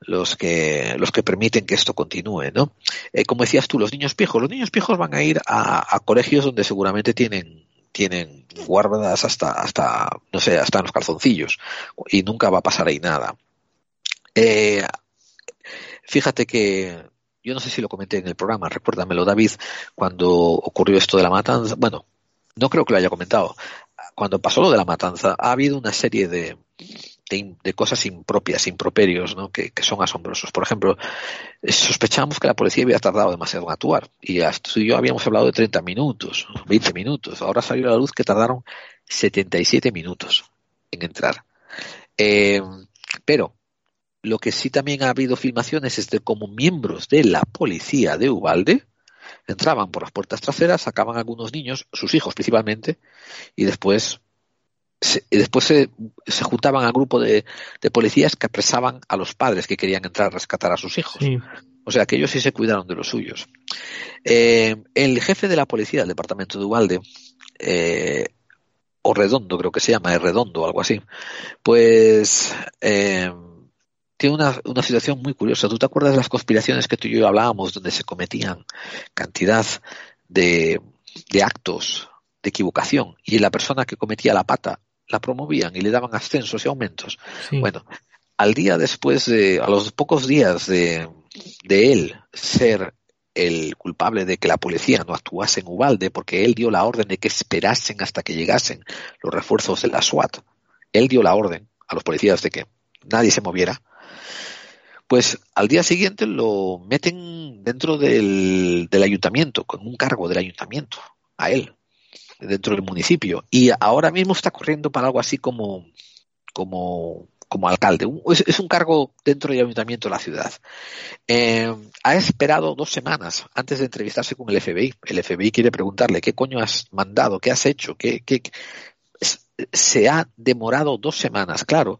los que los que permiten que esto continúe, ¿no? Eh, como decías tú, los niños piejos, los niños piejos van a ir a, a colegios donde seguramente tienen tienen guardadas hasta hasta no sé hasta los calzoncillos y nunca va a pasar ahí nada. Eh, fíjate que yo no sé si lo comenté en el programa, recuérdamelo David, cuando ocurrió esto de la matanza, bueno, no creo que lo haya comentado, cuando pasó lo de la matanza, ha habido una serie de, de, cosas impropias, improperios, ¿no? que, que, son asombrosos. Por ejemplo, sospechamos que la policía había tardado demasiado en actuar y tú y yo habíamos hablado de 30 minutos, 20 minutos. Ahora salió a la luz que tardaron 77 minutos en entrar. Eh, pero lo que sí también ha habido filmaciones es de cómo miembros de la policía de Ubalde entraban por las puertas traseras, sacaban a algunos niños, sus hijos principalmente, y después se, y después se, se, juntaban al grupo de, de, policías que apresaban a los padres que querían entrar a rescatar a sus hijos. Sí. O sea que ellos sí se cuidaron de los suyos. Eh, el jefe de la policía del departamento de Ubalde, eh, o Redondo creo que se llama, es Redondo o algo así, pues eh, tiene una, una, situación muy curiosa. ¿Tú te acuerdas de las conspiraciones que tú y yo hablábamos donde se cometían cantidad de, de actos de equivocación y la persona que cometía la pata la promovían y le daban ascensos y aumentos? Sí. Bueno, al día después de, a los pocos días de, de él ser el culpable de que la policía no actuase en Ubalde porque él dio la orden de que esperasen hasta que llegasen los refuerzos de la SWAT. Él dio la orden a los policías de que nadie se moviera pues al día siguiente lo meten dentro del, del, ayuntamiento, con un cargo del ayuntamiento, a él, dentro del municipio. Y ahora mismo está corriendo para algo así como, como, como alcalde. Es, un cargo dentro del ayuntamiento de la ciudad. Eh, ha esperado dos semanas antes de entrevistarse con el FBI. El FBI quiere preguntarle qué coño has mandado, qué has hecho, qué, qué, se ha demorado dos semanas, claro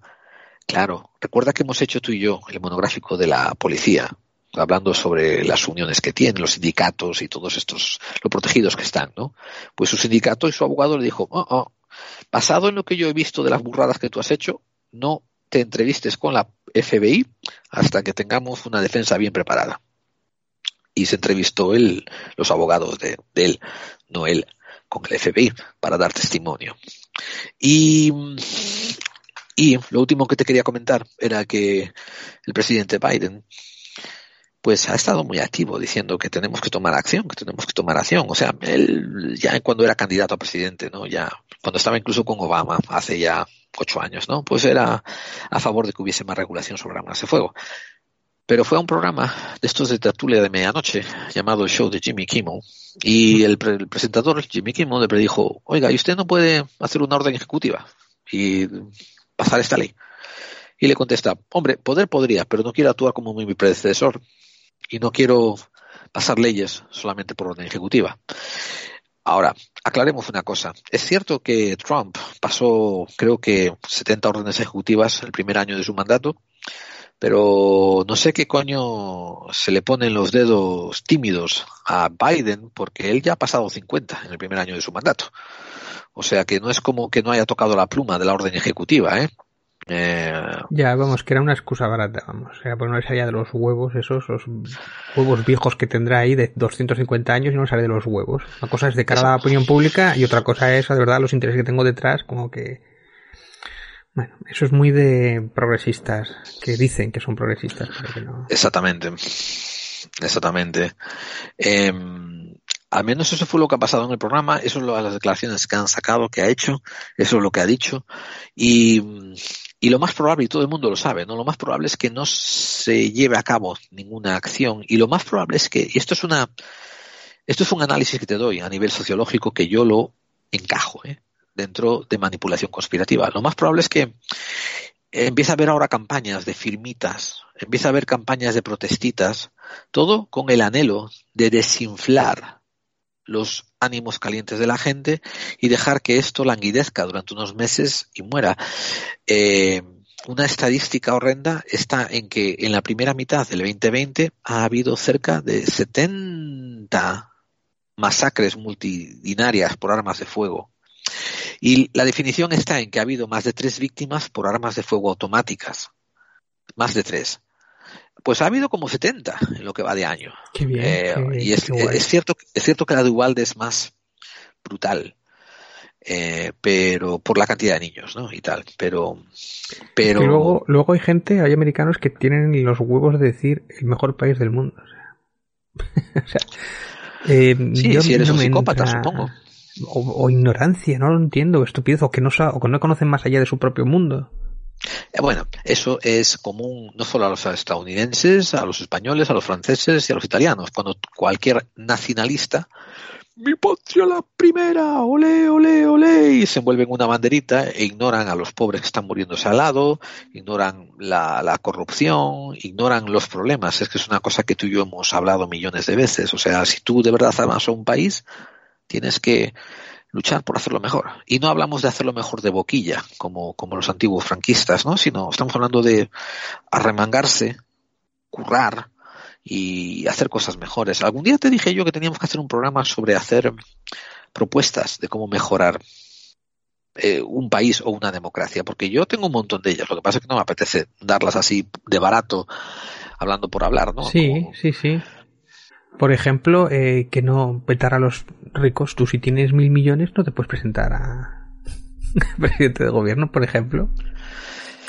Claro, recuerda que hemos hecho tú y yo el monográfico de la policía, hablando sobre las uniones que tienen, los sindicatos y todos estos, lo protegidos que están, ¿no? Pues su sindicato y su abogado le dijo, oh, oh, basado en lo que yo he visto de las burradas que tú has hecho, no te entrevistes con la FBI hasta que tengamos una defensa bien preparada. Y se entrevistó él, los abogados de, de él, no él, con el FBI, para dar testimonio. Y y lo último que te quería comentar era que el presidente Biden pues ha estado muy activo diciendo que tenemos que tomar acción, que tenemos que tomar acción. O sea, él ya cuando era candidato a presidente, ¿no? Ya cuando estaba incluso con Obama hace ya ocho años, ¿no? Pues era a favor de que hubiese más regulación sobre armas de fuego. Pero fue a un programa de estos de tertulia de medianoche llamado el show de Jimmy Kimmel y el, pre el presentador Jimmy Kimmel le predijo, oiga, ¿y usted no puede hacer una orden ejecutiva? Y pasar esta ley. Y le contesta, hombre, poder podría, pero no quiero actuar como mi predecesor y no quiero pasar leyes solamente por orden ejecutiva. Ahora, aclaremos una cosa. Es cierto que Trump pasó, creo que, 70 órdenes ejecutivas el primer año de su mandato, pero no sé qué coño se le ponen los dedos tímidos a Biden porque él ya ha pasado 50 en el primer año de su mandato. O sea que no es como que no haya tocado la pluma de la orden ejecutiva, ¿eh? Eh... Ya, vamos, que era una excusa barata, vamos. Era por no allá de los huevos, esos, los huevos viejos que tendrá ahí de 250 años y no sabe de los huevos. Una cosa es de cara a la opinión pública y otra cosa es, de verdad, los intereses que tengo detrás, como que... Bueno, eso es muy de progresistas, que dicen que son progresistas, pero que no... Exactamente. Exactamente. Eh, al menos eso fue lo que ha pasado en el programa, eso es lo, las declaraciones que han sacado, que ha hecho, eso es lo que ha dicho. Y, y lo más probable, y todo el mundo lo sabe, ¿no? Lo más probable es que no se lleve a cabo ninguna acción. Y lo más probable es que, y esto es una, esto es un análisis que te doy a nivel sociológico que yo lo encajo, ¿eh? dentro de manipulación conspirativa. Lo más probable es que empieza a haber ahora campañas de firmitas, empieza a haber campañas de protestitas, todo con el anhelo de desinflar los ánimos calientes de la gente y dejar que esto languidezca durante unos meses y muera. Eh, una estadística horrenda está en que en la primera mitad del 2020 ha habido cerca de 70 masacres multidinarias por armas de fuego. Y la definición está en que ha habido más de tres víctimas por armas de fuego automáticas. Más de tres. Pues ha habido como 70 en lo que va de año. Qué bien. Eh, qué- y es, qué guay. es cierto, es cierto que la de Uvalde es más brutal, eh, pero por la cantidad de niños, ¿no? Y tal, pero, pero Y luego, luego hay gente, hay americanos que tienen los huevos de decir el mejor país del mundo. O sea, eh, Sí, yo si eres no un psicópata, entra- supongo. O, o ignorancia, no lo entiendo, estupidez, o que no, o que no conocen más allá de su propio mundo. Eh, Bueno, eso es común no solo a los estadounidenses, a los españoles, a los franceses y a los italianos. Cuando cualquier nacionalista, mi patria la primera, olé, olé, olé, y se envuelven una banderita e ignoran a los pobres que están muriéndose al lado, ignoran la, la corrupción, ignoran los problemas. Es que es una cosa que tú y yo hemos hablado millones de veces. O sea, si tú de verdad amas a un país, tienes que luchar por hacerlo mejor. Y no hablamos de hacerlo mejor de boquilla, como, como los antiguos franquistas, ¿no? Sino estamos hablando de arremangarse, currar y hacer cosas mejores. Algún día te dije yo que teníamos que hacer un programa sobre hacer propuestas de cómo mejorar eh, un país o una democracia, porque yo tengo un montón de ellas. Lo que pasa es que no me apetece darlas así de barato, hablando por hablar, ¿no? Sí, sí, sí. Por ejemplo, eh, que no petar a los ricos. Tú si tienes mil millones no te puedes presentar a presidente de gobierno, por ejemplo.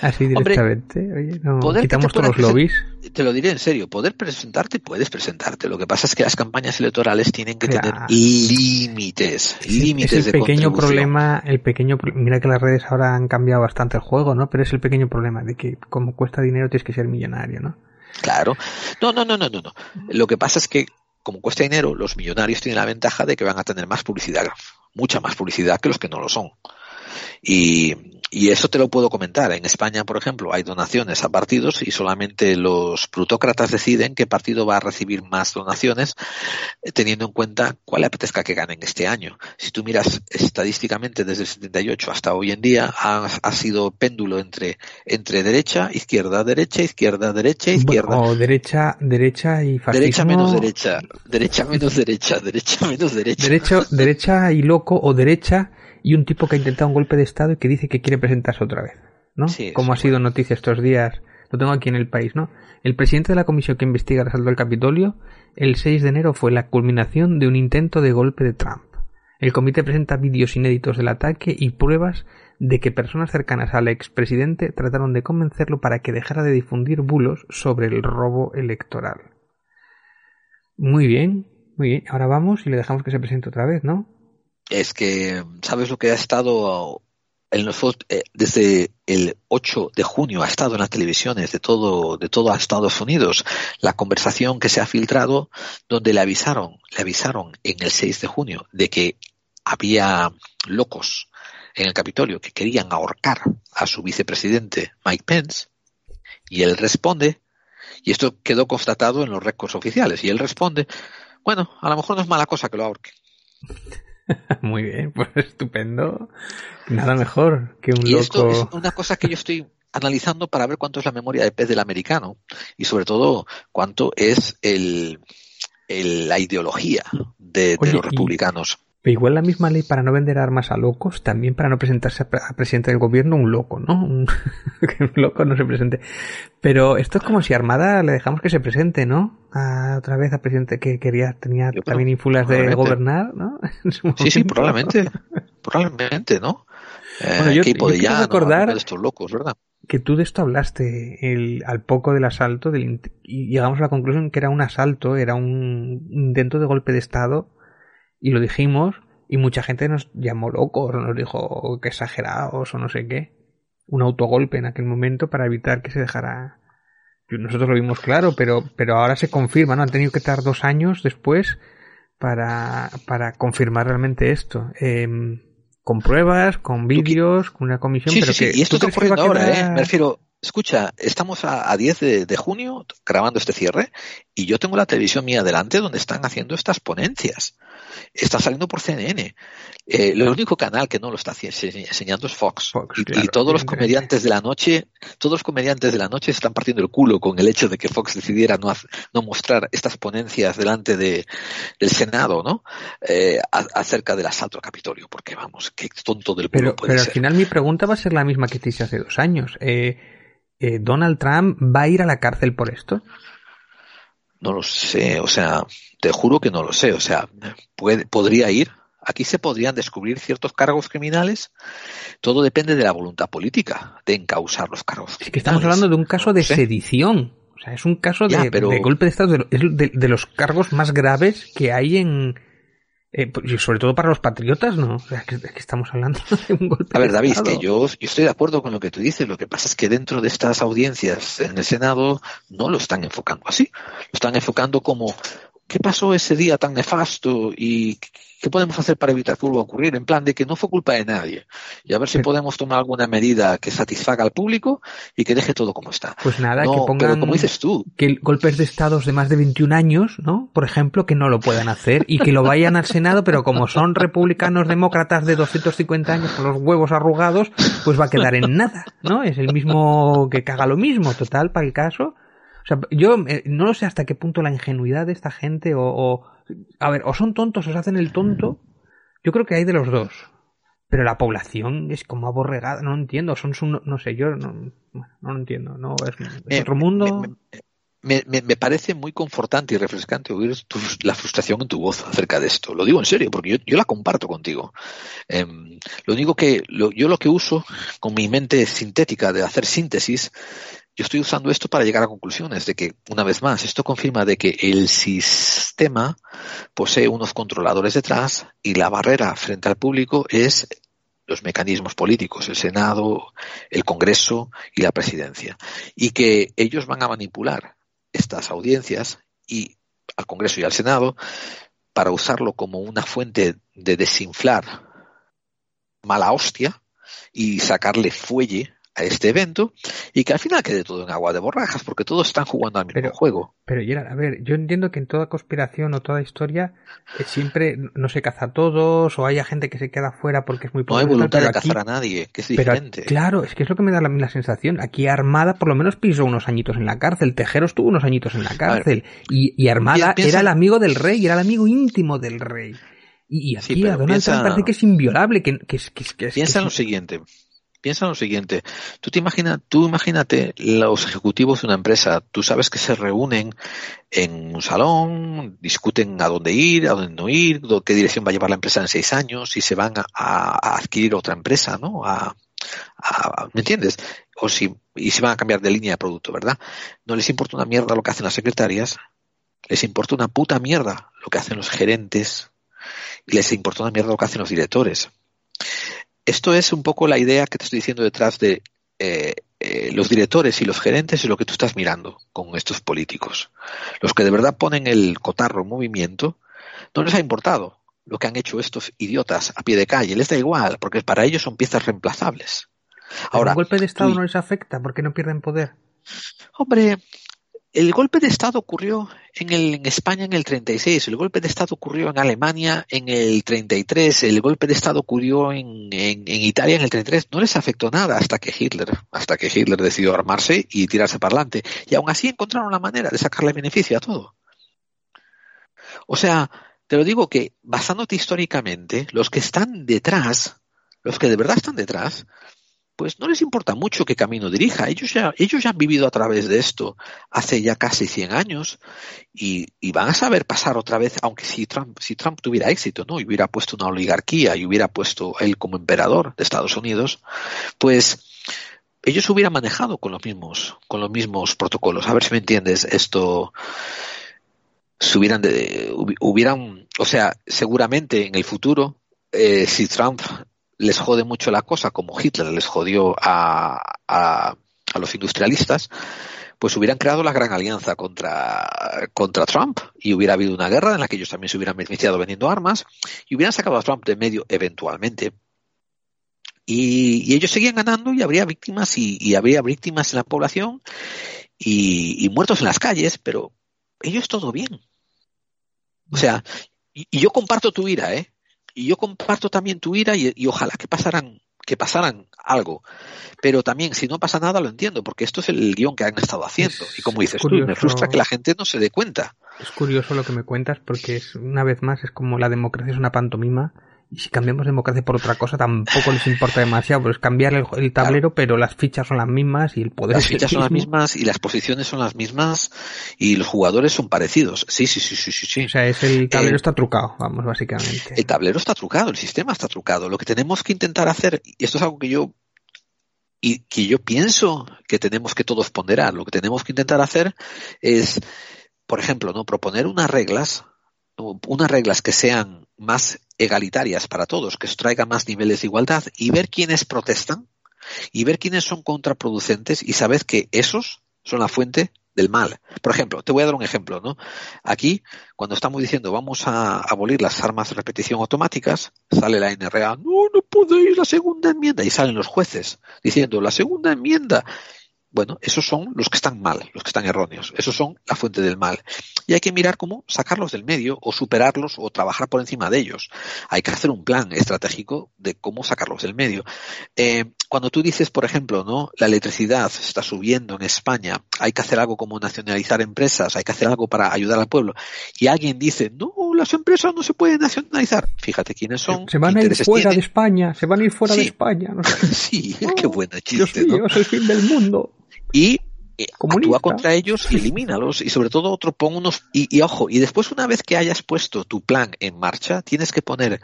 Así Hombre, directamente. Oye, no, quitamos todos los lobbies. Te lo diré en serio, poder presentarte, puedes presentarte. Lo que pasa es que las campañas electorales tienen que tener límites, límites es de el pequeño problema, el pequeño, mira que las redes ahora han cambiado bastante el juego, ¿no? Pero es el pequeño problema de que como cuesta dinero tienes que ser millonario, ¿no? Claro. No, no, no, no, no, no. Lo que pasa es que, como cuesta dinero, los millonarios tienen la ventaja de que van a tener más publicidad, mucha más publicidad que los que no lo son. Y, y eso te lo puedo comentar. En España, por ejemplo, hay donaciones a partidos y solamente los plutócratas deciden qué partido va a recibir más donaciones, eh, teniendo en cuenta cuál le apetezca que ganen este año. Si tú miras estadísticamente desde el 78 hasta hoy en día, ha, ha sido péndulo entre, entre derecha, izquierda, derecha, izquierda, derecha, izquierda. O derecha, derecha y fascismo. Derecha menos derecha, derecha menos derecha, derecha menos derecha. Derecho, derecha y loco o derecha y un tipo que ha intentado un golpe de estado y que dice que quiere presentarse otra vez, ¿no? Sí, Como ha sido noticia estos días, lo tengo aquí en el país, ¿no? El presidente de la comisión que investiga el asalto del Capitolio, el 6 de enero fue la culminación de un intento de golpe de Trump. El comité presenta vídeos inéditos del ataque y pruebas de que personas cercanas al expresidente trataron de convencerlo para que dejara de difundir bulos sobre el robo electoral. Muy bien, muy bien. Ahora vamos y le dejamos que se presente otra vez, ¿no? Es que, ¿sabes lo que ha estado en los, eh, desde el 8 de junio ha estado en las televisiones de todo, de todo Estados Unidos? La conversación que se ha filtrado donde le avisaron, le avisaron en el 6 de junio de que había locos en el Capitolio que querían ahorcar a su vicepresidente Mike Pence y él responde, y esto quedó constatado en los récords oficiales, y él responde, bueno, a lo mejor no es mala cosa que lo ahorque. Muy bien, pues estupendo. Nada mejor que un Y esto loco. es una cosa que yo estoy analizando para ver cuánto es la memoria de pez del americano y sobre todo cuánto es el, el- la ideología de, los y- republicanos. Pero igual la misma ley para no vender armas a locos, también para no presentarse a, pre- a presidente del gobierno un loco, ¿no? Un, que un loco no se presente. Pero esto es como si Armada le dejamos que se presente, ¿no? A, otra vez a presidente que quería, tenía también ínfulas de gobernar, ¿no? Sí, sí, probablemente. Probablemente, ¿no? Eh, Bueno, yo- equipo yo de quiero llano, recordar- de estos locos, ¿verdad? que tú de esto hablaste el, al poco del asalto del, y llegamos a la conclusión que era un asalto, era un intento de golpe de Estado y lo dijimos y mucha gente nos llamó locos, nos dijo que exagerados o no sé qué. Un autogolpe en aquel momento para evitar que se dejara... Nosotros lo vimos claro, pero, pero ahora se confirma, ¿no? Han tenido que estar dos años después para, para confirmar realmente esto. Em, con pruebas, con vídeos, con una comisión, Sí, pero sí, sí. que Y esto ¿tú está ocurriendo ahora, ¿eh? Me refiero, escucha, estamos a, a 10 de, de junio grabando este cierre y yo tengo la televisión mía delante donde están haciendo estas ponencias. Está saliendo por CNN. Eh, el único canal que no lo está enseñando es Fox. y, y claro, todos los comediantes de la noche, todos los comediantes de la noche están partiendo el culo con el hecho de que Fox decidiera no, mostrar estas ponencias delante de, del Senado, ¿no? Eh, a- acerca del asalto al Capitolio, porque vamos, qué tonto del pueblo Pero, puede pero al final mi pregunta va a ser la misma que te hice hace dos años. Eh, eh, ¿Donald Trump va a ir a la cárcel por esto? No lo sé, o sea, te juro que no lo sé, o sea, puede, podría ir. Aquí se podrían descubrir ciertos cargos criminales. Todo depende de la voluntad política de encausar los cargos. Es que estamos hablando de un caso de sedición. O sea, es un caso Ya, de, pero- de golpe de Estado. de- Es de, de los cargos más graves que hay en. Eh, y sobre todo para los patriotas, ¿no? O sea, que, que estamos hablando de un golpe A ver, David, que yo, yo estoy de acuerdo con lo que tú dices. Lo que pasa es que dentro de estas audiencias en el Senado no lo están enfocando así. Lo están enfocando como, ¿qué pasó ese día tan nefasto? ¿Y qué podemos hacer para evitar que vuelva a ocurrir? En plan de que no fue culpa de nadie. Y a ver si podemos tomar alguna medida que satisfaga al público y que deje todo como está. Pues nada, No, que pero pongan como dices tú, que golpes de estados de más de 21 años, ¿no? Por ejemplo, que no lo puedan hacer y que lo vayan al Senado, pero como son republicanos demócratas de 250 años con los huevos arrugados, pues va a quedar en nada, ¿no? Es el mismo que caga lo mismo, total, para el caso. O sea, yo eh, no lo sé hasta qué punto la ingenuidad de esta gente o, o- a ver, o son tontos o se hacen el tonto. Yo creo que hay de los dos. Pero la población es como aborregada, no entiendo, son su, no sé, yo no, no lo entiendo, no es, es Me- otro mundo. me, me- me parece muy confortante y refrescante oír tu- la frustración en tu voz acerca de esto. Lo digo en serio, porque yo, yo la comparto contigo. Em, lo único que lo- yo lo que uso con mi mente sintética de hacer síntesis, yo estoy usando esto para llegar a conclusiones de que, una vez más, esto confirma de que el sistema posee unos controladores detrás y la barrera frente al público es los mecanismos políticos, el Senado, el Congreso y la presidencia. Y que ellos van a manipular estas audiencias y al Congreso y al Senado para usarlo como una fuente de desinflar mala hostia y sacarle fuelle a este evento y que al final quede todo en agua de borrajas porque todos están jugando al mismo juego. Pero Gerard, a ver, yo entiendo que en toda conspiración o toda historia eh, siempre no se caza a todos o haya gente que se queda fuera porque es muy No hay pobre, voluntad pero de aquí- cazar a nadie, que es pero diferente. claro, es que es lo que me da la, la sensación. Aquí Armada por lo menos pisó unos añitos en la cárcel, Tejero estuvo unos añitos en la cárcel y, y Armada Piensa- era el amigo del rey, era el amigo íntimo del rey. Y, y aquí Sí, pero a Donald piensa- Trump parece que es inviolable, que, que, Piensa en lo siguiente. Piensa en lo siguiente. Tú te imaginas, tú imagínate los ejecutivos de una empresa. Tú sabes que se reúnen en un salón, discuten a dónde ir, a dónde no ir, qué dirección va a llevar la empresa en seis años, si se van a, adquirir otra empresa, ¿no? A- ¿Me entiendes? O si, y si van a cambiar de línea de producto, ¿verdad? No les importa una mierda lo que hacen las secretarias, les importa una puta mierda lo que hacen los gerentes y les importa una mierda lo que hacen los directores. Esto es un poco la idea que te estoy diciendo detrás de eh, eh, los directores y los gerentes y lo que tú estás mirando con estos políticos. Los que de verdad ponen el cotarro en movimiento, no les ha importado lo que han hecho estos idiotas a pie de calle. Les da igual, porque para ellos son piezas reemplazables. Ahora, un golpe de Estado tú- no les afecta porque no pierden poder. Hombre, el golpe de Estado ocurrió en, el, en España en el 36, el golpe de Estado ocurrió en Alemania en el 33, el golpe de Estado ocurrió en, en, en Italia en el 33. No les afectó nada hasta que Hitler, hasta que Hitler decidió armarse y tirarse para adelante. Y aún así encontraron la manera de sacarle beneficio a todo. O sea, te lo digo que basándote históricamente, los que están detrás, los que de verdad están detrás, pues no les importa mucho qué camino dirija. Ellos ya, ellos ya han vivido a través de esto hace ya casi 100 años y, van a saber pasar otra vez, aunque si Trump, si Trump tuviera éxito, ¿no? Y hubiera puesto una oligarquía y hubiera puesto él como emperador de Estados Unidos, pues ellos hubieran manejado con los mismos, con los mismos protocolos. A ver si me entiendes esto. Se hubieran, de, hubieran, o sea, seguramente en el futuro, eh, si Trump les jode mucho la cosa, como Hitler les jodió a, a, los industrialistas, pues hubieran creado la gran alianza contra, Trump y hubiera habido una guerra en la que ellos también se hubieran beneficiado vendiendo armas y hubieran sacado a Trump de medio eventualmente. Y, ellos seguían ganando y habría víctimas y, y habría víctimas en la población y, y, muertos en las calles, pero ellos todo bien. O sea, y yo comparto tu ira, ¿eh? Y yo comparto también tu ira y, y, ojalá que pasaran que pasaran algo. Pero también si no pasa nada lo entiendo porque esto es el guion que han estado haciendo. Es y como dices curioso. tú me frustra que la gente no se dé cuenta. Es curioso lo que me cuentas porque es una vez más es como la democracia es una pantomima Y si cambiamos democracia por otra cosa, tampoco les importa demasiado, pues cambiar el, el tablero, pero las fichas son las mismas y el poder Las es fichas son las mismas y las posiciones son las mismas y los jugadores son parecidos. Sí, sí, sí, sí, sí. sí. O sea, es el tablero Eh, está trucado, vamos, básicamente. El tablero está trucado, el sistema está trucado. Lo que tenemos que intentar hacer, y esto es algo que yo y que yo pienso que tenemos que todos ponderar, lo que tenemos que intentar hacer es, por ejemplo, no proponer unas reglas, unas reglas que sean más egalitarias para todos, que traigan más niveles de igualdad y ver quiénes protestan y ver quiénes son contraproducentes y saber que esos son la fuente del mal. Por ejemplo, te voy a dar un ejemplo, ¿no? Aquí, cuando estamos diciendo vamos a abolir las armas de repetición automáticas, sale la NRA, no, no podéis la segunda enmienda, y salen los jueces diciendo la segunda enmienda. Bueno, esos son los que están mal, los que están erróneos. Esos son la fuente del mal. Y hay que mirar cómo sacarlos del medio o superarlos o trabajar por encima de ellos. Hay que hacer un plan estratégico de cómo sacarlos del medio. Eh, cuando tú dices, por ejemplo, no, la electricidad está subiendo en España, hay que hacer algo como nacionalizar empresas, hay que hacer algo para ayudar al pueblo. Y alguien dice, no, las empresas no se pueden nacionalizar. Fíjate quiénes son. Se van a ir fuera de. España, se van a ir fuera de. España. No. Sí, qué buena Dios chiste, mío, ¿no? es el fin del mundo. Y eh, Comunista. actúa contra ellos y elimínalos y sobre todo otro pon unos y, y ojo y después una vez que hayas puesto tu plan en marcha tienes que poner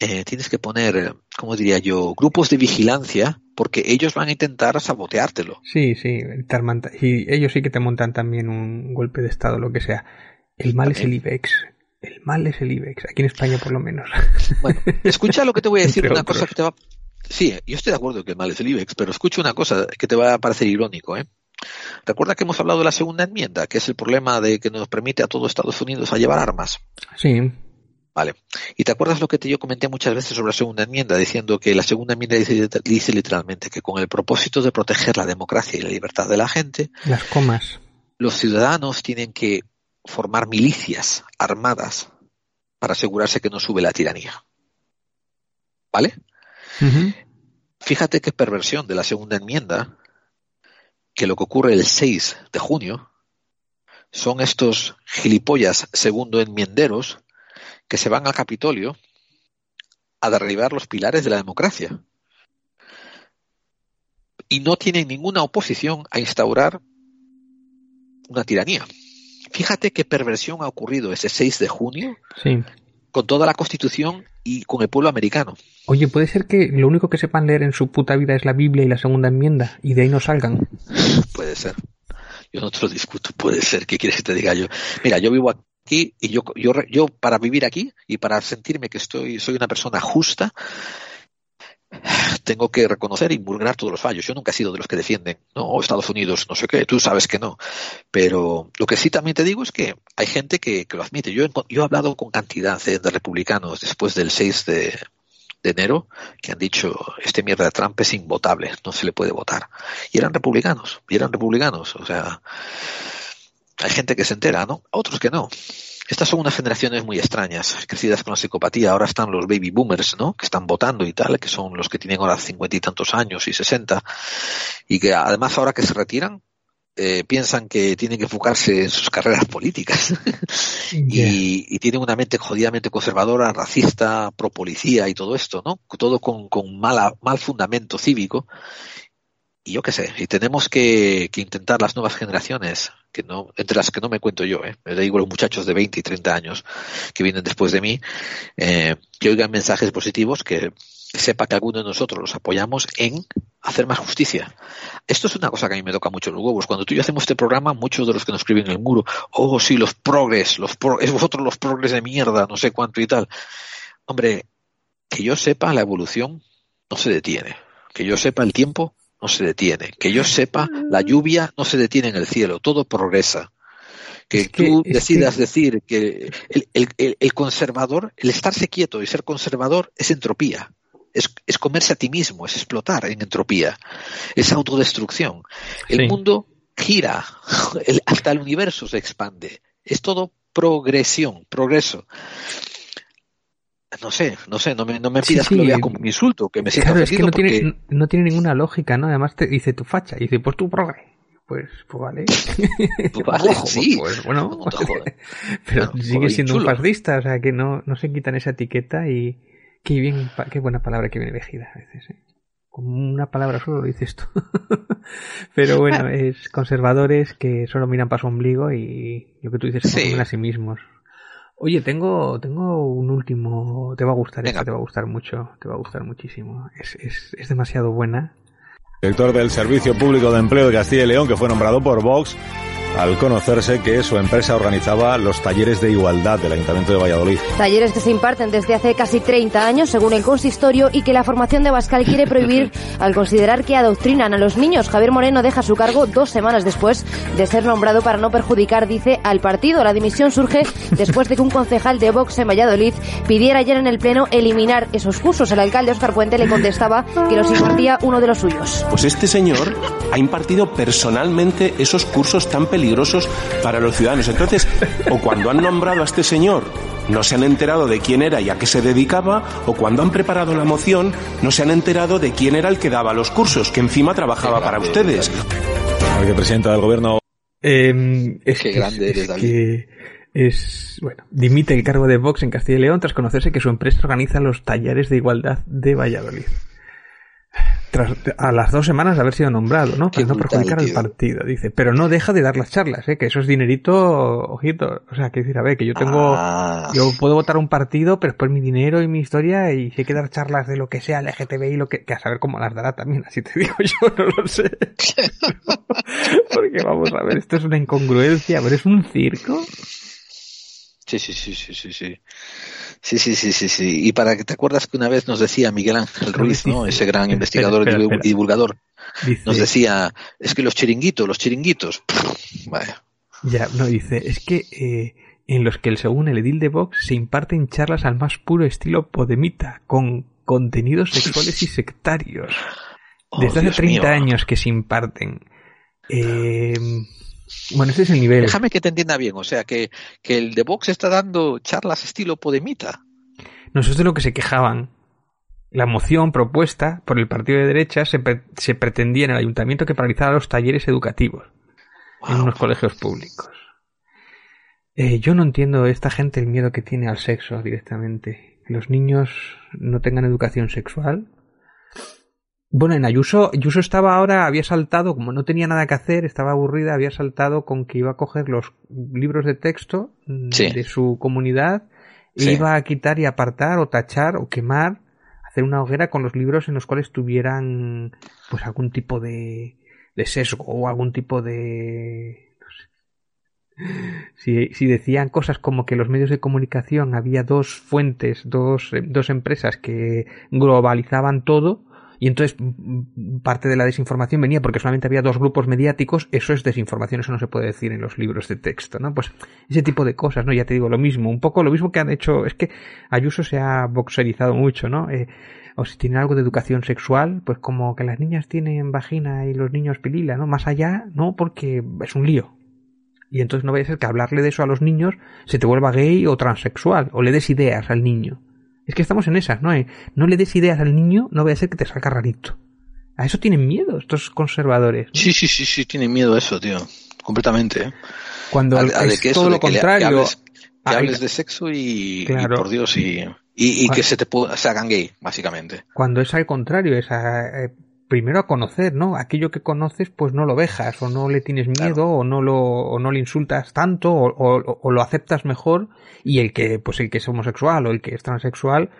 eh, tienes que poner cómo diría yo grupos de vigilancia porque ellos van a intentar saboteártelo Sí, sí, y ellos sí que te montan también un golpe de estado, lo que sea. El mal es el IBEX. El mal es el IBEX, aquí en España por lo menos. Bueno, escucha lo que te voy a decir, Entre una otros. cosa que te va... Sí, yo estoy de acuerdo que el mal es el IBEX, pero escucha una cosa que te va a parecer irónico, ¿eh? Recuerda que hemos hablado de la segunda enmienda, que es el problema de que nos permite a todo Estados Unidos a llevar armas. Sí, Vale. ¿Y te acuerdas lo que te, yo comenté muchas veces sobre la segunda enmienda, diciendo que la segunda enmienda dice, dice literalmente que con el propósito de proteger la democracia y la libertad de la gente, las comas. los ciudadanos tienen que formar milicias armadas para asegurarse que no sube la tiranía. ¿Vale? Fíjate qué perversión de la segunda enmienda, que lo que ocurre el 6 de junio son estos gilipollas segundo enmienderos que se van al Capitolio a derribar los pilares de la democracia. Y no tienen ninguna oposición a instaurar una tiranía. Fíjate qué perversión ha ocurrido ese 6 de junio Sí. Con toda la Constitución y con el pueblo americano. Oye, puede ser que lo único que sepan leer en su puta vida es la Biblia y la segunda enmienda, y de ahí no salgan. Puede ser. Yo no te lo discuto, puede ser. ¿Qué quieres que te diga yo? Mira, yo vivo aquí y yo, yo, yo para vivir aquí y para sentirme que estoy, soy una persona justa, tengo que reconocer y vulgar todos los fallos. Yo nunca he sido de los que defienden, no, Estados Unidos, no sé qué, tú sabes que no. Pero lo que sí también te digo es que hay gente que, que lo admite. Yo, he yo he hablado con cantidad de republicanos después del 6 de, de enero que han dicho este mierda de Trump es invotable, no se le puede votar. Y eran republicanos, y eran republicanos. O sea, hay gente que se entera, ¿no? Otros que no. Estas son unas generaciones muy extrañas, crecidas con la psicopatía. Ahora están los baby boomers, ¿no? Que están votando y tal, que son los que tienen ahora cincuenta y tantos años y sesenta. Y que además ahora que se retiran, eh, piensan que tienen que enfocarse en sus carreras políticas. y, y tienen una mente jodidamente conservadora, racista, pro policía y todo esto, ¿no? Todo con, con mala, mal fundamento cívico. Y yo qué sé, y tenemos que, intentar las nuevas generaciones, que no, entre las que no me cuento yo, ¿eh? me digo los muchachos de 20 y 30 años que vienen después de mí, eh, que oigan mensajes positivos, que sepa que alguno de nosotros los apoyamos en hacer más justicia. Esto es una cosa que a mí me toca mucho los huevos. Cuando tú y yo hacemos este programa, muchos de los que nos escriben en el muro, oh sí, los progres, los pro, es vosotros los progres de mierda, no sé cuánto y tal. Hombre, que yo sepa, la evolución no se detiene. Que yo sepa, el tiempo no se detiene. Que yo sepa, la lluvia no se detiene en el cielo, todo progresa. Que, tú decidas que- decir que el, el- el- el conservador, el estarse quieto y ser conservador es entropía. Es, es comerse a ti mismo, es explotar en entropía, es autodestrucción. El Sí. mundo gira, el- hasta el universo se expande. Es todo progresión, progreso. No sé, no sé, no me, no me Sí, pidas que sí. lo vea como un insulto, que me sienta Claro, es que no porque tiene, no tiene ninguna lógica, ¿no? Además te dice tu facha, y dice, pues tú progre. Pues, pues vale. Vale, Ojo, sí. Pues bueno, No te jodas. pero Bueno, sigue siendo un fascista, o sea que no, no se quitan esa etiqueta y, Qué bien, qué buena palabra que viene elegida a veces, ¿eh? Con una palabra solo lo dices tú. Pero bueno, es conservadores que solo miran para su ombligo y lo que tú dices se Sí. a sí mismos. Oye, tengo, tengo un último, te va a gustar, esta te va a gustar mucho, te va a gustar muchísimo. Es, es, es demasiado buena. Director del Servicio Público de Empleo de Castilla y León, que fue nombrado por Vox al conocerse que su empresa organizaba los talleres de igualdad del Ayuntamiento de Valladolid. Talleres que se imparten desde hace casi 30 años, según el consistorio, y que la formación de Bascal quiere prohibir al considerar que adoctrinan a los niños. Javier Moreno deja su cargo dos semanas después de ser nombrado para no perjudicar, dice, al partido. La dimisión surge después de que un concejal de Vox en Valladolid pidiera ayer en el Pleno eliminar esos cursos. El alcalde Oscar Puente le contestaba que los impartía uno de los suyos. Pues este señor ha impartido personalmente esos cursos tan peligrosos para los ciudadanos. Entonces, o cuando han nombrado a este señor no se han enterado de quién era y a qué se dedicaba, o cuando han preparado la moción no se han enterado de quién era el que daba los cursos, que encima trabajaba para ustedes. La vicepresidenta del gobierno. Eh, es Qué que- grande es, eres, David. que es bueno, dimite el cargo de Vox en Castilla y León tras conocerse que su empresa organiza los talleres de igualdad de Valladolid. Tras, a las dos semanas de haber sido nombrado, ¿no? Para no perjudicar al partido, dice. Pero no deja de dar las charlas, ¿eh? Que eso es dinerito, ojito. O sea, que decir, a ver, que yo tengo, Ah. yo puedo votar a un partido, pero después mi dinero y mi historia, y si hay que dar charlas de lo que sea, LGTBI, lo que, que a saber cómo las dará también, así te digo yo, no lo sé. Porque vamos a ver, esto es una incongruencia, pero es un circo. Sí, sí, sí, sí, sí, sí. Sí, sí, sí, sí, sí. Y para que te acuerdas que una vez nos decía Miguel Ángel Ruiz, ¿no? Ese gran investigador espera, y divulgador, Dice, nos decía, es que los chiringuitos, los chiringuitos. Vaya. Ya, no, dice, es que eh, en los que según el edil de Vox se imparten charlas al más puro estilo podemita, con contenidos sexuales y sectarios. Oh, Desde hace Dios 30 mío. años que se imparten. Eh, bueno, ese es el nivel. Déjame que te entienda bien, o sea, que, que el de Vox está dando charlas estilo Podemita. No, eso es de lo que se quejaban. La moción propuesta por el partido de derecha se, pre- se pretendía en el ayuntamiento que paralizara los talleres educativos en unos colegios públicos. Eh, yo no entiendo esta gente el miedo que tiene al sexo directamente. Que los niños no tengan educación sexual. Bueno, en Ayuso, Ayuso estaba ahora, había saltado, como no tenía nada que hacer, estaba aburrida, había saltado con que iba a coger los libros de texto mm, Sí. de su comunidad e Sí. iba a quitar y apartar o tachar o quemar, hacer una hoguera con los libros en los cuales tuvieran pues algún tipo de, de sesgo o algún tipo de no sé. si, si decían cosas como que los medios de comunicación había dos fuentes, dos, eh, dos empresas que globalizaban todo y entonces mm, parte de la desinformación venía porque solamente había dos grupos mediáticos, eso es desinformación, eso no se puede decir en los libros de texto, ¿no? Pues ese tipo de cosas, ¿no? Ya te digo, lo mismo, un poco lo mismo que han hecho, es que Ayuso se ha boxerizado mucho, ¿no? Eh, o si tienen algo de educación sexual, pues como que las niñas tienen vagina y los niños pilila, ¿no? Más allá, no, porque es un lío. Y entonces no vaya a ser que hablarle de eso a los niños se te vuelva gay o transexual, o le des ideas al niño. Es que estamos en esas, ¿no? Eh, No le des ideas al niño, no vaya a ser que te salga rarito. A eso tienen miedo estos conservadores. ¿no? Sí, sí, sí, sí, tienen miedo a eso, tío. Completamente. ¿eh? Cuando A- a de es que todo de lo que le- que contrario. hables- que hables de sexo y, por Dios, y, y, y que se te se hagan gay, básicamente. Cuando es al contrario, es a, eh, primero a conocer, ¿no? Aquello que conoces, pues no lo vejas, o no le tienes miedo, o no lo, o no le insultas tanto, o, o- o lo aceptas mejor, y el que, pues el que es homosexual o el que es transexual,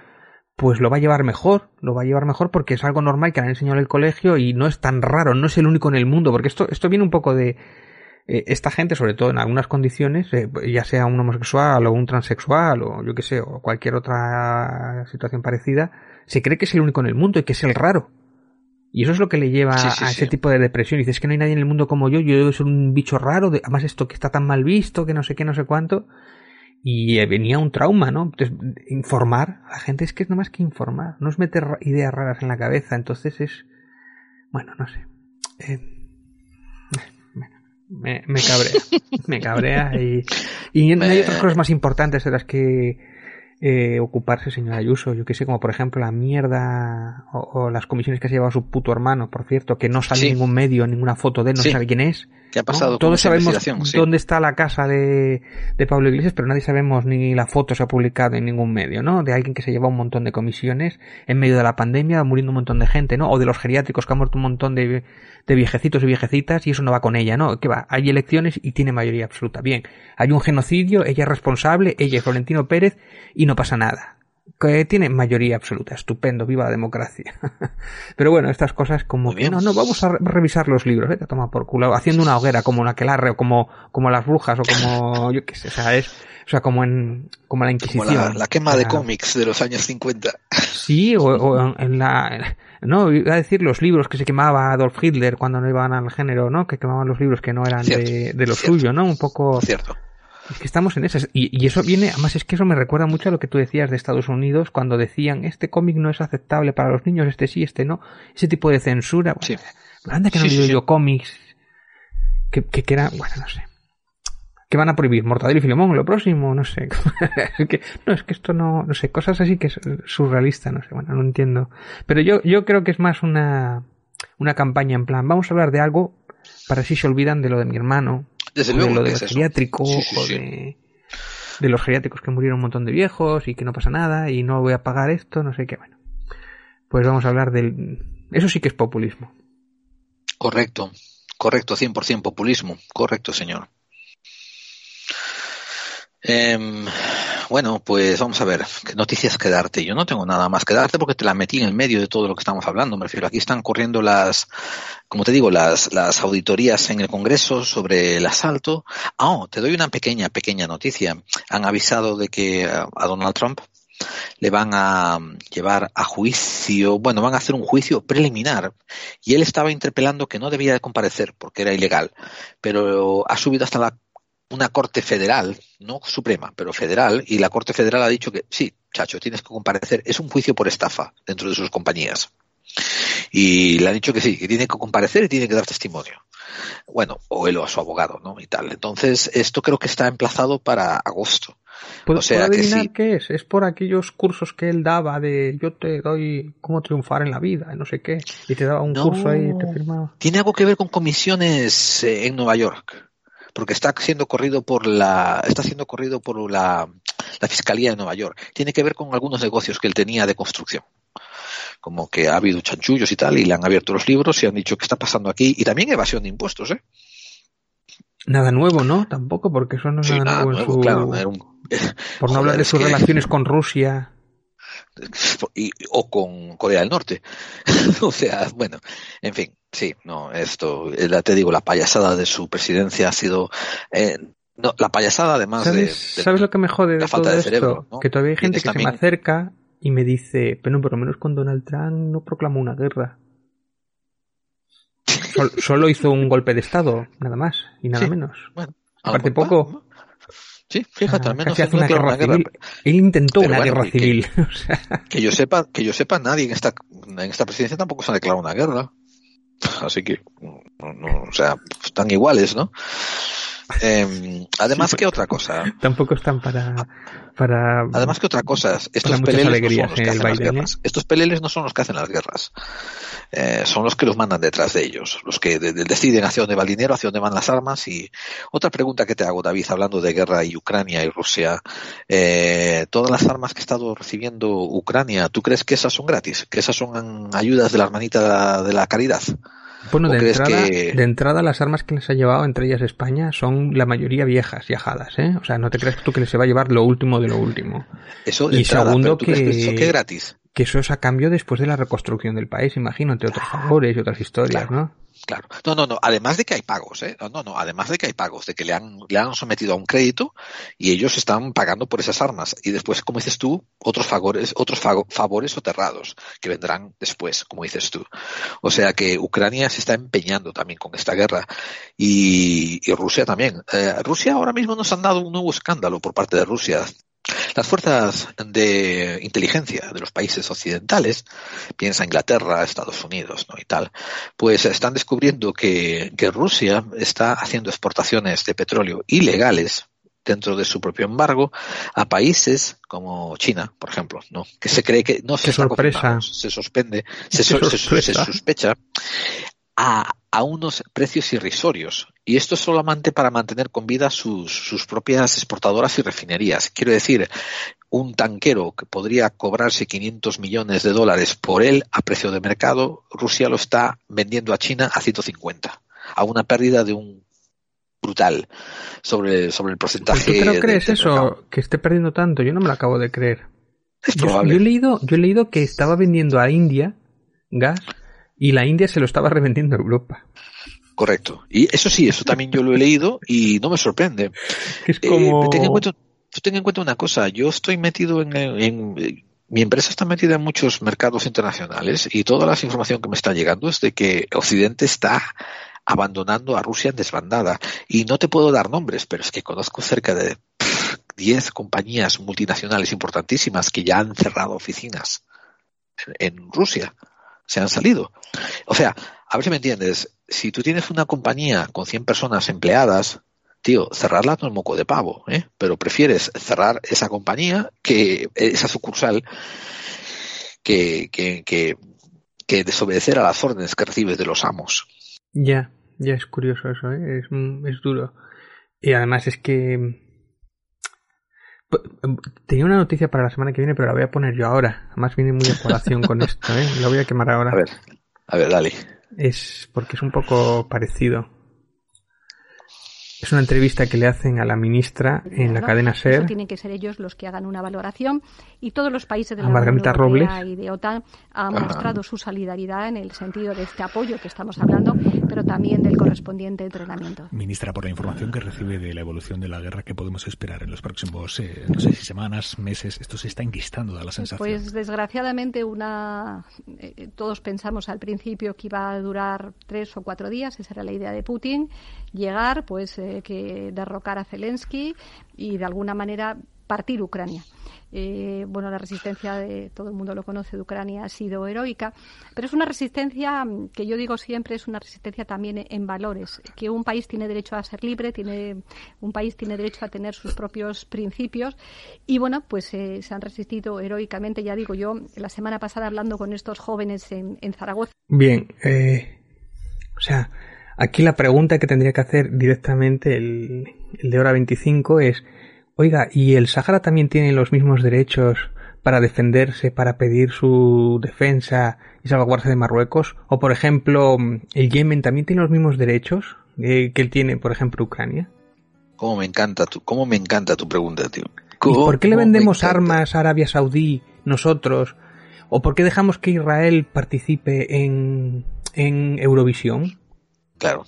pues lo va a llevar mejor, lo va a llevar mejor porque es algo normal que le han enseñado en el colegio y no es tan raro, no es el único en el mundo, porque esto, esto viene un poco de, eh, esta gente, sobre todo en algunas condiciones, eh, ya sea un homosexual o un transexual o yo que sé, o cualquier otra situación parecida, se cree que es el único en el mundo y que es el raro. Y eso es lo que le lleva Sí, sí, a sí. ese tipo de depresión. Y dices que no hay nadie en el mundo como yo, yo debo ser un bicho raro, de- además esto que está tan mal visto, que no sé qué, no sé cuánto. Y eh, venía un trauma, ¿no? Entonces, informar a la gente es que es nada más que informar, no es meter ideas raras en la cabeza. Entonces es, bueno, no sé. Eh, me, me cabrea, me cabrea y, y no hay otras cosas más importantes de las que eh, ocuparse, señor Ayuso. Yo que sé, como por ejemplo la mierda o, o las comisiones que se ha llevado su puto hermano, por cierto, que no sale Sí. en ningún medio, ninguna foto de él, no Sí. sabe quién es. ¿Qué ha ¿no? pasado con Todos esa sabemos? Sí. dónde está la casa de, de Pablo Iglesias, pero nadie sabemos ni la foto se ha publicado en ningún medio, ¿no? De alguien que se lleva un montón de comisiones en medio de la pandemia, muriendo un montón de gente, ¿no? O de los geriátricos que han muerto un montón de, de viejecitos y viejecitas y eso no va con ella, ¿no? ¿Qué va? Hay elecciones y tiene mayoría absoluta. Bien, hay un genocidio, ella es responsable, ella es Florentino Pérez y no pasa nada que tiene mayoría absoluta. Estupendo, viva la democracia. Pero bueno, estas cosas como que no, no, vamos a re- revisar los libros, vete a tomar por culo, haciendo una hoguera como la Aquelarre o como, como las brujas o como, yo qué sé, o sea, es, o sea, como en, como la Como Inquisición. la, la quema de cómics de los años 50. Sí, o, o en- en la, no, iba a decir los libros que se quemaba Adolf Hitler cuando no iban al género, ¿no? Que quemaban los libros que no eran Cierto, de, de lo cierto. suyo, ¿no? Un poco. Cierto. Es que estamos en esas. Y, y eso viene, además es que eso me recuerda mucho a lo que tú decías de Estados Unidos cuando decían, este cómic no es aceptable para los niños, este sí, este no. Ese tipo de censura. Bueno, pero anda que no Sí, sí. yo cómics que, que, que era, bueno, no sé. Que van a prohibir Mortadelo y Filemón, lo próximo, no sé. Es que, no, es que esto no, no sé, cosas así que es surrealista, no sé, bueno, no entiendo. Pero yo, yo creo que es más una, una campaña en plan, vamos a hablar de algo para así se olvidan de lo de mi hermano, Desde o de luego lo es Sí, sí, o de, de los geriátricos que murieron un montón de viejos y que no pasa nada y no voy a pagar esto, no sé qué, bueno. Pues vamos a hablar del... Eso sí que es populismo. Correcto, correcto, 100% populismo, correcto, señor. Em, bueno, pues vamos a ver, qué noticias que darte. Yo no tengo nada más que darte porque te la metí en el medio de todo lo que estamos hablando. Me refiero, aquí están corriendo las, como te digo, las, las auditorías en el Congreso sobre el asalto. Ah, oh, te doy una pequeña, pequeña noticia. Han avisado de que eh, a Donald Trump le van a llevar a juicio, bueno, van a hacer un juicio preliminar y él estaba interpelando que no debía de comparecer porque era ilegal, pero ha subido hasta la, una corte federal, no suprema, pero federal, y la corte federal ha dicho que sí, chacho, tienes que comparecer, es un juicio por estafa dentro de sus compañías. Y le han dicho que sí, que tiene que comparecer y tiene que dar testimonio. Bueno, o él o a su abogado, ¿no? Y tal. Entonces, esto creo que está emplazado para agosto. ¿Puedo, O sea puedo que adivinar sí. qué es? Es por aquellos cursos que él daba de yo te doy cómo triunfar en la vida, no sé qué. Y te daba un No. curso ahí y te firmaba. Tiene algo que ver con comisiones eh, en Nueva York, porque está siendo corrido por la, está siendo corrido por la, la fiscalía de Nueva York. Tiene que ver con algunos negocios que él tenía de construcción. Como que ha habido chanchullos y tal, y le han abierto los libros y han dicho qué está pasando aquí, y también evasión de impuestos, ¿eh? Nada nuevo, ¿no? Tampoco, porque eso no es Sí, nada, nada nuevo, en nuevo, su... claro, era un- Por no Joder, hablar de sus que- relaciones con Rusia. y- o con Corea del Norte. o sea, bueno, en fin, sí, no, esto, eh, te digo, la payasada de su presidencia ha sido, eh, no, la payasada además de, ¿Sabes, de- ¿Sabes lo que me jode de la falta todo de esto? cerebro, ¿no? Que todavía hay gente que se me acerca y me dice, pero por lo menos con Donald Trump no proclamó una guerra. Sol- solo hizo un golpe de Estado, nada más y nada Sí, menos. bueno, Aparte poco. Sí, fíjate, Ah, al menos casi él hace no una guerra una guerra. civil. Él intentó Pero una bueno, guerra que- civil. Que yo sepa, que yo sepa, nadie en esta, en esta presidencia tampoco se ha declarado una guerra. Así que, no, no, o sea, están iguales, ¿no? Em, además, ¿qué otra cosa? tampoco están para, para Además, que otra cosa? Estos peleles no son los que hacen las ¿eh? guerras. Estos peleles no son los que hacen las guerras. Eh, son los que los mandan detrás de ellos. Los que de- de- deciden hacia dónde va el dinero, hacia dónde van las armas. Y otra pregunta que te hago, David, hablando de guerra y Ucrania y Rusia. Eh, todas las armas que ha estado recibiendo Ucrania, ¿tú crees que esas son gratis? ¿Que esas son ayudas de la hermanita de la caridad? Bueno, ¿O de crees entrada, que- de entrada las armas que les ha llevado, entre ellas España, son la mayoría viejas y ajadas, ¿eh? O sea, no te creas tú que les va a llevar lo último de lo último. Eso de y entrada, segundo pero ¿tú crees que, eso es gratis? Que eso es a cambio después de la reconstrucción del país, imagino, entre otros favores y otras historias, ¿no? Claro. No, no, no. Además de que hay pagos, ¿eh? No, no, no. Además de que hay pagos, de que le han, le han sometido a un crédito y ellos están pagando por esas armas. Y después, como dices tú, otros favores, otros favores soterrados que vendrán después, como dices tú. O sea que Ucrania se está empeñando también con esta guerra y, y Rusia también. Eh, Rusia ahora mismo nos han dado un nuevo escándalo por parte de Rusia. Las fuerzas de inteligencia de los países occidentales, piensa Inglaterra, Estados Unidos ¿no? y tal, pues están descubriendo que, que Rusia está haciendo exportaciones de petróleo ilegales dentro de su propio embargo a países como China, por ejemplo, ¿no? que se cree que no se sorpresa. se suspende, se sospecha a, a unos precios irrisorios. Y esto es solamente para mantener con vida sus, sus propias exportadoras y refinerías. Quiero decir, un tanquero que podría cobrarse 500 millones de dólares por él a precio de mercado, Rusia lo está vendiendo a China a 150, a una pérdida de un brutal sobre, sobre el porcentaje. ¿Tú te lo de- crees del eso? mercado. Que esté perdiendo tanto. Yo no me lo acabo de creer. Es Yo, probable. yo he leído, yo he leído que estaba vendiendo a India gas y la India se lo estaba revendiendo a Europa. Correcto. Y eso sí, eso también yo lo he leído y no me sorprende. Es Eh, como- ten, en cuenta, tú ten en cuenta una cosa, yo estoy metido en, en- mi empresa está metida en muchos mercados internacionales y toda la información que me está llegando es de que Occidente está abandonando a Rusia en desbandada. Y no te puedo dar nombres, pero es que conozco cerca de pff, 10 compañías multinacionales importantísimas que ya han cerrado oficinas en, en Rusia. Se han salido. O sea, a ver si me entiendes. Si tú tienes una compañía con 100 personas empleadas, tío, cerrarla no es moco de pavo, ¿eh? Pero prefieres cerrar esa compañía que esa sucursal que, que, que, que desobedecer a las órdenes que recibes de los amos. Ya, ya es curioso eso, ¿eh? es, es duro. Y además es que... P- Tenía una noticia para la semana que viene, pero la voy a poner yo ahora. Además viene muy a colación con esto, ¿eh? La voy a quemar ahora. A ver, a ver, dale. Es porque es un poco parecido. Es una entrevista que le hacen a la ministra en la cadena Eso SER. tienen que ser ellos los que hagan una valoración y todos los países de la Unión Europea Robles. y de OTAN han Ajá. mostrado su solidaridad en el sentido de este apoyo que estamos hablando, pero también del correspondiente entrenamiento. Ministra, por la información que recibe de la evolución de la guerra, ¿qué podemos esperar en los próximos, eh, no sé si semanas, meses? Esto se está enquistando, da la sensación. Pues desgraciadamente una eh, todos pensamos al principio que iba a durar tres o cuatro días, esa era la idea de Putin, llegar, pues eh, que derrocar a Zelensky y de alguna manera partir Ucrania. Eh, bueno, la resistencia de todo el mundo lo conoce de Ucrania ha sido heroica, pero es una resistencia mm, que yo digo siempre es una resistencia también en valores, que un país tiene derecho a ser libre, tiene un país tiene derecho a tener sus propios principios y bueno, pues eh, se han resistido heroicamente, ya digo yo, la semana pasada hablando con estos jóvenes en, en Zaragoza. Bien, eh, o sea, aquí la pregunta que tendría que hacer directamente el, el de hora 25 es, oiga, ¿y el Sáhara también tiene los mismos derechos para defenderse, para pedir su defensa y salvaguardarse de Marruecos? O, por ejemplo, ¿el Yemen también tiene los mismos derechos eh, que él tiene, por ejemplo, Ucrania? Cómo me encanta tu, cómo me encanta tu pregunta, tío. ¿Y por qué le vendemos armas a Arabia Saudí nosotros? ¿O por qué dejamos que Israel participe en, en Eurovisión? Claro.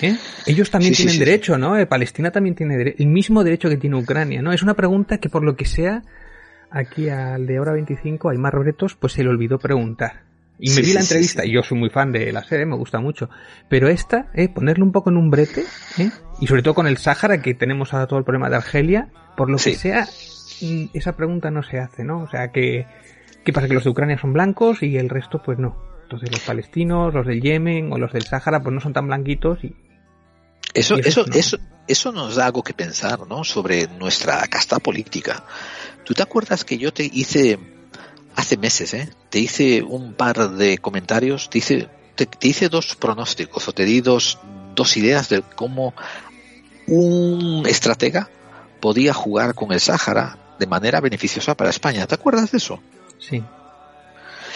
¿Eh? Ellos también Sí, tienen sí, derecho, ¿no? Eh, Palestina también tiene dere- el mismo derecho que tiene Ucrania, ¿no? Es una pregunta que por lo que sea, aquí al de hora 25, hay más retos, pues se le olvidó preguntar. Y me Sí, vi la entrevista, sí. y yo soy muy fan de la serie, me gusta mucho. Pero esta, eh, ponerle un poco en un brete, ¿eh? y sobre todo con el Sáhara, que tenemos ahora todo el problema de Argelia, por lo que sea, mm, esa pregunta no se hace, ¿no? O sea, que, ¿qué pasa? Que los de Ucrania son blancos y el resto, pues no. Entonces los palestinos, los del Yemen o los del Sáhara, pues no son tan blanquitos y Eso, Y eso eso, no. eso, eso nos da algo que pensar, ¿no? Sobre nuestra casta política. ¿Tú te acuerdas que yo te hice hace meses, ¿eh? Te hice un par de comentarios, te hice, te, te hice dos pronósticos o te di dos, dos ideas de cómo un estratega podía jugar con el Sáhara de manera beneficiosa para España. ¿Te acuerdas de eso? Sí.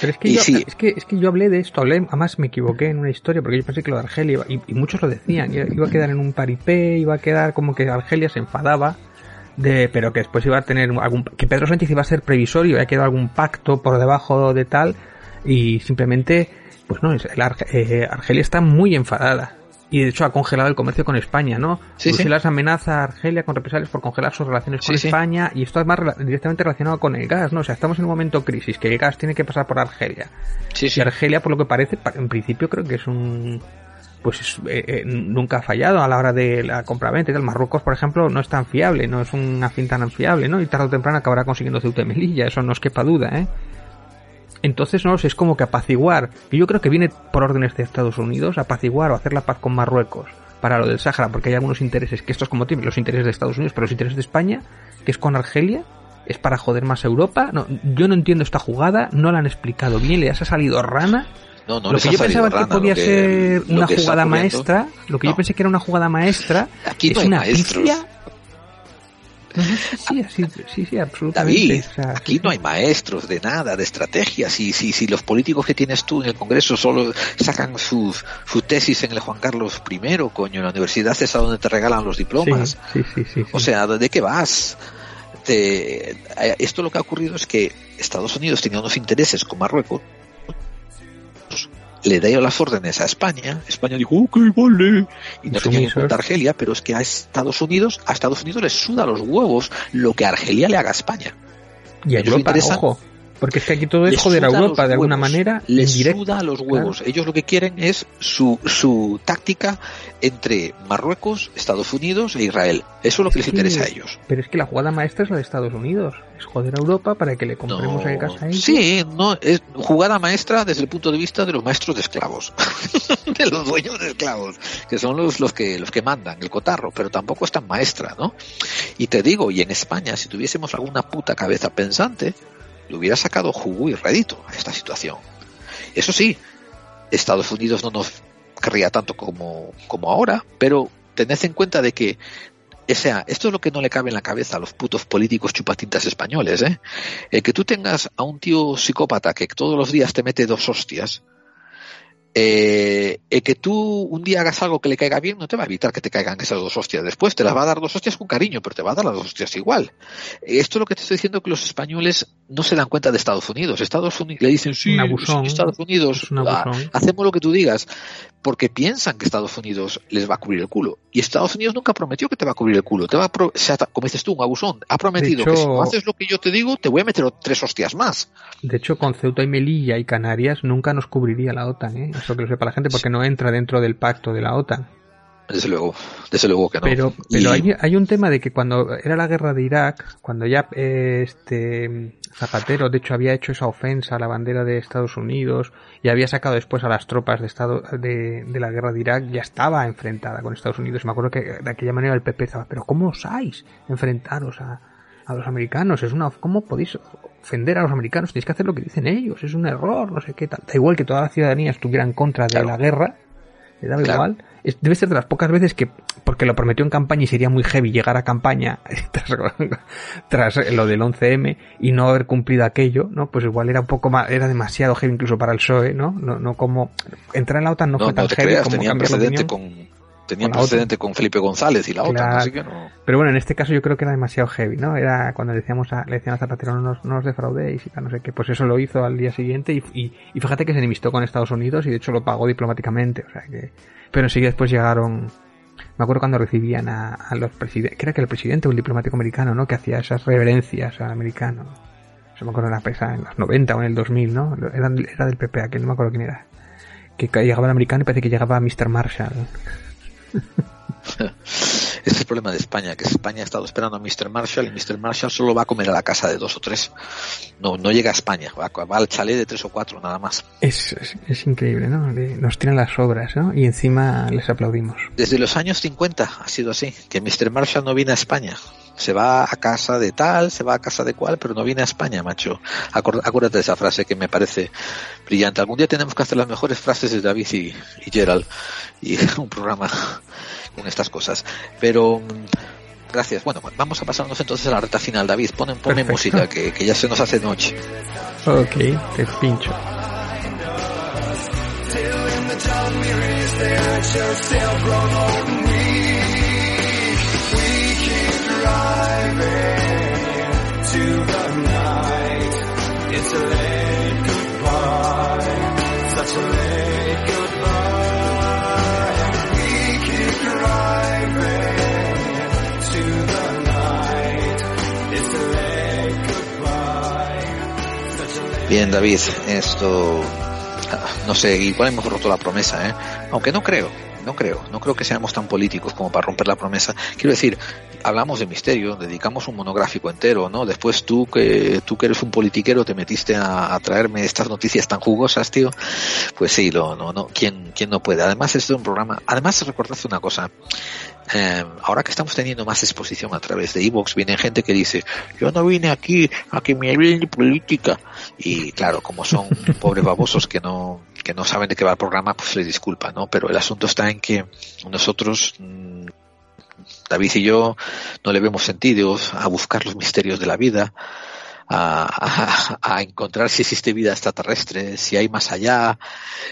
Pero es que, Y yo, sí. es, que, es que yo hablé de esto, hablé, además me equivoqué en una historia, porque yo pensé que lo de Argelia, iba- y, y muchos lo decían, iba a quedar en un paripé, iba a quedar como que Argelia se enfadaba, de, pero que después iba a tener algún, que Pedro Sánchez iba a ser previsorio, iba a quedar algún pacto por debajo de tal, y simplemente, pues no, eh, Argelia está muy enfadada. Y de hecho ha congelado el comercio con España, ¿no? Sí, sí. Bruselas amenaza a Argelia con represalias por congelar sus relaciones con Sí. España y esto además directamente relacionado con el gas, ¿no? O sea, estamos en un momento crisis, que el gas tiene que pasar por Argelia. Y Argelia, por lo que parece, pa- en principio creo que es un... Pues es- eh, eh, nunca ha fallado a la hora de la compraventa y tal. Marruecos, por ejemplo, no es tan fiable, no es una fin tan fiable, ¿no? Y tarde o temprano acabará consiguiendo Ceuta y Melilla, eso no os quepa duda, ¿eh? Entonces, no sé, es como que apaciguar. Y yo creo que viene por órdenes de Estados Unidos, apaciguar o hacer la paz con Marruecos para lo del Sáhara, porque hay algunos intereses, que estos como tienen los intereses de Estados Unidos, pero los intereses de España, que es con Argelia, es para joder más a Europa. No, yo no entiendo esta jugada, no la han explicado bien, le ha salido rana No, no lo que yo pensaba que podía que- ser una jugada maestra, lo que yo pensé que era una jugada maestra, Aquí es una maestros. pifia. Sí, sí, sí, sí, absolutamente. David, aquí no hay maestros de nada, de estrategias. Si, si, si los políticos que tienes tú en el Congreso solo sacan sus su tesis en el Juan Carlos I, coño, en la universidad es a donde te regalan los diplomas. Sí, sí, sí, sí, O sea, ¿de qué vas? Te- eh, esto lo que ha ocurrido es que Estados Unidos tenía unos intereses con Marruecos, le dio las órdenes a España, España dijo, ok, vale, y no tenía en cuenta a Argelia, pero es que a Estados Unidos, a Estados Unidos le suda los huevos lo que Argelia le haga a España. Y a Europa, ojo. Porque es que aquí todo es les joder a Europa de alguna huevos, manera. Les indirecta. suda los huevos. Ellos lo que quieren es su, su táctica entre Marruecos, Estados Unidos e Israel. Eso es lo que les interesa a ellos. Pero es que la jugada maestra es la de Estados Unidos. Es joder a Europa para que le compremos No, en casa a ellos. Sí, no, es jugada maestra desde el punto de vista de los maestros de esclavos, de los dueños de esclavos, que son los, los que los que mandan el cotarro, pero tampoco es tan maestra, ¿no? Y te digo, y en España, si tuviésemos alguna puta cabeza pensante, le hubiera sacado jugo y rédito a esta situación. Eso sí, Estados Unidos no nos querría tanto como, como ahora, pero tened en cuenta de que o sea, esto es lo que no le cabe en la cabeza a los putos políticos chupatintas españoles, ¿eh? El que tú tengas a un tío psicópata que todos los días te mete dos hostias, eh, el que tú un día hagas algo que le caiga bien no te va a evitar que te caigan esas dos hostias después, te las va a dar dos hostias con cariño, pero te va a dar las dos hostias igual. Esto es lo que te estoy diciendo que los españoles no se dan cuenta de Estados Unidos. Estados Unidos le dicen, sí, Un abusón. Estados Unidos, ah, hacemos lo que tú digas, porque piensan que Estados Unidos les va a cubrir el culo. Y Estados Unidos nunca prometió que te va a cubrir el culo. Te va a pro- como dices tú, un abusón. Ha prometido que si no haces lo que yo te digo, te voy a meter tres hostias más. De hecho, con Ceuta y Melilla y Canarias nunca nos cubriría la OTAN, ¿eh? Eso que lo sepa la gente, porque no entra dentro del pacto de la OTAN. Desde luego, desde luego que no. Pero, Y- pero hay, hay un tema de que cuando era la guerra de Irak, cuando ya eh, este Zapatero, de hecho, había hecho esa ofensa a la bandera de Estados Unidos y había sacado después a las tropas de estado de, de la guerra de Irak, ya estaba enfrentada con Estados Unidos. Me acuerdo que de aquella manera el PP estaba, pero ¿cómo osáis enfrentaros a, a los americanos? Es una, ¿cómo podéis ofender a los americanos? Tenéis que hacer lo que dicen ellos, es un error, no sé qué tal. Da igual que toda la ciudadanía estuviera en contra de la guerra, le daba Claro. igual. Es- debe ser de las pocas veces que, porque lo prometió en campaña y sería muy heavy llegar a campaña tras, tras lo del 11M y no haber cumplido aquello, ¿no? Pues igual era un poco más, era demasiado heavy incluso para el PSOE, ¿no? No, no como, entrar en la OTAN no, no, fue tan no te heavy creas, como tenía cambiar la precedente opinión. con tenía precedente con Felipe González y la Claro. así que no. Pero bueno, en este caso yo creo que era demasiado heavy, ¿no? Era cuando le decíamos a, le decían a Zapatero no nos, no defraudéis y tal, no sé qué. Pues eso lo hizo al día siguiente y, y, y fíjate que se enemistó con Estados Unidos y de hecho lo pagó diplomáticamente, o sea que... Pero sí que después llegaron... Me acuerdo cuando recibían a, a los presidentes, era que el presidente o el diplomático americano, ¿no? Que hacía esas reverencias al americano. Eso me acuerdo en la pesa en los 90 o en el 2000, ¿no? Era, era del PP, aquel no me acuerdo quién era. Que llegaba el americano y parece que llegaba Mr. Marshall. Ese es el problema de España, que España ha estado esperando a Mr. Marshall y Mr. Marshall solo va a comer a la casa de dos o tres. No, no llega a España, va, va al chalet de tres o cuatro nada más. Es, es, es increíble, ¿no? Nos tiran las obras, ¿no? Y encima les aplaudimos. Desde los años 50 ha sido así, que Mr. Marshall no viene a España. Se va a casa de tal, se va a casa de cual, pero no viene a España, macho. Acuérdate de esa frase que me parece brillante. Algún día tenemos que hacer las mejores frases de David y, y Gerald y un programa con estas cosas. Pero mm, gracias. Bueno, vamos a pasarnos entonces a la reta final, David. Ponen, ponme Perfecto. música que, que ya se nos hace noche. Ok, te pincho. It's a late goodbye, such a late goodbye. We keep driving to the night. It's a late goodbye, such a late Bien, David, esto, no sé, igual hemos roto la promesa, ¿eh? Aunque no creo. No creo, no creo que seamos tan políticos como para romper la promesa. Quiero decir, hablamos de misterio, dedicamos un monográfico entero, ¿no? Después tú que tú que eres un politiquero te metiste a, a traerme estas noticias tan jugosas, tío. Pues sí, lo, no, no, ¿quién, quién no puede? Además es de un programa. Además recordad una cosa. Eh, ahora que estamos teniendo más exposición a través de Evox, viene gente que dice, yo no vine aquí a que me hablen de política. Y claro, como son pobres babosos que no, que no saben de qué va el programa, pues les disculpa, ¿no? Pero el asunto está en que nosotros, mm, David y yo, no le vemos sentido a buscar los misterios de la vida, a, encontrar si existe vida extraterrestre, si hay más allá,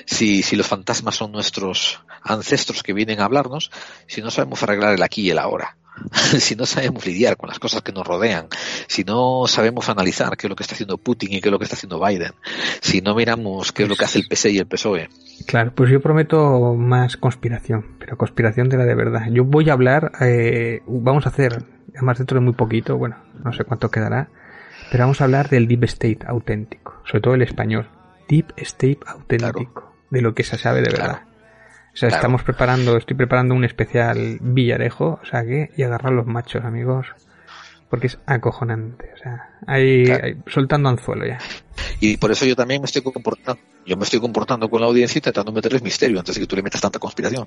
si, si los fantasmas son nuestros ancestros que vienen a hablarnos, si no sabemos arreglar el aquí y el ahora. si no sabemos lidiar con las cosas que nos rodean, si no sabemos analizar qué es lo que está haciendo Putin y qué es lo que está haciendo Biden, si no miramos qué es lo que hace el PS y el PSOE. Claro, pues yo prometo más conspiración, pero conspiración de la de verdad. Yo voy a hablar, eh, vamos a hacer, además dentro de muy poquito, bueno, no sé cuánto quedará, pero vamos a hablar del Deep State auténtico, sobre todo el español. Deep State auténtico, claro. de lo que se sabe de verdad. Claro. O sea, claro. estamos preparando, estoy preparando un especial Villarejo, o sea que, y agarrar los machos, amigos, porque es acojonante, o sea, hay, hay soltando anzuelo ya. Y por eso yo también me estoy comportando, yo me estoy comportando con la audiencia intentando meterles misterio antes de que tú le metas tanta conspiración.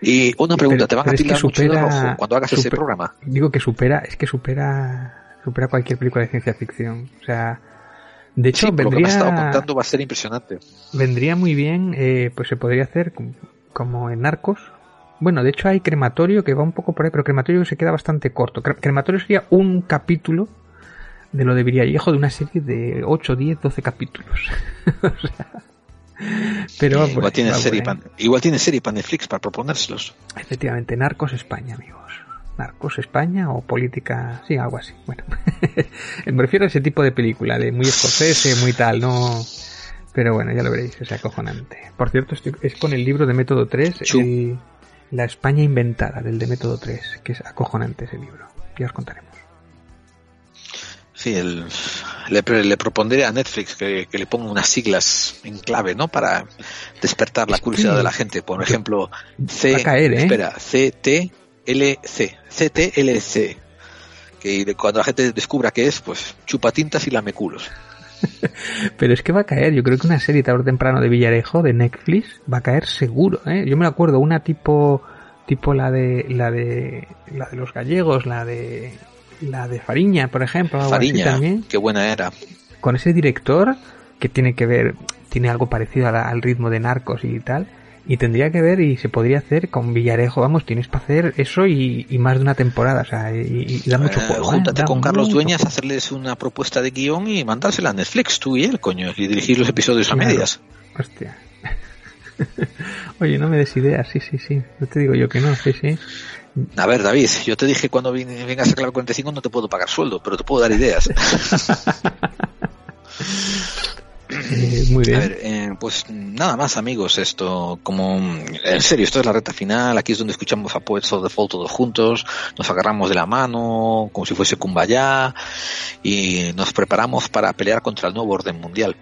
Y una pregunta, ¿te van a tirar es que supera, mucho de rojo cuando hagas super, ese programa? Digo que supera, es que supera, supera cualquier película de ciencia ficción, o sea, de hecho, sí, vendría, lo que me has estado contando va a ser impresionante. Vendría muy bien, eh, pues se podría hacer como en Narcos. Bueno, de hecho hay crematorio que va un poco por ahí, pero crematorio se queda bastante corto. Crematorio sería un capítulo de lo de Viriallejo de una serie de 8, 10, 12 capítulos. o sea, pero igual, pues, tiene serie pan, igual tiene serie para Netflix para proponérselos. Efectivamente, Narcos España, amigos. Narcos España o política, sí, algo así. Bueno, me refiero a ese tipo de película, de muy escocese, muy tal, no. Pero bueno, ya lo veréis, es acojonante. Por cierto, estoy, es con el libro de Método 3, el, La España inventada, del de Método 3, que es acojonante ese libro. Ya os contaremos. Sí, el, le, le, propondré a Netflix que, que, le ponga unas siglas en clave, ¿no? Para despertar la curiosidad de la gente. Por ejemplo, C, caer, ¿eh? espera, CTLC, CTLC. Que cuando la gente descubra qué es, pues chupatintas y lameculos. Pero es que va a caer, yo creo que una serie tarde o temprano de Villarejo, de Netflix, va a caer seguro, ¿eh? Yo me acuerdo, una tipo, tipo la de, la de, la de los gallegos, la de, la de Fariña, por ejemplo. Fariña, también. qué buena era. Con ese director que tiene que ver, tiene algo parecido la, al ritmo de Narcos y tal. Y tendría que ver y se podría hacer con Villarejo, vamos, tienes para hacer eso y, y, más de una temporada, o sea, y, y da mucho eh, juego. Júntate ¿eh? con Carlos mucho Dueñas, hacerles una propuesta de guion y mandársela a Netflix, tú y él, coño, y dirigir los episodios claro. a medias. Hostia. Oye, no me des ideas, sí, sí, sí. No te digo yo que no, sí, sí. A ver, David, yo te dije cuando vengas a Clave 45 no te puedo pagar sueldo, pero te puedo dar ideas. Eh, muy bien. A ver, eh, pues nada más amigos, esto como en serio, esto es la reta final, aquí es donde escuchamos a Poets of the Fall todos juntos, nos agarramos de la mano como si fuese Kumbaya y nos preparamos para pelear contra el nuevo orden mundial.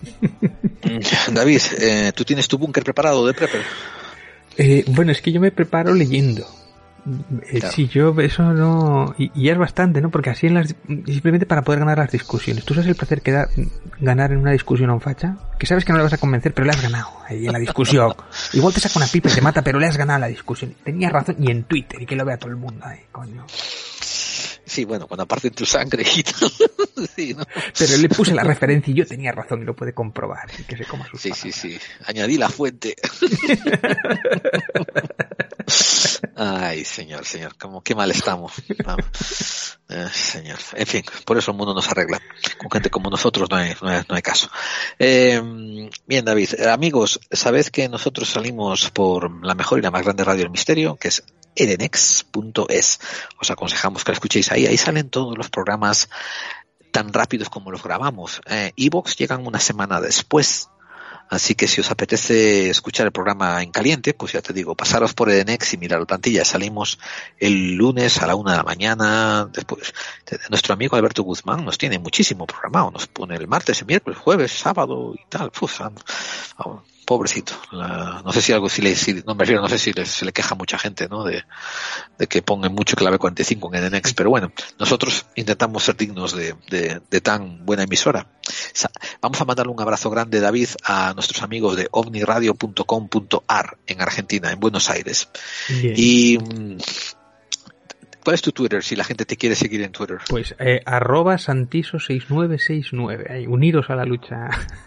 David, eh, ¿tú tienes tu búnker preparado de Prepper? Eh, bueno, es que yo me preparo leyendo. Eh, claro. Sí, yo eso no. Y, y, es bastante, ¿no? Porque así en las. Simplemente para poder ganar las discusiones. ¿Tú sabes el placer que da ganar en una discusión a un facha? Que sabes que no le vas a convencer, pero le has ganado ahí en la discusión. Igual te saca una pipa y te mata, pero le has ganado la discusión. Tenías razón, y en Twitter, y que lo vea todo el mundo ahí, coño. Sí, bueno, cuando aparte tu sangre y sí, ¿no? Pero le puse la referencia y yo tenía razón y lo puede comprobar. Y que se coma sus sí, sí, sí. Añadí la fuente. Ay, señor, señor, como qué mal estamos. Eh, señor, en fin, por eso el mundo nos arregla. Con gente como nosotros no hay, no hay, no hay caso. Eh, bien, David, amigos, sabed que nosotros salimos por la mejor y la más grande radio del misterio, que es edenex.es. Os aconsejamos que la escuchéis ahí. Ahí salen todos los programas tan rápidos como los grabamos. Evox eh, llegan una semana después. Así que si os apetece escuchar el programa en caliente, pues ya te digo, pasaros por Edenex y mirar la plantilla. Salimos el lunes a la una de la mañana. Después, nuestro amigo Alberto Guzmán nos tiene muchísimo programado. Nos pone el martes, el miércoles, jueves, sábado y tal. Uf, pobrecito. La- no sé si algo, si le, si- no me refiero, no sé si le, se le queja mucha gente, ¿no? De, de que pongan mucho clave 45 en NNX, pero bueno, nosotros intentamos ser dignos de, de- de tan buena emisora. Vamos a mandarle un abrazo grande, David, a nuestros amigos de ovniradio.com.ar en Argentina, en Buenos Aires. Bien. Y, mm, ¿cuál es tu Twitter si la gente te quiere seguir en Twitter? Pues eh, arroba santiso6969. Ahí, unidos a la lucha.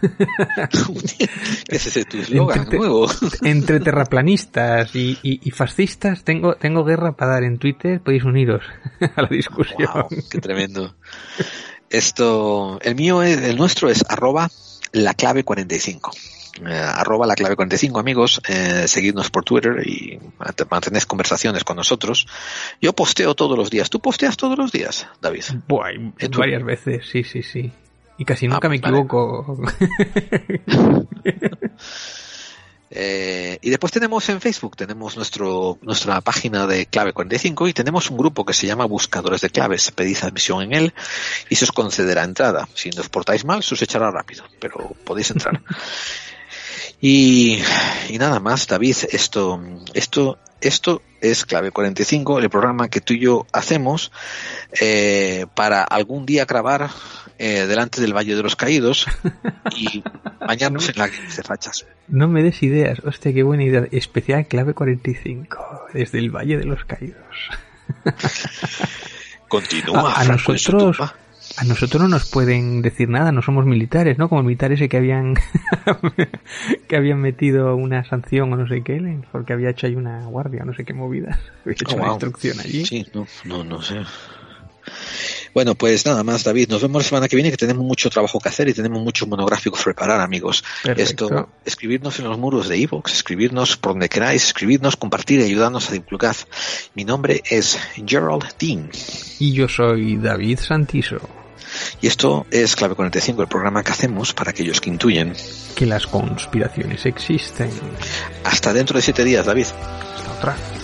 ¿Qué es ese tu eslogan Entre- nuevo? Entre terraplanistas y, y- y fascistas tengo, tengo guerra para dar en Twitter. Podéis uniros a la discusión. Wow, qué tremendo. Esto, el mío, es, el nuestro es arroba la clave 45. Eh, arroba la clave 45 amigos, eh, seguidnos por Twitter y mant- mantenéis conversaciones con nosotros. Yo posteo todos los días. ¿Tú posteas todos los días, David? Buah, varias veces, sí, sí, sí. Y casi nunca Ah, me pues vale. equivoco. Eh, y después tenemos en Facebook, tenemos nuestro, nuestra página de clave 45 y tenemos un grupo que se llama Buscadores de Claves. Pedid admisión en él y se os concederá entrada. Si no os portáis mal, se os echará rápido, pero podéis entrar. y, y nada más, David, esto, esto, esto es clave 45, el programa que tú y yo hacemos eh, para algún día grabar eh, delante del Valle de los Caídos y bañarnos en lágrimas de fachas. No me des ideas. Hostia, qué buena idea. Especial clave 45. Desde el Valle de los Caídos. Continúa, A, a Franco, en su nosotros, tumba. A nosotros no nos pueden decir nada, no somos militares, ¿no? Como el militar ese que habían que habían metido una sanción o no sé qué, porque había hecho ahí una guardia, no sé qué movidas. Había hecho Oh, una wow. instrucción allí. Sí, no, no, no sé. Bueno, pues nada más, David. Nos vemos la semana que viene, que tenemos mucho trabajo que hacer y tenemos muchos monográficos que preparar, amigos. Perfecto. Esto, escribirnos en los muros de iVoox, escribirnos por donde queráis, escribirnos, compartir y ayudarnos a divulgar. Mi nombre es Gerald Dean Y yo soy David Santiso. Y esto es Clave 45, el programa que hacemos para aquellos que intuyen. Que las conspiraciones existen. Hasta dentro de siete días, David. Hasta otra.